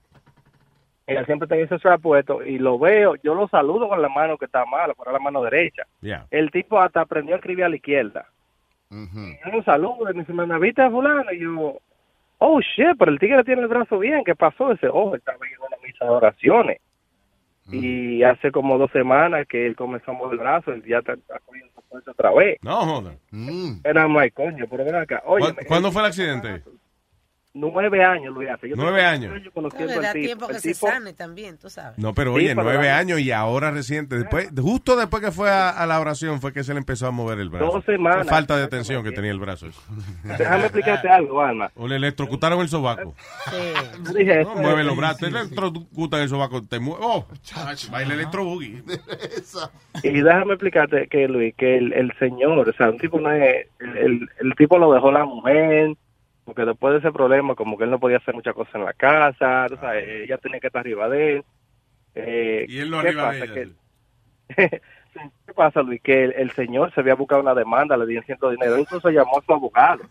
Ella siempre tenía ese strap puesto y lo veo, yo lo saludo con la mano que está mala, con la mano derecha. Yeah. El tipo hasta aprendió a escribir a la izquierda. Yo lo saludo y me dice, "Mana, ¿viste a fulano? Y yo, oh, shit, pero el tigre tiene el brazo bien, ¿qué pasó? Dice, oh, estaba en una misa de oraciones. Y hace como dos semanas que él comenzó a mover el brazo, él ya está, está cogiendo fuerza otra vez. No, joda. Era my coño, pero ven acá. Oye, ¿Cu- ¿Cuándo fue el accidente? Nueve años, Luis, hace. Yo Nueve años. No, le da tiempo que se tipo- sane también, tú sabes. No, pero Sí, oye, pero nueve la- años y ahora reciente. Después, justo después que fue a, a la oración fue que se le empezó a mover el brazo. Dos semanas. Fue falta de atención que tenía el brazo. Déjame explicarte algo, Alma. O le electrocutaron el sobaco. Yo dije, No, mueve los brazos. Te electrocutan el sobaco. Te mueve. Oh, baila electro boogie. Y déjame explicarte que, Luis, que el, el señor, o sea, un tipo no es, el, el, el tipo lo dejó la mujer, porque después de ese problema, como que él no podía hacer muchas cosas en la casa, tú sabes, ella tenía que estar arriba de él. Eh, Y él no ¿qué arriba de pasa? ella, Que- ¿Qué pasa, Luis? Que el, el señor se había buscado una demanda, le dieron cierto dinero, incluso llamó a su abogado.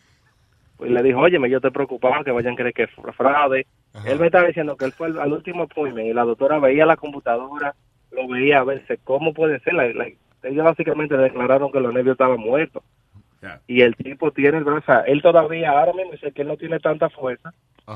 Y le dijo, oye, yo te preocupaba que vayan a creer que fue fraude. Él me estaba diciendo que él fue al, al último appointment y la doctora veía la computadora, lo veía a verse cómo puede ser. La, la- ellos básicamente declararon que los nervios estaban muertos. Y el tipo tiene el brazo, él todavía, ahora mismo dice que él no tiene tanta fuerza,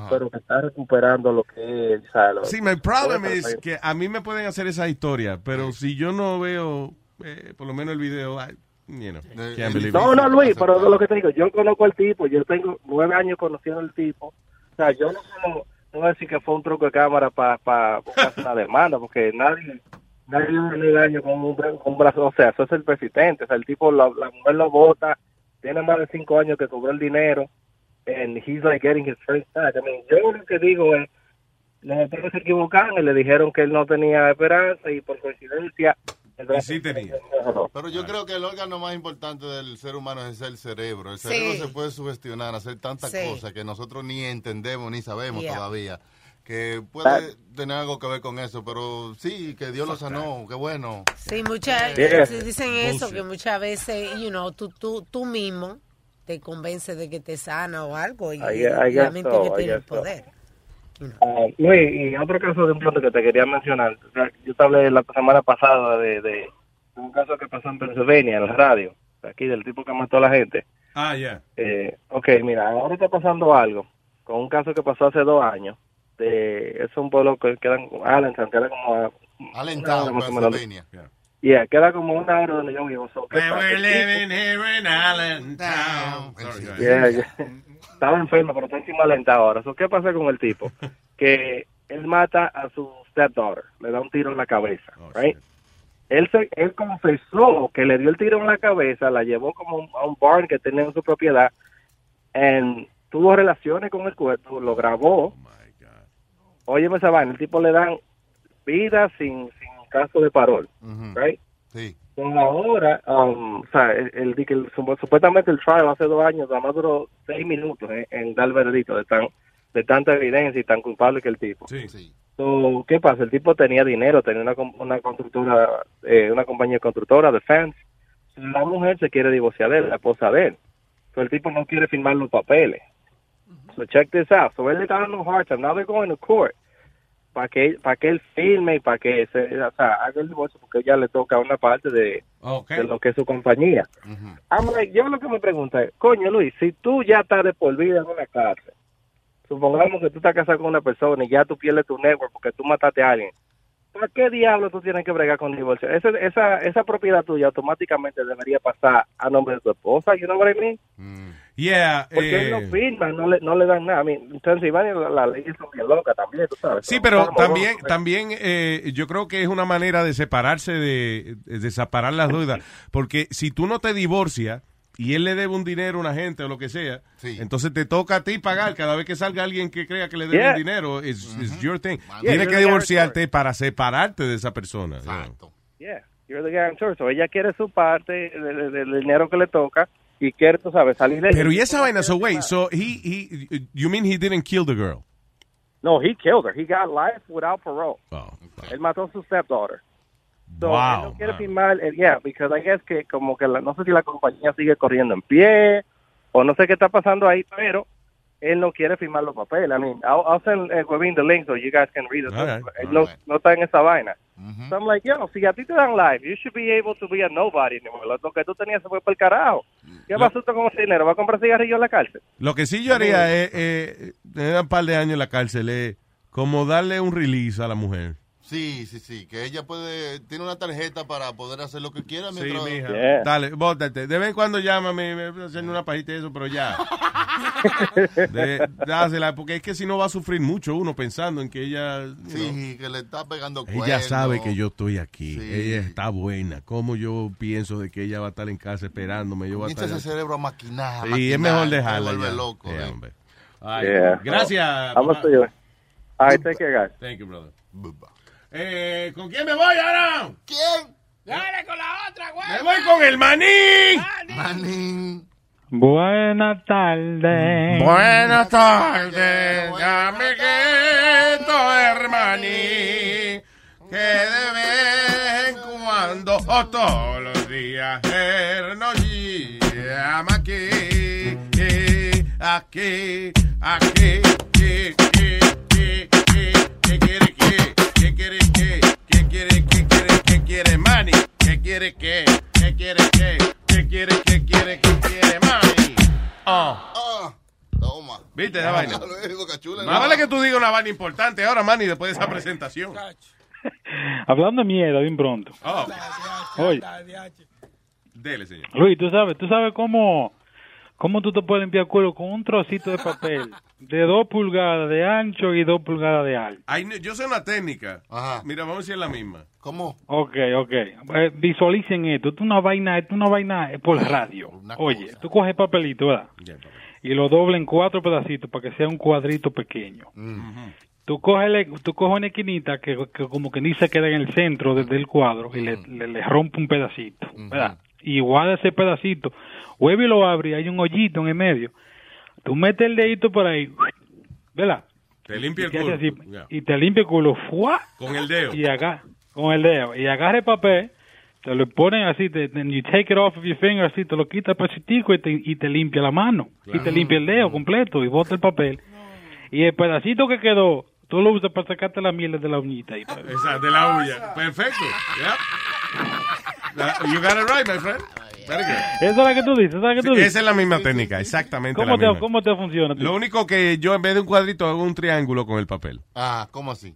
pero que está recuperando lo que sea, lo- Sí, mi problema es eso. que a mí me pueden hacer esa historia, pero si yo no veo, eh, por lo menos el video, I, you know, can't believe No, it. no, Luis, pero lo que te digo, yo conozco al tipo, yo tengo nueve años conociendo al tipo, O sea, yo no, no, no voy a decir que fue un truco de cámara para buscar una demanda, porque nadie nadie le daño con un, con un brazo. O sea, eso es el persistente. O sea, el tipo, la, la mujer lo vota, tiene más de cinco años que cobró el dinero, and he's like getting his first touch. I mean, yo lo que digo es, los doctores se equivocaron y le dijeron que él no tenía esperanza y por coincidencia... el brazo sí tenía. Pero yo creo que el órgano más importante del ser humano es el cerebro. El cerebro Sí. se puede sugestionar, hacer tantas Sí. cosas que nosotros ni entendemos ni sabemos Yeah. todavía. Que puede tener algo que ver con eso, pero sí, que Dios lo sanó, qué bueno. Sí, muchas Yeah. sí dicen eso, Bullshit. que muchas veces, you know, tú, tú, tú mismo te convences de que te sana o algo y, I- I la guess mente so, que I tiene el guess so. poder. Ah, Luis, y otro caso de un pronto que te quería mencionar. Yo te hablé la semana pasada de, de un caso que pasó en Pennsylvania, en la radio, aquí del tipo que mató a la gente. Ah, ya. Eh, ok, mira, ahora está pasando algo con un caso que pasó hace dos años. De, es un pueblo que queda en Allentown, queda como a, menos. Pennsylvania. Yeah, queda como una hora donde yo vivo. So, ¿qué And we're tipo- living here in Allentown. Sorry. Yeah, yeah. Estaba enfermo, pero está encima alentado ahora. So, ¿Qué pasa con el tipo? Que él mata a su stepdaughter, le da un tiro en la cabeza, right? Él, se, él confesó que le dio el tiro en la cabeza, la llevó como a un barn que tenía en su propiedad, y tuvo relaciones con el cuerpo, lo grabó. Óyeme esa vaina, el tipo le dan vida sin, sin caso de parol, right? Sí. So, ahora, um, o sea, el, supuestamente el trial hace dos años, nada más duró seis minutos en, en dar veredicto de tan de tanta evidencia y tan culpable que el tipo. Sí. So, ¿Qué pasa? El tipo tenía dinero, tenía una, una constructora, eh, una compañía constructora de fans. La mujer se quiere divorciar de él, la esposa de él. So, el tipo no quiere firmar los papeles. So check this out. So él le está dando un hard time. Now they're going to court para que para que él firme y para que se, o sea, haga el divorcio porque ya le toca una parte de, Okay. de lo que es su compañía. I'm like, yo lo que me pregunto es, coño Luis, si tú ya estás de por vida en una cárcel, supongamos que tú estás casado con una persona y ya tú pierdes tu network porque tú mataste a alguien, ¿para qué diablo tú tienes que bregar con divorcio? Esa, esa, esa propiedad tuya automáticamente debería pasar a nombre de tu esposa, you know what I mean? Yeah. Porque él eh, no firma, no le, no le dan nada. I mean, en Pennsylvania la, la ley es bien loca también, tú sabes. Sí, pero también, también eh, yo creo que es una manera de separarse de, de separar las dudas. Porque si tú no te divorcias y él le debe un dinero a una gente o lo que sea, entonces te toca a ti pagar cada vez que salga alguien que crea que le debe Yeah. un dinero. Es your thing. Yeah, Tienes que divorciarte para separarte de esa persona. you know. Yeah, you're the guarantor. So ella quiere su parte de- de- del dinero que le toca y quiere, tú sabes, salir de Pero y esa vaina, so wait, so he, he, you mean he didn't kill the girl? No, he killed her. He got life without parole. Él mató a su stepdaughter. So, Wow, él no quiere firmar, eh, yeah, because I guess que como que la- no sé si la compañía sigue corriendo en pie o no sé qué está pasando ahí, pero él no quiere firmar los papeles. I mean, I'll, I'll send uh, Webin the link so you guys can read it. Right, Él no, no está en esa vaina. So I'm like, yo, si a ti te dan life, you should be able to be a nobody anymore. Lo, que tú tenías se fue por el carajo. ¿Qué pasó tú con ese dinero? ¿Va a comprar cigarrillos en la cárcel? Lo que sí yo haría es, eh, tener un par de años en la cárcel, es como darle un release a la mujer. Sí, sí, sí, que ella puede, tiene una tarjeta para poder hacer lo que quiera Sí, mientras... mija. Dale, bótate. De vez en cuando llámame, me voy a hacer una pajita y eso, pero ya. De- dásela, porque es que si no va a sufrir mucho uno pensando en que ella... know, Sí, que le está pegando ella sabe que yo estoy aquí. Sí. Ella está buena. ¿Cómo yo pienso de que ella va a estar en casa esperándome? Yo voy a Comienza estar... ese cerebro a maquinar, Sí, es mejor se dejarla vuelve ya. loco, Yeah, eh. hombre. Ay, Yeah. Gracias. Vamos a. All right, take care, guys. Thank you, brother. Eh, ¿Con quién me voy ahora? ¿Quién? Dale con la otra, güey. Me voy con el maní. Manín. Buenas tardes. Buenas tardes, amiguito hermaní, que de vez en cuando o todos los días él nos llama aquí, aquí, aquí, ¿qué que? ¿Qué quiere que? ¿Qué quiere que? ¿Qué quiere Manny? ¿Qué quiere que? ¿Qué quiere que? ¿Qué quiere que? ¿Quiere que? ¿Quiere Manny? Ah. Ah, toma. ¿Viste esa vaina? Más vale que tú digas una vaina importante ahora, Manny, después de esa presentación. Hablando de mierda, bien pronto. Oh, Oye, dele, señor. Luis, tú sabes, tú sabes cómo, cómo tú te puedes limpiar el culo con un trocito de papel de 2 pulgadas de ancho y 2 pulgadas de alto. Hay- yo sé una técnica. Mira, vamos a decir la misma. ¿Cómo? Ok, ok. Eh, visualicen esto. Esto es una vaina, esto es una vaina eh, por radio. Oye, tú coges papelito, ¿verdad? Y lo doblas en cuatro pedacitos para que sea un cuadrito pequeño. Tú coges, tú coges una esquinita que, que como que ni se queda en el centro de- del cuadro y le, le, le rompe un pedacito, ¿verdad? Y guarda ese pedacito, hueve y lo abre y hay un hoyito en el medio. Tú metes el dedito por ahí, ¿verdad? Te limpia el culo. así. Y te limpia el culo, ¡fua! Con el dedo. Y agarra, con el dedo. Y agarra el papel, te lo ponen así, te, then you take it off of your finger, así, te lo quita pedacitico y te, y te limpia la mano. Y te limpia el dedo completo y bota el papel. Y el pedacito que quedó, tú lo usas para sacarte la miel de la uñita. Y Esa, de la uña. Perfecto. You got it right, my friend. Esa es la que tú dices, esa es la que tú Sí, dices. esa es la misma técnica, exactamente ¿Cómo la te, misma. ¿Cómo te funciona? tío? Lo único que yo en vez de un cuadrito hago un triángulo con el papel. Ah, ¿cómo así?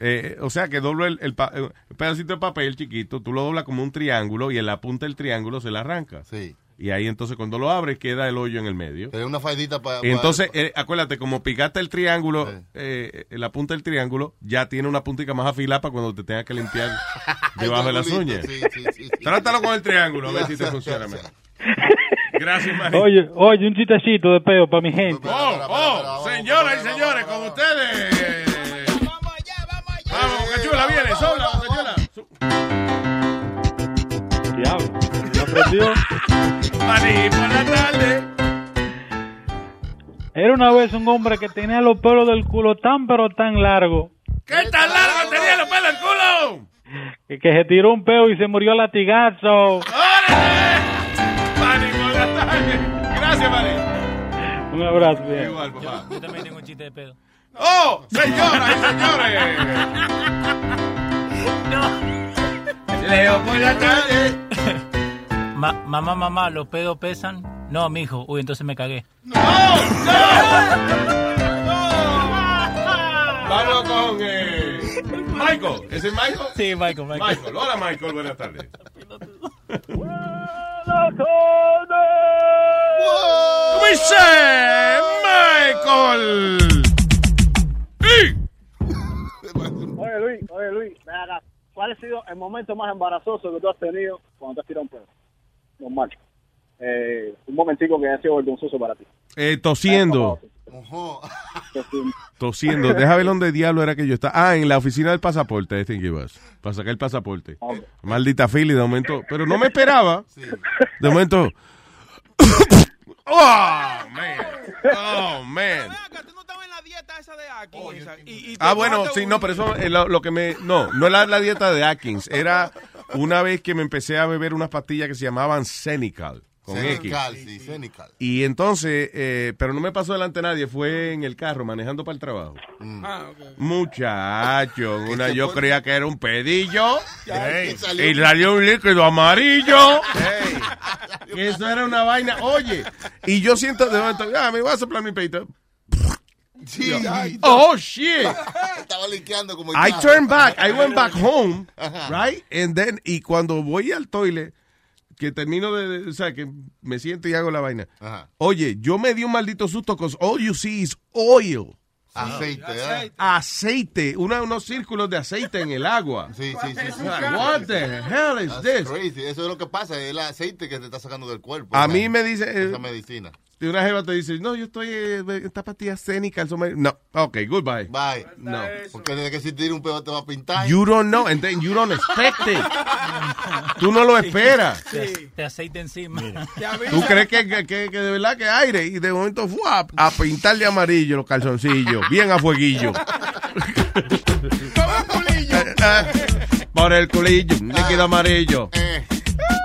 Eh, o sea que doblo el, el pa- eh, el pedacito de papel chiquito, tú lo doblas como un triángulo y en la punta del triángulo se le arranca. Sí. Y ahí entonces cuando lo abres queda el hoyo en el medio. Pero una faldita para... Y entonces, eh, acuérdate, como picaste el triángulo, eh, la punta del triángulo, ya tiene una puntica más afilada para cuando te tengas que limpiar debajo de las uñas. sí, sí, sí, sí. Trátalo con el triángulo, a ver si te funciona mejor. Gracias, María. Oye, oye, un chistecito de peo para mi gente. Oh, oh, señoras y señores, con ustedes. Vamos, Bocachula, viene, sola, Bocachula. Diablo, me aprendió. Maní por la tarde. Era una vez un hombre que tenía los pelos del culo tan pero tan largo ¿Qué tan largo tenía los pelos el culo? que, que se tiró un peo y se murió a latigazo. Maní por la tarde. Gracias, Maní. Un abrazo, bien. Igual, papá. Yo también tengo un chiste de pedo. ¡Oh, señoras y señores! Leo por la tarde. Ma- mamá, mamá, ¿los pedos pesan? No, mijo. Uy, entonces me cagué. Vamos con eh, Michael. ¿Ese es Michael? Sí, Michael, Michael. Michael. Hola, Michael. Buenas tardes. ¿Cómo dice Michael? Oye Luis, oye Luis. ¿Cuál ha sido el momento más embarazoso que tú has tenido cuando te has tirado un pedo? Normal. Eh, un momentico que ha sido vergonzoso para ti. Eh, tosiendo. Tosiendo. Deja ver dónde diablo era que yo estaba. Ah, en la oficina del pasaporte, I think it was. Para sacar el pasaporte. Maldita fila y de momento. Pero no me esperaba. De momento. oh, man. Oh, man. Ah, bueno, sí, no, pero eso es lo, lo que me. No, no era la dieta de Atkins. Era una vez que me empecé a beber unas pastillas que se llamaban Senical. Con X. Cenical, sí, cenical. Y entonces, eh, pero no me pasó delante nadie, fue en el carro manejando para el trabajo. Ah, ok. Muchacho, una yo creía que era un pedillo Ey. y salió un líquido amarillo. Que eso era una vaina. Oye, y yo siento de momento, ah, me voy a soplar mi peito. Sí. Oh, shit. Estaba liqueando como... I turned back, I went back home, right? And then, y cuando voy al toilet, que termino de, o sea, que me siento y hago la vaina. Ajá. Oye, yo me di un maldito susto, because all you see is oil. Aceite, ¿verdad? Aceite, una- unos círculos de aceite en el agua. Sí, sí, sí. sí. What the hell is That's this? crazy. Eso es lo que pasa, es el aceite que te está sacando del cuerpo. A mí me dice, eh, Esa medicina. Y una jeva te dice, no, yo estoy eh, en esta pastilla escénica. el somer-". No, ok, goodbye. Bye. No. Porque desde que si tira un pedo te va a pintar. You don't know, and then you don't expect it. Tú no lo esperas. Te, te aceite encima. Tú crees que, que, que- de verdad que aire y de momento fue a, a pintar de amarillo los calzoncillos, bien a fueguillo. Por el culillo, líquido amarillo.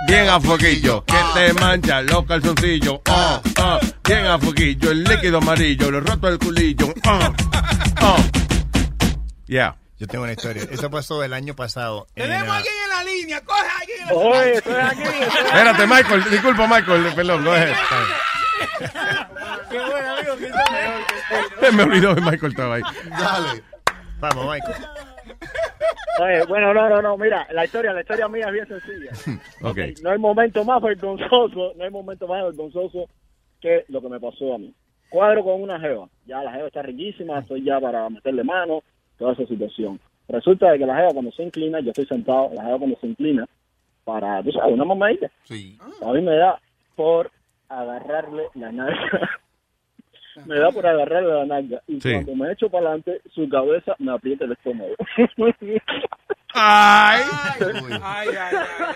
Bien a fueguillo, que te mancha los calzoncillos. Oh, oh, bien a fueguillo, el líquido amarillo, le roto el culillo. Oh, oh. Yeah. Yo tengo una historia. Eso pasó el año pasado. en, Tenemos a alguien en la línea, coge a alguien en la Oye, estoy aquí. Espérate, Michael, disculpa, Michael, perdón, go ahead. Qué bueno, amigo, que Me olvidó que Michael estaba ahí. Dale. Vamos, Michael. Oye, bueno, no, no, no, mira, la historia, la historia mía es bien sencilla. No hay momento más vergonzoso, no hay momento más vergonzoso que lo que me pasó a mí. Cuadro con una jeva. Ya la jeva está riquísima, estoy ya para meterle mano, toda esa situación. Resulta de que la jeva cuando se inclina, yo estoy sentado, la jeva cuando se inclina para, tú sabes, una mamadita. Sí. A mí me da por agarrarle la nalga. Me da por agarrarle la nalga. Y Sí. cuando me echo para adelante, su cabeza me aprieta el estómago. Ay.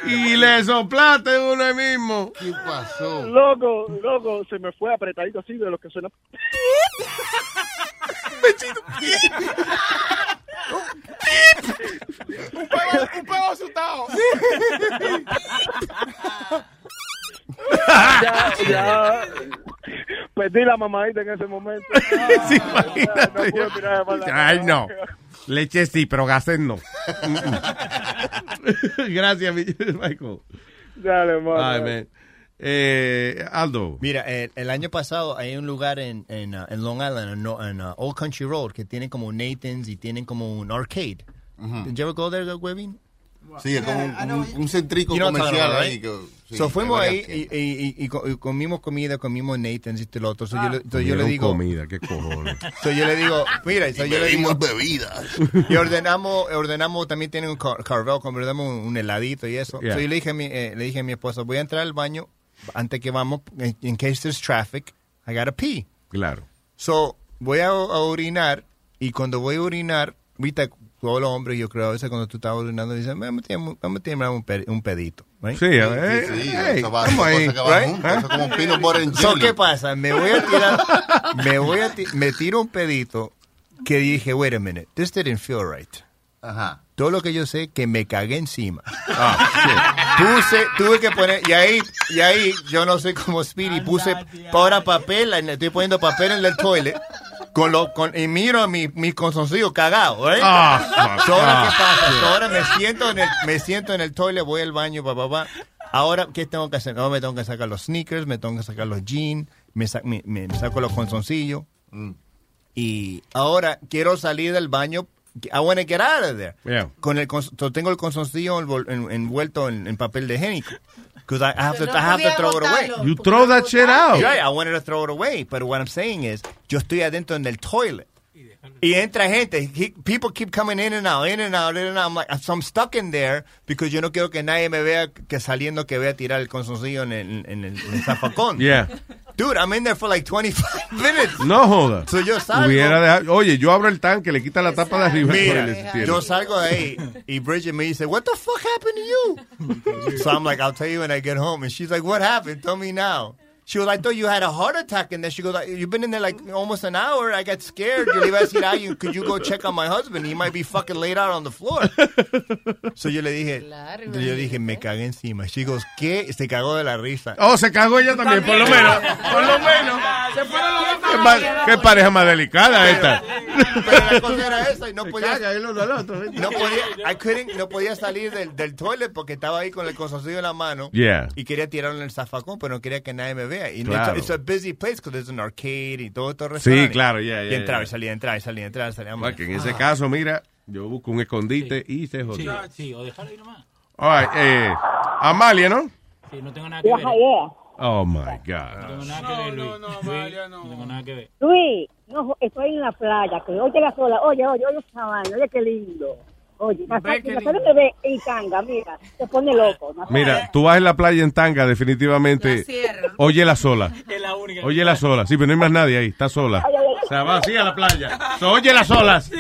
Y le soplaste uno mismo. ¿Qué pasó? Loco, loco, se me fue apretadito así de lo que suena. Un pego, un pego asustado. ya, ya. Perdí la mamadita en ese momento. Sí, Ah, ya, no pude tirar de Ay, no. Leche sí, pero gases no. Gracias, mi- Michael. Dale. Ay, man. Eh, Aldo. Mira, el, el año pasado hay un lugar en, en, uh, en Long Island, en, no- en, uh, Old Country Road, que tienen como Nathan's y tienen como un arcade. Did you ever go there, Webin? Sí, es como un, un, un centrico comercial ahí. about, que- right? Sí, so fuimos ahí y, y- y- y co- y comimos comida, comimos Nathan's y todo lo otro. So yo, le, so yo le Comieron digo, comida, qué cojones. so yo le digo, mira, so Y yo le digo, bebidas. y ordenamos, ordenamos, también tienen un car Carvel, ordenamos un, un heladito y eso. Yeah. So yo le dije, a mi, eh, le dije a mi esposa, voy a entrar al baño antes que vamos, in, in case there's traffic, I gotta pee. Claro. So, voy a, a orinar y cuando voy a orinar, viste, todos los hombres, yo creo, a veces cuando tú estás orinando, dicen, vamos a tirar- un pedito. Right? Sí, a ver, Sí, sí, hey, eso va- vamos eso ahí. cosa Right? junto, eso es como butter and So. ¿qué pasa? Me voy a tirar, me voy a ti- me tiro un pedito que dije, wait a minute, this didn't feel right. Ajá. Todo lo que yo sé que me cagué encima. Puse, tuve que poner, y ahí, y ahí, yo no sé cómo Speedy, puse ahora papel, estoy poniendo papel en el toilet, con lo, con, y miro a mi, mi consoncillo cagado, ¿eh? Ah, So, ahora, ah, ¿qué pasa? So, ahora me siento en el, me siento en el toilet, voy al baño, papá, papá. Ahora, ¿qué tengo que hacer? Ahora me tengo que sacar los sneakers, me tengo que sacar los jeans, me, sa- me, me saco los consoncillos. Y ahora quiero salir del baño. I want to get out of there. Yeah. Con el, tengo el consoncillo envuelto en, en papel de higiénico. Because I, I have to, no I have to podía throw it away. You throw that shit out. Right, I wanted to throw it away, but what I'm saying is, yo estoy adentro en el toilet. Y entra gente, he- people keep coming in and out, in and out, in and out. I'm like, so I'm stuck in there because yo no quiero que nadie me vea que saliendo que voy a tirar el consoncillo en el, en el, en el zafacón. Yeah. Dude, I'm in there for like 25 minutes. No joda. So yo salgo. Hubiera dejado- Oye, yo abro el tanque, le quita la tapa de arriba. Mira, yo salgo de ahí y Bridget me dice, what the fuck happened to you? so I'm like, I'll tell you when I get home. And she's like, what happened? Tell me now. She was like, I thought you had a heart attack in there. She goes, you've been in there like almost an hour. I got scared. Yo le iba a decir, "Ay, you- could you go check on my husband? He might be fucking laid out on the floor. so yo le dije, yo le dije, me cagué encima. She goes, ¿qué? Se cagó de la risa. Oh, se cagó ella también, por lo menos. Por lo menos. Se fueron los dos Qué, pareja más delicada esta. Pero la cosa era esa y no podía, caga el uno al otro, ¿viste? no podía, I couldn't- no podía salir del, del toilet porque estaba ahí con el consoncillo en la mano Yeah. y quería tirarlo en el zafacón, pero no quería que nadie me vea. Y Claro. it's, a, it's a busy place because there's an arcade y todo esto Sí, claro, yeah, Y yeah, entraba yeah. y salía, entraba y salía, entraba y salía. Bueno, que en ese caso, mira, yo busco un escondite y se Sí, jodió. sí, o dejarlo ahí nomás. All right, eh, Amalia, ¿no? Sí, no tengo nada que ver. Oh my No God. tengo nada que ver, Luis. Luis, no tengo nada que ver. Luis, no, estoy en la playa, que oye la sola, oye, oye, oye vaina, oye qué lindo. Oye, Ve sola ve en tanga, mira, se pone loco. Mira, tú vas en la playa en tanga, definitivamente. Oye la sola. Es la única. Oye la sola. Sí, pero no hay más nadie ahí, está sola. O sea, va así a la playa. So, oye las olas.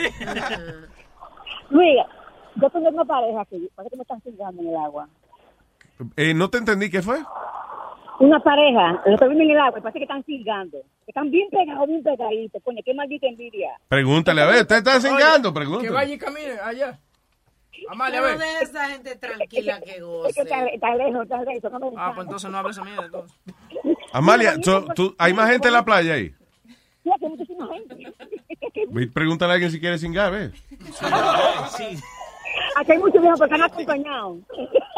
Luis, yo tengo una pareja que parece que me están cingando en el agua. Eh, no te entendí, ¿qué fue? Una pareja, los que viven en el agua, y parece que están cingando. Están bien pegados, bien pegaditos, coño, qué maldita envidia. Pregúntale, a ver, ¿usted está cingando? Que Pregúntale. vaya y camine allá. Amalia, Pero ve. de esa gente tranquila que Es que goce. está, está lejos, está lejos, no me Ah, pues entonces no hables a mierda, entonces. Amalia, so, tú- ¿hay más gente en la playa ahí? Sí, hay muchísima gente. Pregúntale a alguien si quiere cingar, ¿ves? Aquí hay muchos viejos porque han acompañado.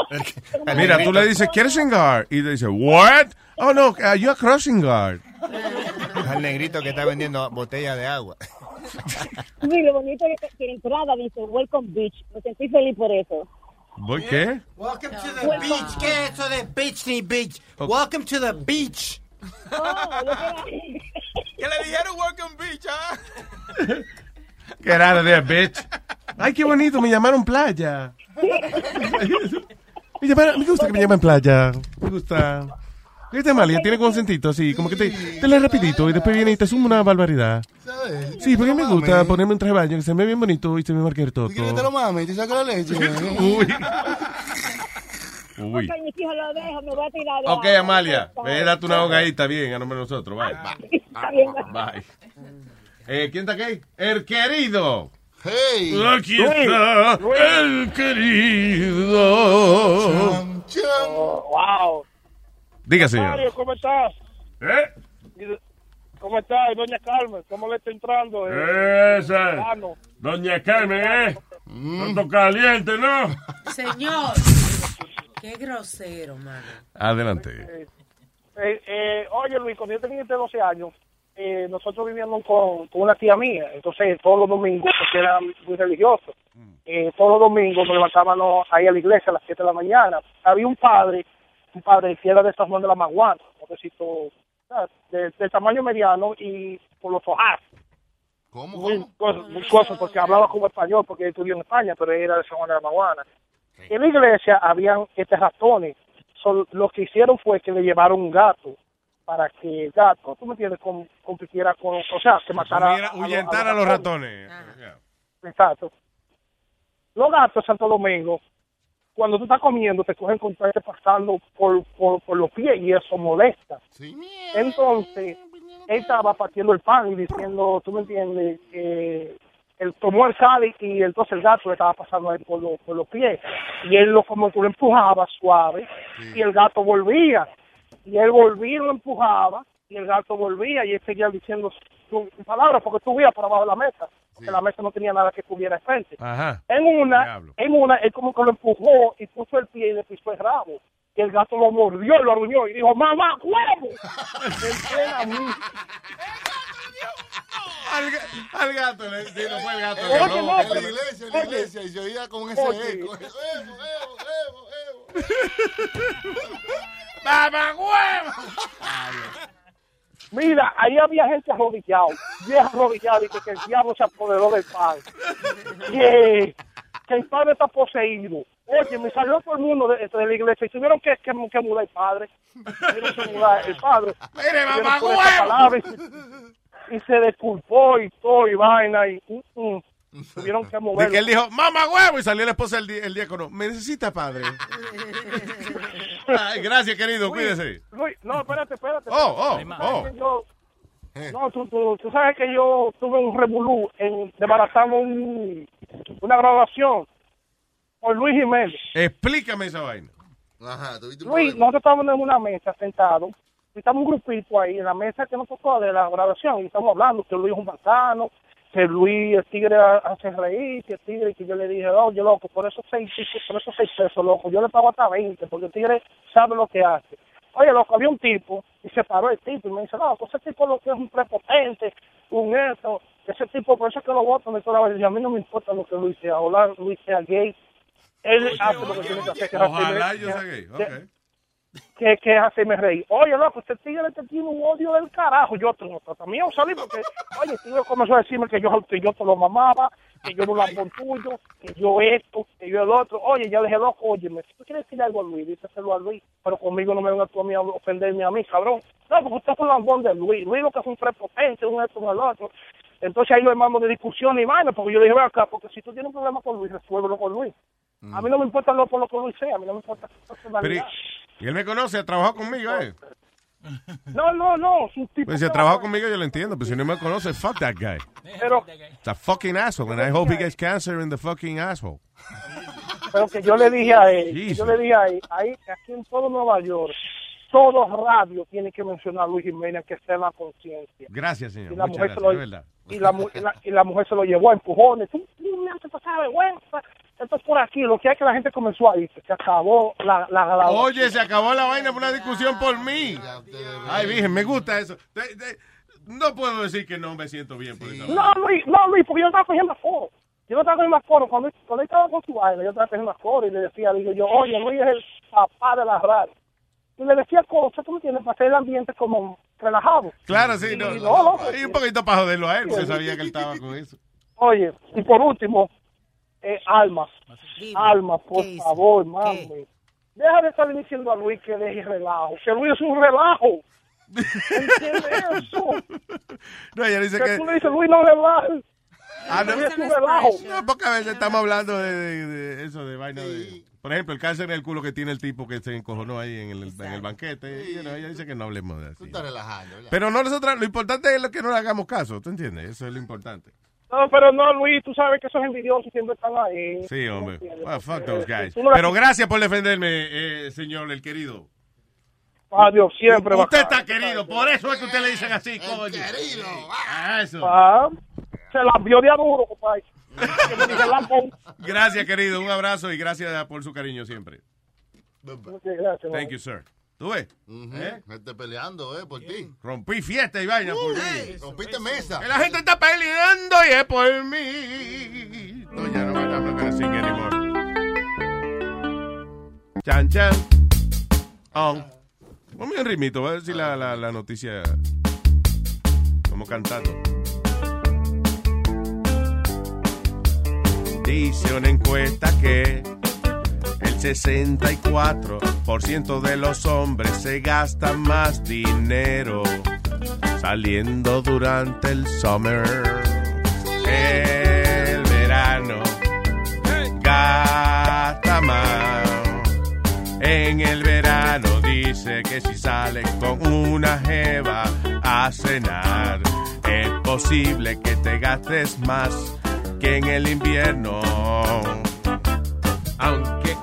Mira, tú le dices, ¿quieres cingar? Y te dice, ¿what? Oh, no, uh, you're crossing guard. Al negrito que está vendiendo botellas de agua. Luis, lo bonito es que que la entrada dice Welcome Beach. Me sentí feliz por eso. ¿Voy qué? Welcome to the beach. ¿Qué es eso de beach ni beach? Welcome to the beach. Oh, Que le dijeron welcome beach, ¿ah? Get out of there, bitch. Ay, qué bonito, me llamaron playa. Me, llamaron- me gusta que me llamen playa. Me gusta. Este Amalia tiene consentito así, como que te, te lees rapidito y después viene y te suma una barbaridad. ¿Sabes? Sí, porque me gusta ponerme un traje de baño que se me ve bien bonito y se me marque el toto. ¿Quieres que te lo mame y te saca la leche? Uy. Uy. Ok, mis hijos, lo dejo, me voy a tirar. de Ok, agua. Amalia, ve, date una ahogadita bien a nombre de nosotros. Bye. Bien. Bye. Eh, ¿Quién está aquí? El querido. Hey. Aquí está el querido. wow. Diga, señor. Mario, ¿cómo estás? ¿Eh? ¿Cómo estás, doña Carmen? ¿Cómo le está entrando? Esa. verano? Doña Carmen, ¿eh? Tanto caliente, ¿no? Señor. Qué grosero, mano. Adelante. Eh, eh, oye, Luis, cuando yo tenía 12 años, eh, nosotros vivíamos con, con una tía mía. Entonces, todos los domingos, porque era muy religioso, eh, todos los domingos nos levantábamos ahí a la iglesia a las 7 de la mañana. Había un padre, un padre que era de San Juan de la Maguana, un de, de tamaño mediano y por los ojos. ¿Cómo? Muy, cosas, porque hablaba como español, porque estudió en España, pero era de San Juan de la Maguana. En la iglesia habían este ratones. So, lo que hicieron fue que le llevaron un gato para que el gato, tú me entiendes, com- compitiera con, o sea, que matara ahuyentara a los ratones. Exacto. Los gatos de Santo Domingo, cuando tú estás comiendo, te cogen con este pasando por, por, por los pies y eso molesta. Entonces, él estaba partiendo el pan y diciendo, tú me entiendes, que él tomó el sal y entonces el gato le estaba pasando ahí por, los- por los pies. Y él lo como que lo empujaba suave y el gato volvía. Y él volvía y lo empujaba y el gato volvía y él seguía diciendo sus sus palabras porque subía por abajo de la mesa. Porque la mesa no tenía nada que cubriera frente. Ajá. En una, en una, él como que lo empujó y puso el pie y le pisó el rabo. Y el gato lo mordió y lo arruñó y dijo, mamá, huevo. En plena. Al, al gato, le, sí, no fue el gato. Que no, robó. En la iglesia, en la iglesia, y se oía con ese Oye. eco. ¡Mamá, huevo! Mira, ahí había gente arrodillado, vieja arrodillada, y que, el diablo se apoderó del padre. Que, que el padre está poseído. Oye, me salió todo el mundo de, de la iglesia y tuvieron que, que, que mudar el padre. Tuvieron que mudar el padre. Mire, mamá, y se- Y se disculpó y todo y vaina y mm. Tuvieron que De mover. que él dijo, mamá huevo, y salió la esposa del di- el diácono. Me necesita padre. Ay, gracias, querido, Luis, cuídese. Luis, no, espérate, espérate. Oh, oh, espérate. oh. ¿Sabes que yo- no, tú, tú, tú sabes que yo tuve un revolú en desbaratando un, una graduación por Luis Jiménez. Explícame esa vaina. Ajá, tuviste un Luis, problema. nosotros estábamos en una mesa sentados, y estamos un grupito ahí en la mesa que nos tocó de la graduación, y estamos hablando que Luis es un bacano, que Luis, el tigre hace reír, que el tigre, que yo le dije, oye, loco, por esos seis, por esos seis pesos, loco, yo le pago hasta 20, porque el tigre sabe lo que hace. Oye, loco, había un tipo, y se paró el tipo, y me dice, no, pues ese tipo lo que es un prepotente, un esto, ese tipo, por eso es que lo votan de toda la a mí no me importa lo que Luis sea, ojalá Luis sea gay, él hace lo que tiene que hacer, Ojalá yo sea gay. Ok. Que, que hacerme reír. Oye, loco, este tigre te tiene un odio del carajo. Yo tengo también salí porque, oye, el tigre comenzó a decirme que yo, que yo te lo mamaba, que yo no lambón tuyo, que yo esto, que yo el otro. Oye, ya le dije, loco, oye, si tú quieres decirle algo a Luis, díselo a Luis, pero conmigo no me vengas tú a mí a ofenderme a mí, cabrón. No, porque usted es un lambón de Luis. Luis lo que es un prepotente, un esto, un el otro. Entonces ahí lo hermano de discusión y vaina, porque yo le dije, acá, porque si tú tienes un problema con Luis, resuélvelo con Luis. A mí no me importa lo por lo que Luis sea, a mí no me importa su Pero, personalidad. y, y él me conoce, ha trabajado conmigo, ¿eh? No, no, no, es un tipo Pues si ha trabajado conmigo, yo lo entiendo. Pero si no me conoce, fuck that guy. pero, It's a fucking asshole. And I hope he gets cancer in the fucking asshole. pero que yo le dije a él, yo le dije a él, ahí, aquí en todo Nueva York, todos radios tienen que mencionar a Luis Jiménez que en la conciencia. Gracias, señor. Y la, Muchas mujer se gracias, lo, de verdad. y, la, y, la, y la mujer se lo llevó a empujones. Tú, tú me haces pasar vergüenza. Entonces, por aquí, lo que hay que la gente comenzó a irse. Se acabó la, la, la- Oye, se acabó la vaina por una discusión por mí. Ay, virgen, me gusta eso. De- de- no puedo decir que no me siento bien por eso. No, Luis, no, Luis, porque yo no estaba cogiendo foro. Yo no estaba cogiendo foro. Cuando, cuando él estaba con su vaina, yo estaba cogiendo foro y le decía, digo yo, oye, Luis es el papá de la radio. Y le decía cosas, tú me entiendes, para hacer el ambiente como relajado. Claro, sí, no. Y no, no, Y un poquito para joderlo a él, porque sabía que él estaba con eso. Oye, y por último, eh, Alma. Alma, por favor, mami. Deja de estar diciendo a Luis que deje relajo. Que Luis es un relajo. ¿Entiendes eso? No, ella dice que que... tú le dices, Luis, no relaja. Ah, no, Luis es un relajo. No, porque a veces estamos hablando de, de- de eso, de vaina de... Por ejemplo, el cáncer en el culo que tiene el tipo que se encojonó ahí en el, en el banquete. y, you know, ella dice que no hablemos de así. Tú estás relajando. ya. Pero no nosotros, lo importante es lo que no le hagamos caso, ¿tú entiendes? Eso es lo importante. No, pero no, Luis, tú sabes que esos envidiosos siempre están ahí. Sí, hombre. Well, fuck those guys. Pero gracias por defenderme, eh, señor, el querido. Adiós, siempre. Usted bacano. está querido, por eso es que usted le dicen así, coño. querido. Eso. Ah, se la vio de aduro, compadre. Gracias, querido. Un abrazo y gracias por su cariño siempre. Gracias. Thank you, sir. ¿Tú ves? Ujú, ¿Eh? Gente peleando, eh, por ti. Rompí fiesta y vaina por mí. Ey, rompiste mesa. Que la gente está peleando y es por mí. No, ya no me I'm not gonna sing anymore. Chan, chan. On. Ponme un ritmito, voy a ver si la, la, la noticia. Como cantando. Dice una encuesta que 64% de los hombres se gastan más dinero saliendo durante el summer. El verano gasta más. En el verano dice que si sales con una jeva a cenar, es posible que te gastes más que en el invierno.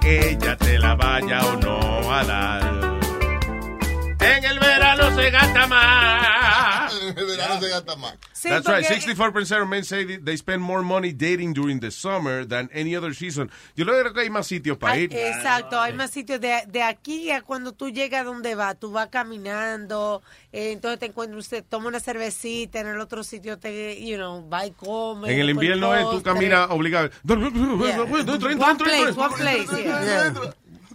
Ella te la vaya o no a dar. En el verano se gasta más. En el verano se gasta más. That's right. 64% of men say they spend more money dating during the summer than any other season. Yo creo que hay más sitios para ir. Exacto, hay más sitios de, de aquí a cuando tú llegas a donde vas, tú vas caminando, eh, entonces te encuentras, usted toma una cervecita, en el otro sitio te, you know, va y come. En el invierno es tú caminas obligado. One place, one place, yeah.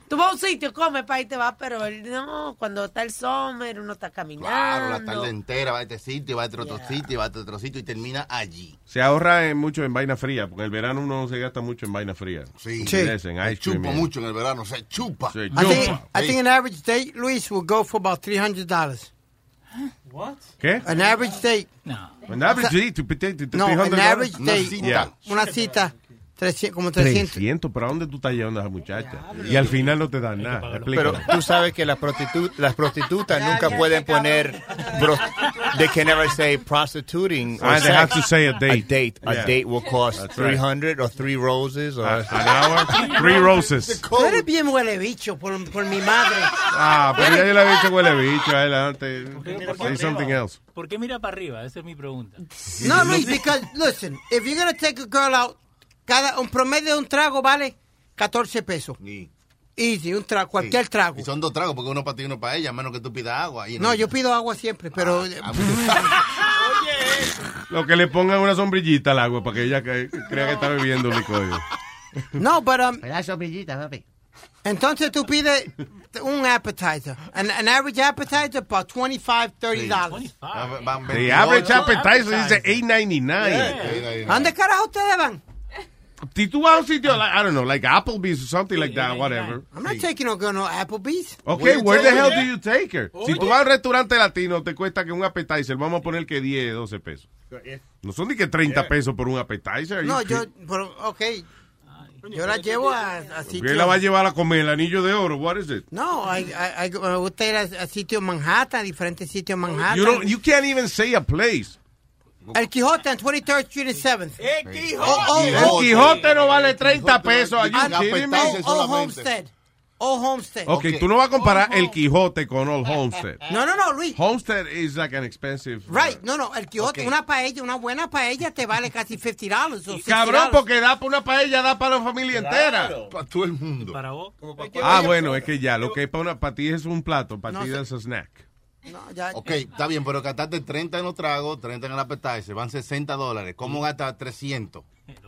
Tú vas a un sitio, comes para y te vas, pero no, cuando está el summer, uno está caminando. Claro, la tarde entera va a este sitio, va a este otro sitio, va a este otro sitio y termina allí. Se ahorra en mucho en vaina fría, porque en el verano uno se gasta mucho en vaina fría. Sí. En Se chupa mucho en el verano, se chupa. Se I think, chupa. I think an average date, Luis, will go for about $300. ¿Qué? An average date. An average date, No, an $300? average Una date. cita. Yeah. Una cita. 300, como 300. 300, ¿pero a dónde tú estás llevando a esa muchacha? Y al final no te dan nada. Pero tú sabes que las, prostitu- las prostitutas nunca pueden poner. they can never say prostituting. or Ah, they have to say a date. A date. A Yeah. date will cost That's right. 300 or three roses or. an hour, three roses. Tú eres bien huele bicho por, por mi madre. Ah, pero ya yo le he dicho huele bicho. Adelante. Say something else. ¿Por qué mira para arriba? Esa es mi pregunta. No, Luis, because, listen, if you're going to take a girl out, cada, un promedio de un trago vale 14 pesos. Easy, un trago, cualquier trago. Y son dos tragos, porque uno para ti y uno para ella, a menos que tú pidas agua. Y No, yo pido agua siempre, pero... Lo que le pongan una sombrillita al agua para que ella cre- crea que está bebiendo licor. No, pero... Um, La sombrillita, papi. entonces tú pides un appetizer. An, an average appetizer about 25, 30 dollars. The average appetizer dice 8.99. ¿A dónde carajo ustedes van? Si tú vas a un sitio, like, I don't know, like Applebee's or something like that, whatever. I'm not taking no girl no Applebee's. Okay, where the hell do you take her? Si tú vas a un restaurante latino, te cuesta que un appetizer, vamos a poner que 10, 12 pesos. No son ni que 30 pesos por un appetizer. No, yo, pero, ok. Yo la llevo a, a ¿Qué sitios... la va a llevar a comer? ¿El anillo de oro? What is it? No, I, I, I- me gusta ir a, a sitios Manhattan, diferentes sitios Manhattan. You, don't, you can't even say a place. El Quijote en 23rd Street and 7th. El Quijote. El Quijote no vale 30 pesos. Are you kidding me? Old Homestead. Old Homestead. Ok, tú no vas a comparar el Quijote con Old Homestead. No, no, no, Luis. Homestead is like an expensive. Right, no, no, el Quijote, Ok. una paella, una buena paella te vale casi 50 dollars. o 60 Cabrón, porque da para una paella, da para la familia entera. Para todo el mundo. Para vos. Ah, bueno, es que ya, lo que es para, una, para ti es un plato, para No ti es un snack. Ok, está bien, pero gastaste 30 en los tragos, 30 en el appetizer, van 60 dólares. ¿Cómo gastas 300?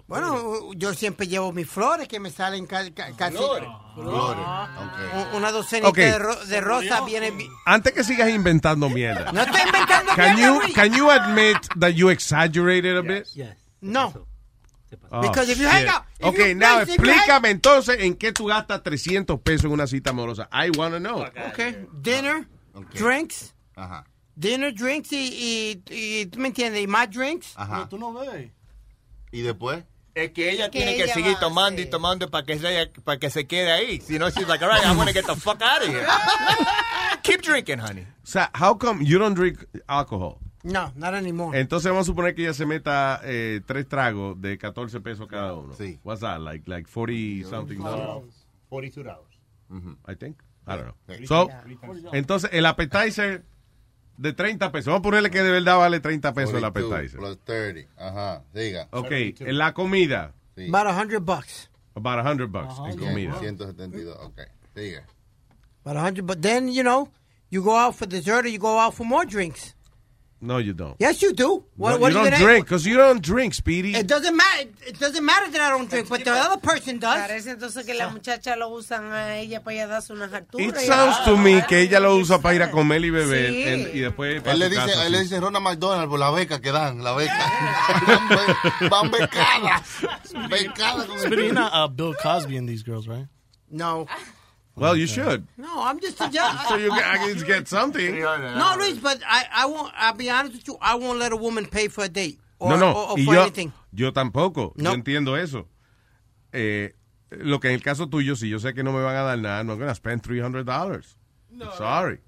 Bueno, yo siempre llevo mis flores que me salen ca- ca- casi. Flores. Un- Una docenita Ok. de, ro- de rosas viene. Antes que sigas inventando mierda. No estoy inventando Can mierda, you, can you admit that you exaggerated a bit? No. Oh, Because if you hang out- if Ok, you- now explícame entonces en qué tú gastas 300 pesos en una cita amorosa. I wanna know. Okay. Dinner, drinks. Ajá. Dinner, drinks y, y, y ¿tú me entiendes? Y más drinks. Ajá. tú no ves. ¿Y después? Es que ella Que tiene que ella seguir va tomando y tomando para que, se, para que se quede ahí. Si no, she's like, all right, I want to get the fuck out of here. Keep drinking, honey. O sea, how come you don't drink alcohol? No, not anymore. Entonces vamos a suponer que ella se meta eh, tres tragos de 14 pesos cada uno. Sí. What's that? Like, like 40 something dollars? $42. I think. I don't know. Sí. So, entonces el appetizer de 30 pesos. Vamos a ponerle que de verdad vale 30 pesos el 42 appetizer. Plus 30. Ajá. Diga. Ok, en la comida. About a hundred bucks. About 100 bucks en comida. 172. Ok. Diga. About a hundred. But then, you know, you go out for dessert or you go out for more drinks. No, you don't. Yes, you do. What, No, what you don't gonna- drink, because you don't drink, Speedy. It doesn't matter. It doesn't matter that I don't drink, but the other person does. Parece entonces que las muchachas lo usan a ella para ella darse unas alturas. It sounds to me que ella lo usa para ir a comer y beber Sí. en- y después para Él le, dice, casa, él le dice Ronald McDonald por la beca que dan, la beca. van, be- van becadas. Becadas you're not uh, Bill Cosby in these girls, right? No. Well, you should. No, I'm just a judge. So you guess get something. No, Luis, but I, I won't. I'll be honest with you. I won't let a woman pay for a date or, no, no. or, or y for yo, anything. yo tampoco. No. Yo entiendo eso. Eh, lo que en el caso tuyo, si yo sé que no me van a dar nada, no gonna spend $300. Sorry.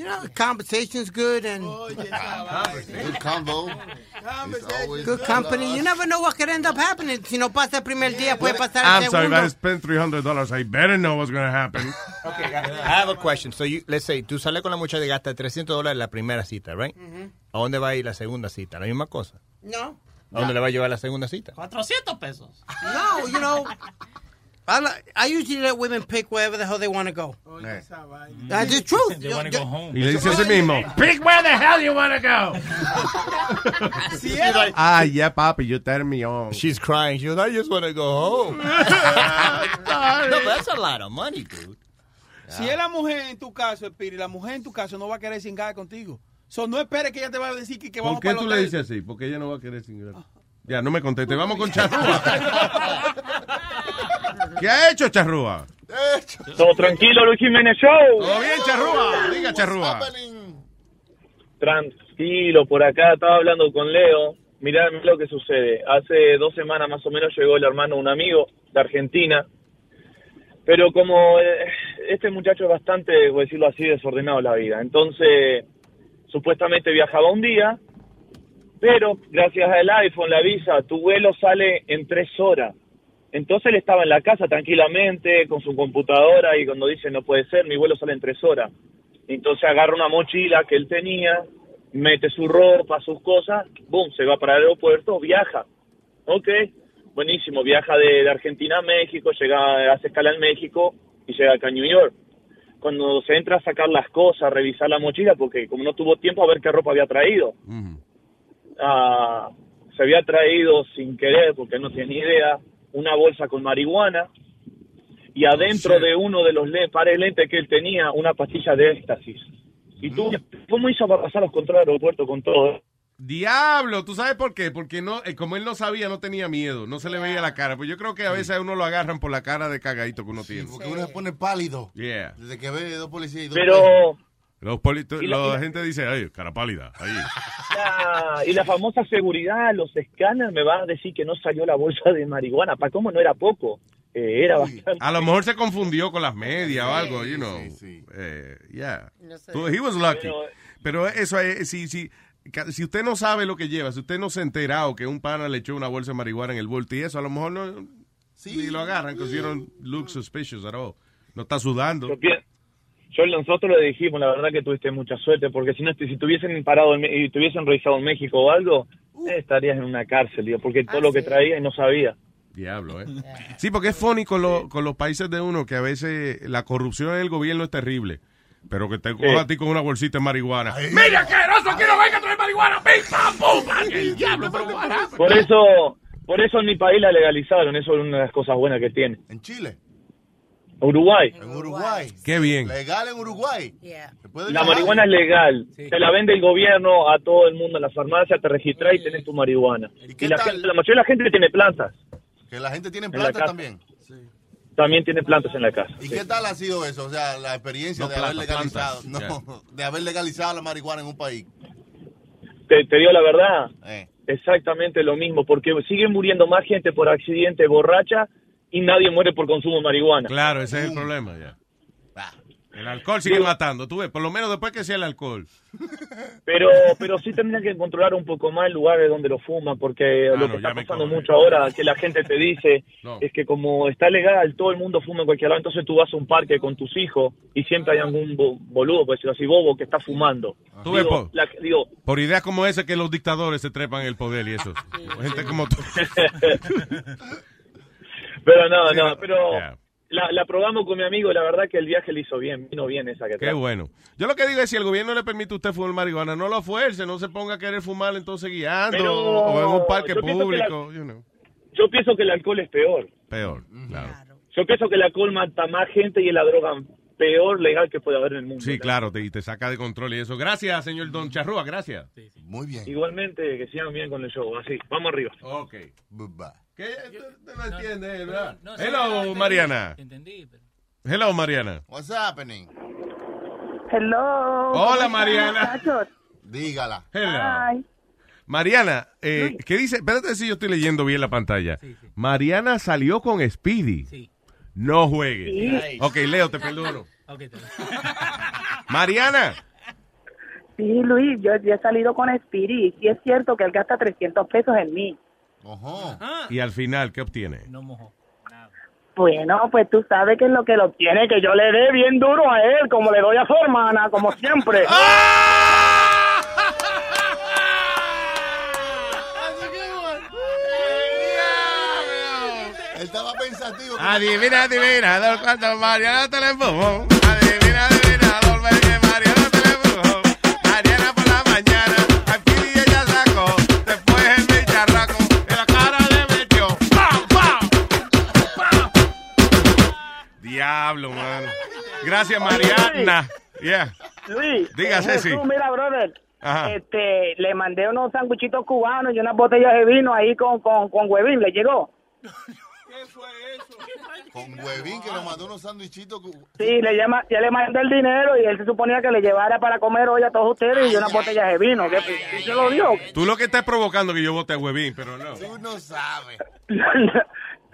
You know, the conversation's good and Good combo. It's always good company. You never know what could end up happening. Si no pasa el primer día, puede pasar I'm el sorry, if segundo. I spend $300, I better know what's going to happen. Okay, I have a question. So, you, let's say, tú sales con la muchacha y gastas 300 dólares la primera cita, right? ¿A dónde va a ir la segunda cita? ¿La misma cosa? No. ¿A dónde le va a llevar la segunda cita? 400 pesos. No, you know, I, usually let women pick wherever the hell they want to go. That's the truth. They wanna go home. Y le dice mismo, pick where the hell you want to go. ah, yeah, papi, you turn me on. She's crying. She goes, I just want to go home. no, but that's a lot of money, dude. Si es la mujer en tu caso, Espiri, la mujer en tu caso no va a querer cingar contigo. So, no esperes que ella te va a decir que, que ¿Por vamos qué para tú le dices así? Porque ella no va a querer sin Ya, no me conteste. Vamos con Charrúa. ¿Qué ha hecho Charrúa? Todo tranquilo, Luis Jiménez Show. Todo bien, Charrúa. Diga, Charrúa. Tranquilo, por acá estaba hablando con Leo. Mirá lo que sucede. Hace dos semanas más o menos llegó el hermano de un amigo de Argentina. Pero como eh, este muchacho es bastante, por decirlo así, desordenado en la vida. Entonces, supuestamente viajaba un día, pero gracias al iPhone, la visa, tu vuelo sale en tres horas. Entonces él estaba en la casa tranquilamente con su computadora y cuando dice no puede ser, mi vuelo sale en tres horas. Entonces agarra una mochila que él tenía, mete su ropa, sus cosas, boom, se va para el aeropuerto, viaja. Ok, buenísimo, viaja de, de Argentina a México, llega, hace escala en México y llega acá a New York. Cuando se entra a sacar las cosas, a revisar la mochila, porque como no tuvo tiempo a ver qué ropa había traído, ah, se había traído sin querer, porque no tenía idea, una bolsa con marihuana y adentro de uno de los pares lentes que él tenía, una pastilla de éxtasis. ¿Y tú cómo hizo para pasar los controles del aeropuerto con todo? Diablo, ¿tú sabes por qué? Porque no, eh, como él no sabía, no tenía miedo, no se le veía la cara. Pues yo creo que a veces a uno lo agarran por la cara de cagadito que uno tiene. Porque uno se pone pálido. Yeah. Desde que ve dos policías y dos Pero Los Y la- gente dice, ay, cara pálida. Ahí. la, y la famosa seguridad, los escáneres me van a decir que no salió la bolsa de marihuana. ¿Para cómo no era poco? Eh, era bastante. A lo mejor se confundió con las medias o algo, you know. Eh, yeah. So, he was lucky. Pero eso es, si, si, si usted no sabe lo que lleva, si usted no se ha enterado que un pana le echó una bolsa de marihuana en el bulto y eso, a lo mejor no ni lo agarran, because you don't look suspicious at all. No está sudando. Yo nosotros le dijimos, la verdad que tuviste mucha suerte, porque si no, si te hubiesen parado y te hubiesen revisado en México o algo, eh, estarías en una cárcel, digo, porque todo lo que traía y no sabía. Diablo, ¿eh? Sí, porque es funny con, lo- con los países de uno que a veces la corrupción en el gobierno es terrible. Pero que te coja a ti con una bolsita de marihuana. Mira, asqueroso, que no venga a traer marihuana. ¡Pim, pam, pum! ¡Ay, el diablo, pero? Por eso, Por eso en mi país la legalizaron, eso es una de las cosas buenas que tiene. ¿En Chile? Uruguay. En Uruguay. Qué bien. Legal en Uruguay. La marihuana es legal. Te la vende el gobierno a todo el mundo en la farmacia, te registras y tenés tu marihuana. Y, la, gente- la mayoría de la gente tiene plantas. Que la gente tiene En la plantas casa. también. También tiene plantas en la casa. ¿Y sí. qué tal ha sido eso? O sea, la experiencia No, de haber legalizado, de haber legalizado la marihuana en un país. Te, te digo la verdad, Eh. exactamente lo mismo, porque sigue muriendo más gente por accidente borracha y nadie muere por consumo de marihuana. Claro, ese es el problema ya. El alcohol sigue matando, tú ves, por lo menos después que sea el alcohol. Pero, pero sí tendrían que controlar un poco más el lugar de donde lo fuman, porque Ah, lo no, que está pasando mucho ahora, que la gente te dice, No. es que como está legal, todo el mundo fuma en cualquier lado, entonces tú vas a un parque con tus hijos y siempre hay algún bo- boludo, por decirlo así, bobo, que está fumando. Tú ves, Digo, po- la- digo, Por ideas como esa que los dictadores se trepan en el poder y eso. Gente como tú. pero no, no, pero la, la probamos con mi amigo, la verdad que el viaje le hizo bien, vino bien esa que Qué bueno. Yo lo que digo es, si el gobierno le permite a usted fumar marihuana, no lo fuerce, no se ponga a querer fumar entonces guiando Pero o en un parque la- público. you know. Yo pienso que el alcohol es peor. Peor, claro. Yo pienso que el alcohol mata más gente y es la droga peor legal que puede haber en el mundo. Sí, claro, te, y te saca de control y eso. Gracias, señor Don Charrúa, gracias. Muy bien. Igualmente, que sigan bien con el show, así. Vamos arriba. Ok. ¿Qué? Usted no entiende, ¿verdad? no, sí, Hello, entendí, Mariana. Entendí, pero... Hello, Mariana. What's happening? Hello. Hola, ¿cómo están, Mariana. Dígala. Hello. Mariana, eh, ¿qué dice? Espérate si yo estoy leyendo bien la pantalla. Mariana salió con Speedy. No juegue. Sí. Ok, Leo, te perdono. Mariana. sí, Luis, yo, yo he salido con Spirit y es cierto que él gasta 300 pesos en mí. Y al final, ¿qué obtiene? Bueno, pues tú sabes que es lo que lo tiene, que yo le dé bien duro a él, como le doy a su hermana, como siempre. Él estaba pensativo. Adivina, adivina, dos cuantos Mariana te le Diablo, mano. Gracias, Mariana. Yeah. Luis, Ceci. Jesús, mira, brother. Ajá. Este, le mandé unos sanguchitos cubanos y unas botellas de vino ahí con, con, con huevín, ¿le llegó? Con huevín que nos mandó unos sandwichitos. cu- Sí, le llama, ya le mandé el dinero y él se suponía que le llevara para comer hoy a todos ustedes y unas botellas de vino. ¿Qué, ¿Y se lo dio? Tú lo que estás provocando que yo vote a Huevín, pero no. Tú no sabes.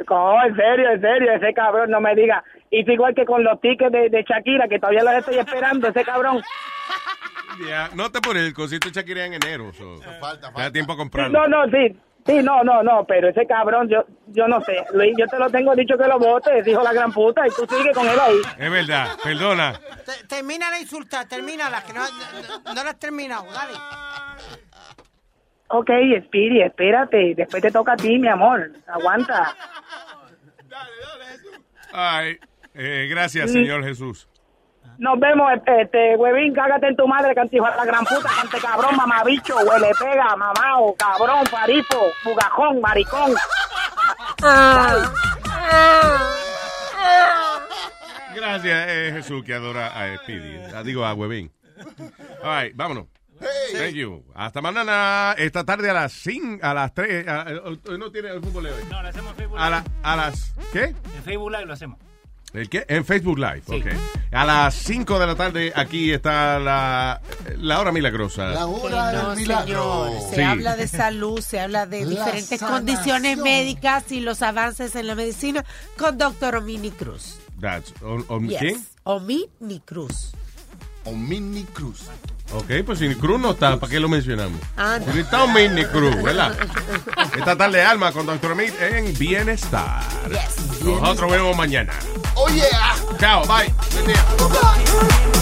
No, en serio, en serio, ese cabrón no me diga. Y es igual que con los tickets de, de Shakira, que todavía los estoy esperando, ese cabrón. Ya, No te pones el cosito de Shakira en enero. so. Falta, Te da tiempo a Sí, comprarlo. no, no, sí. Sí, no, no, no, pero ese cabrón, yo yo no sé. Luis, yo te lo tengo dicho que lo votes, dijo la gran puta, y tú sigues con él ahí. Es verdad, perdona. Te- Termina la insulta, termínala, que no, no, no la has terminado, dale. Ok, Speedy, espérate, después te toca a ti, mi amor. Aguanta. Ay, eh, gracias, señor Jesús. Nos vemos, este, huevín, cágate en tu madre, cantijo a la gran puta, cante cabrón, mamabicho, huele pega, mamao, cabrón, farifo, bugajón, maricón. Gracias, eh, Jesús, que adora a Speedy. Digo, a Huevín. All right, vámonos. Thank you. Hasta mañana, esta tarde a las 5, a las 3. Hoy no tiene el fútbol de hoy. No, lo hacemos en Facebook A, la- a las. ¿Qué? En Facebook Live lo hacemos. ¿El qué? En Facebook Live. ok. A las 5 de la tarde, aquí está la, la hora milagrosa. La hora no, del milagro. señor. Se Sí. habla de salud, se habla de La diferentes sanación. condiciones médicas y los avances en la medicina con doctor Omini Cruz. That's, Yes. ¿Quién? Omini Cruz. Omini Cruz. Ok, pues si Cruz no está, ¿para qué lo mencionamos? Anda. Porque está un mini Cruz, ¿verdad? Esta tarde Alma con Doctor Meat en Bienestar. Nosotros vemos mañana. Oh yeah. Chao, bye. Buen día.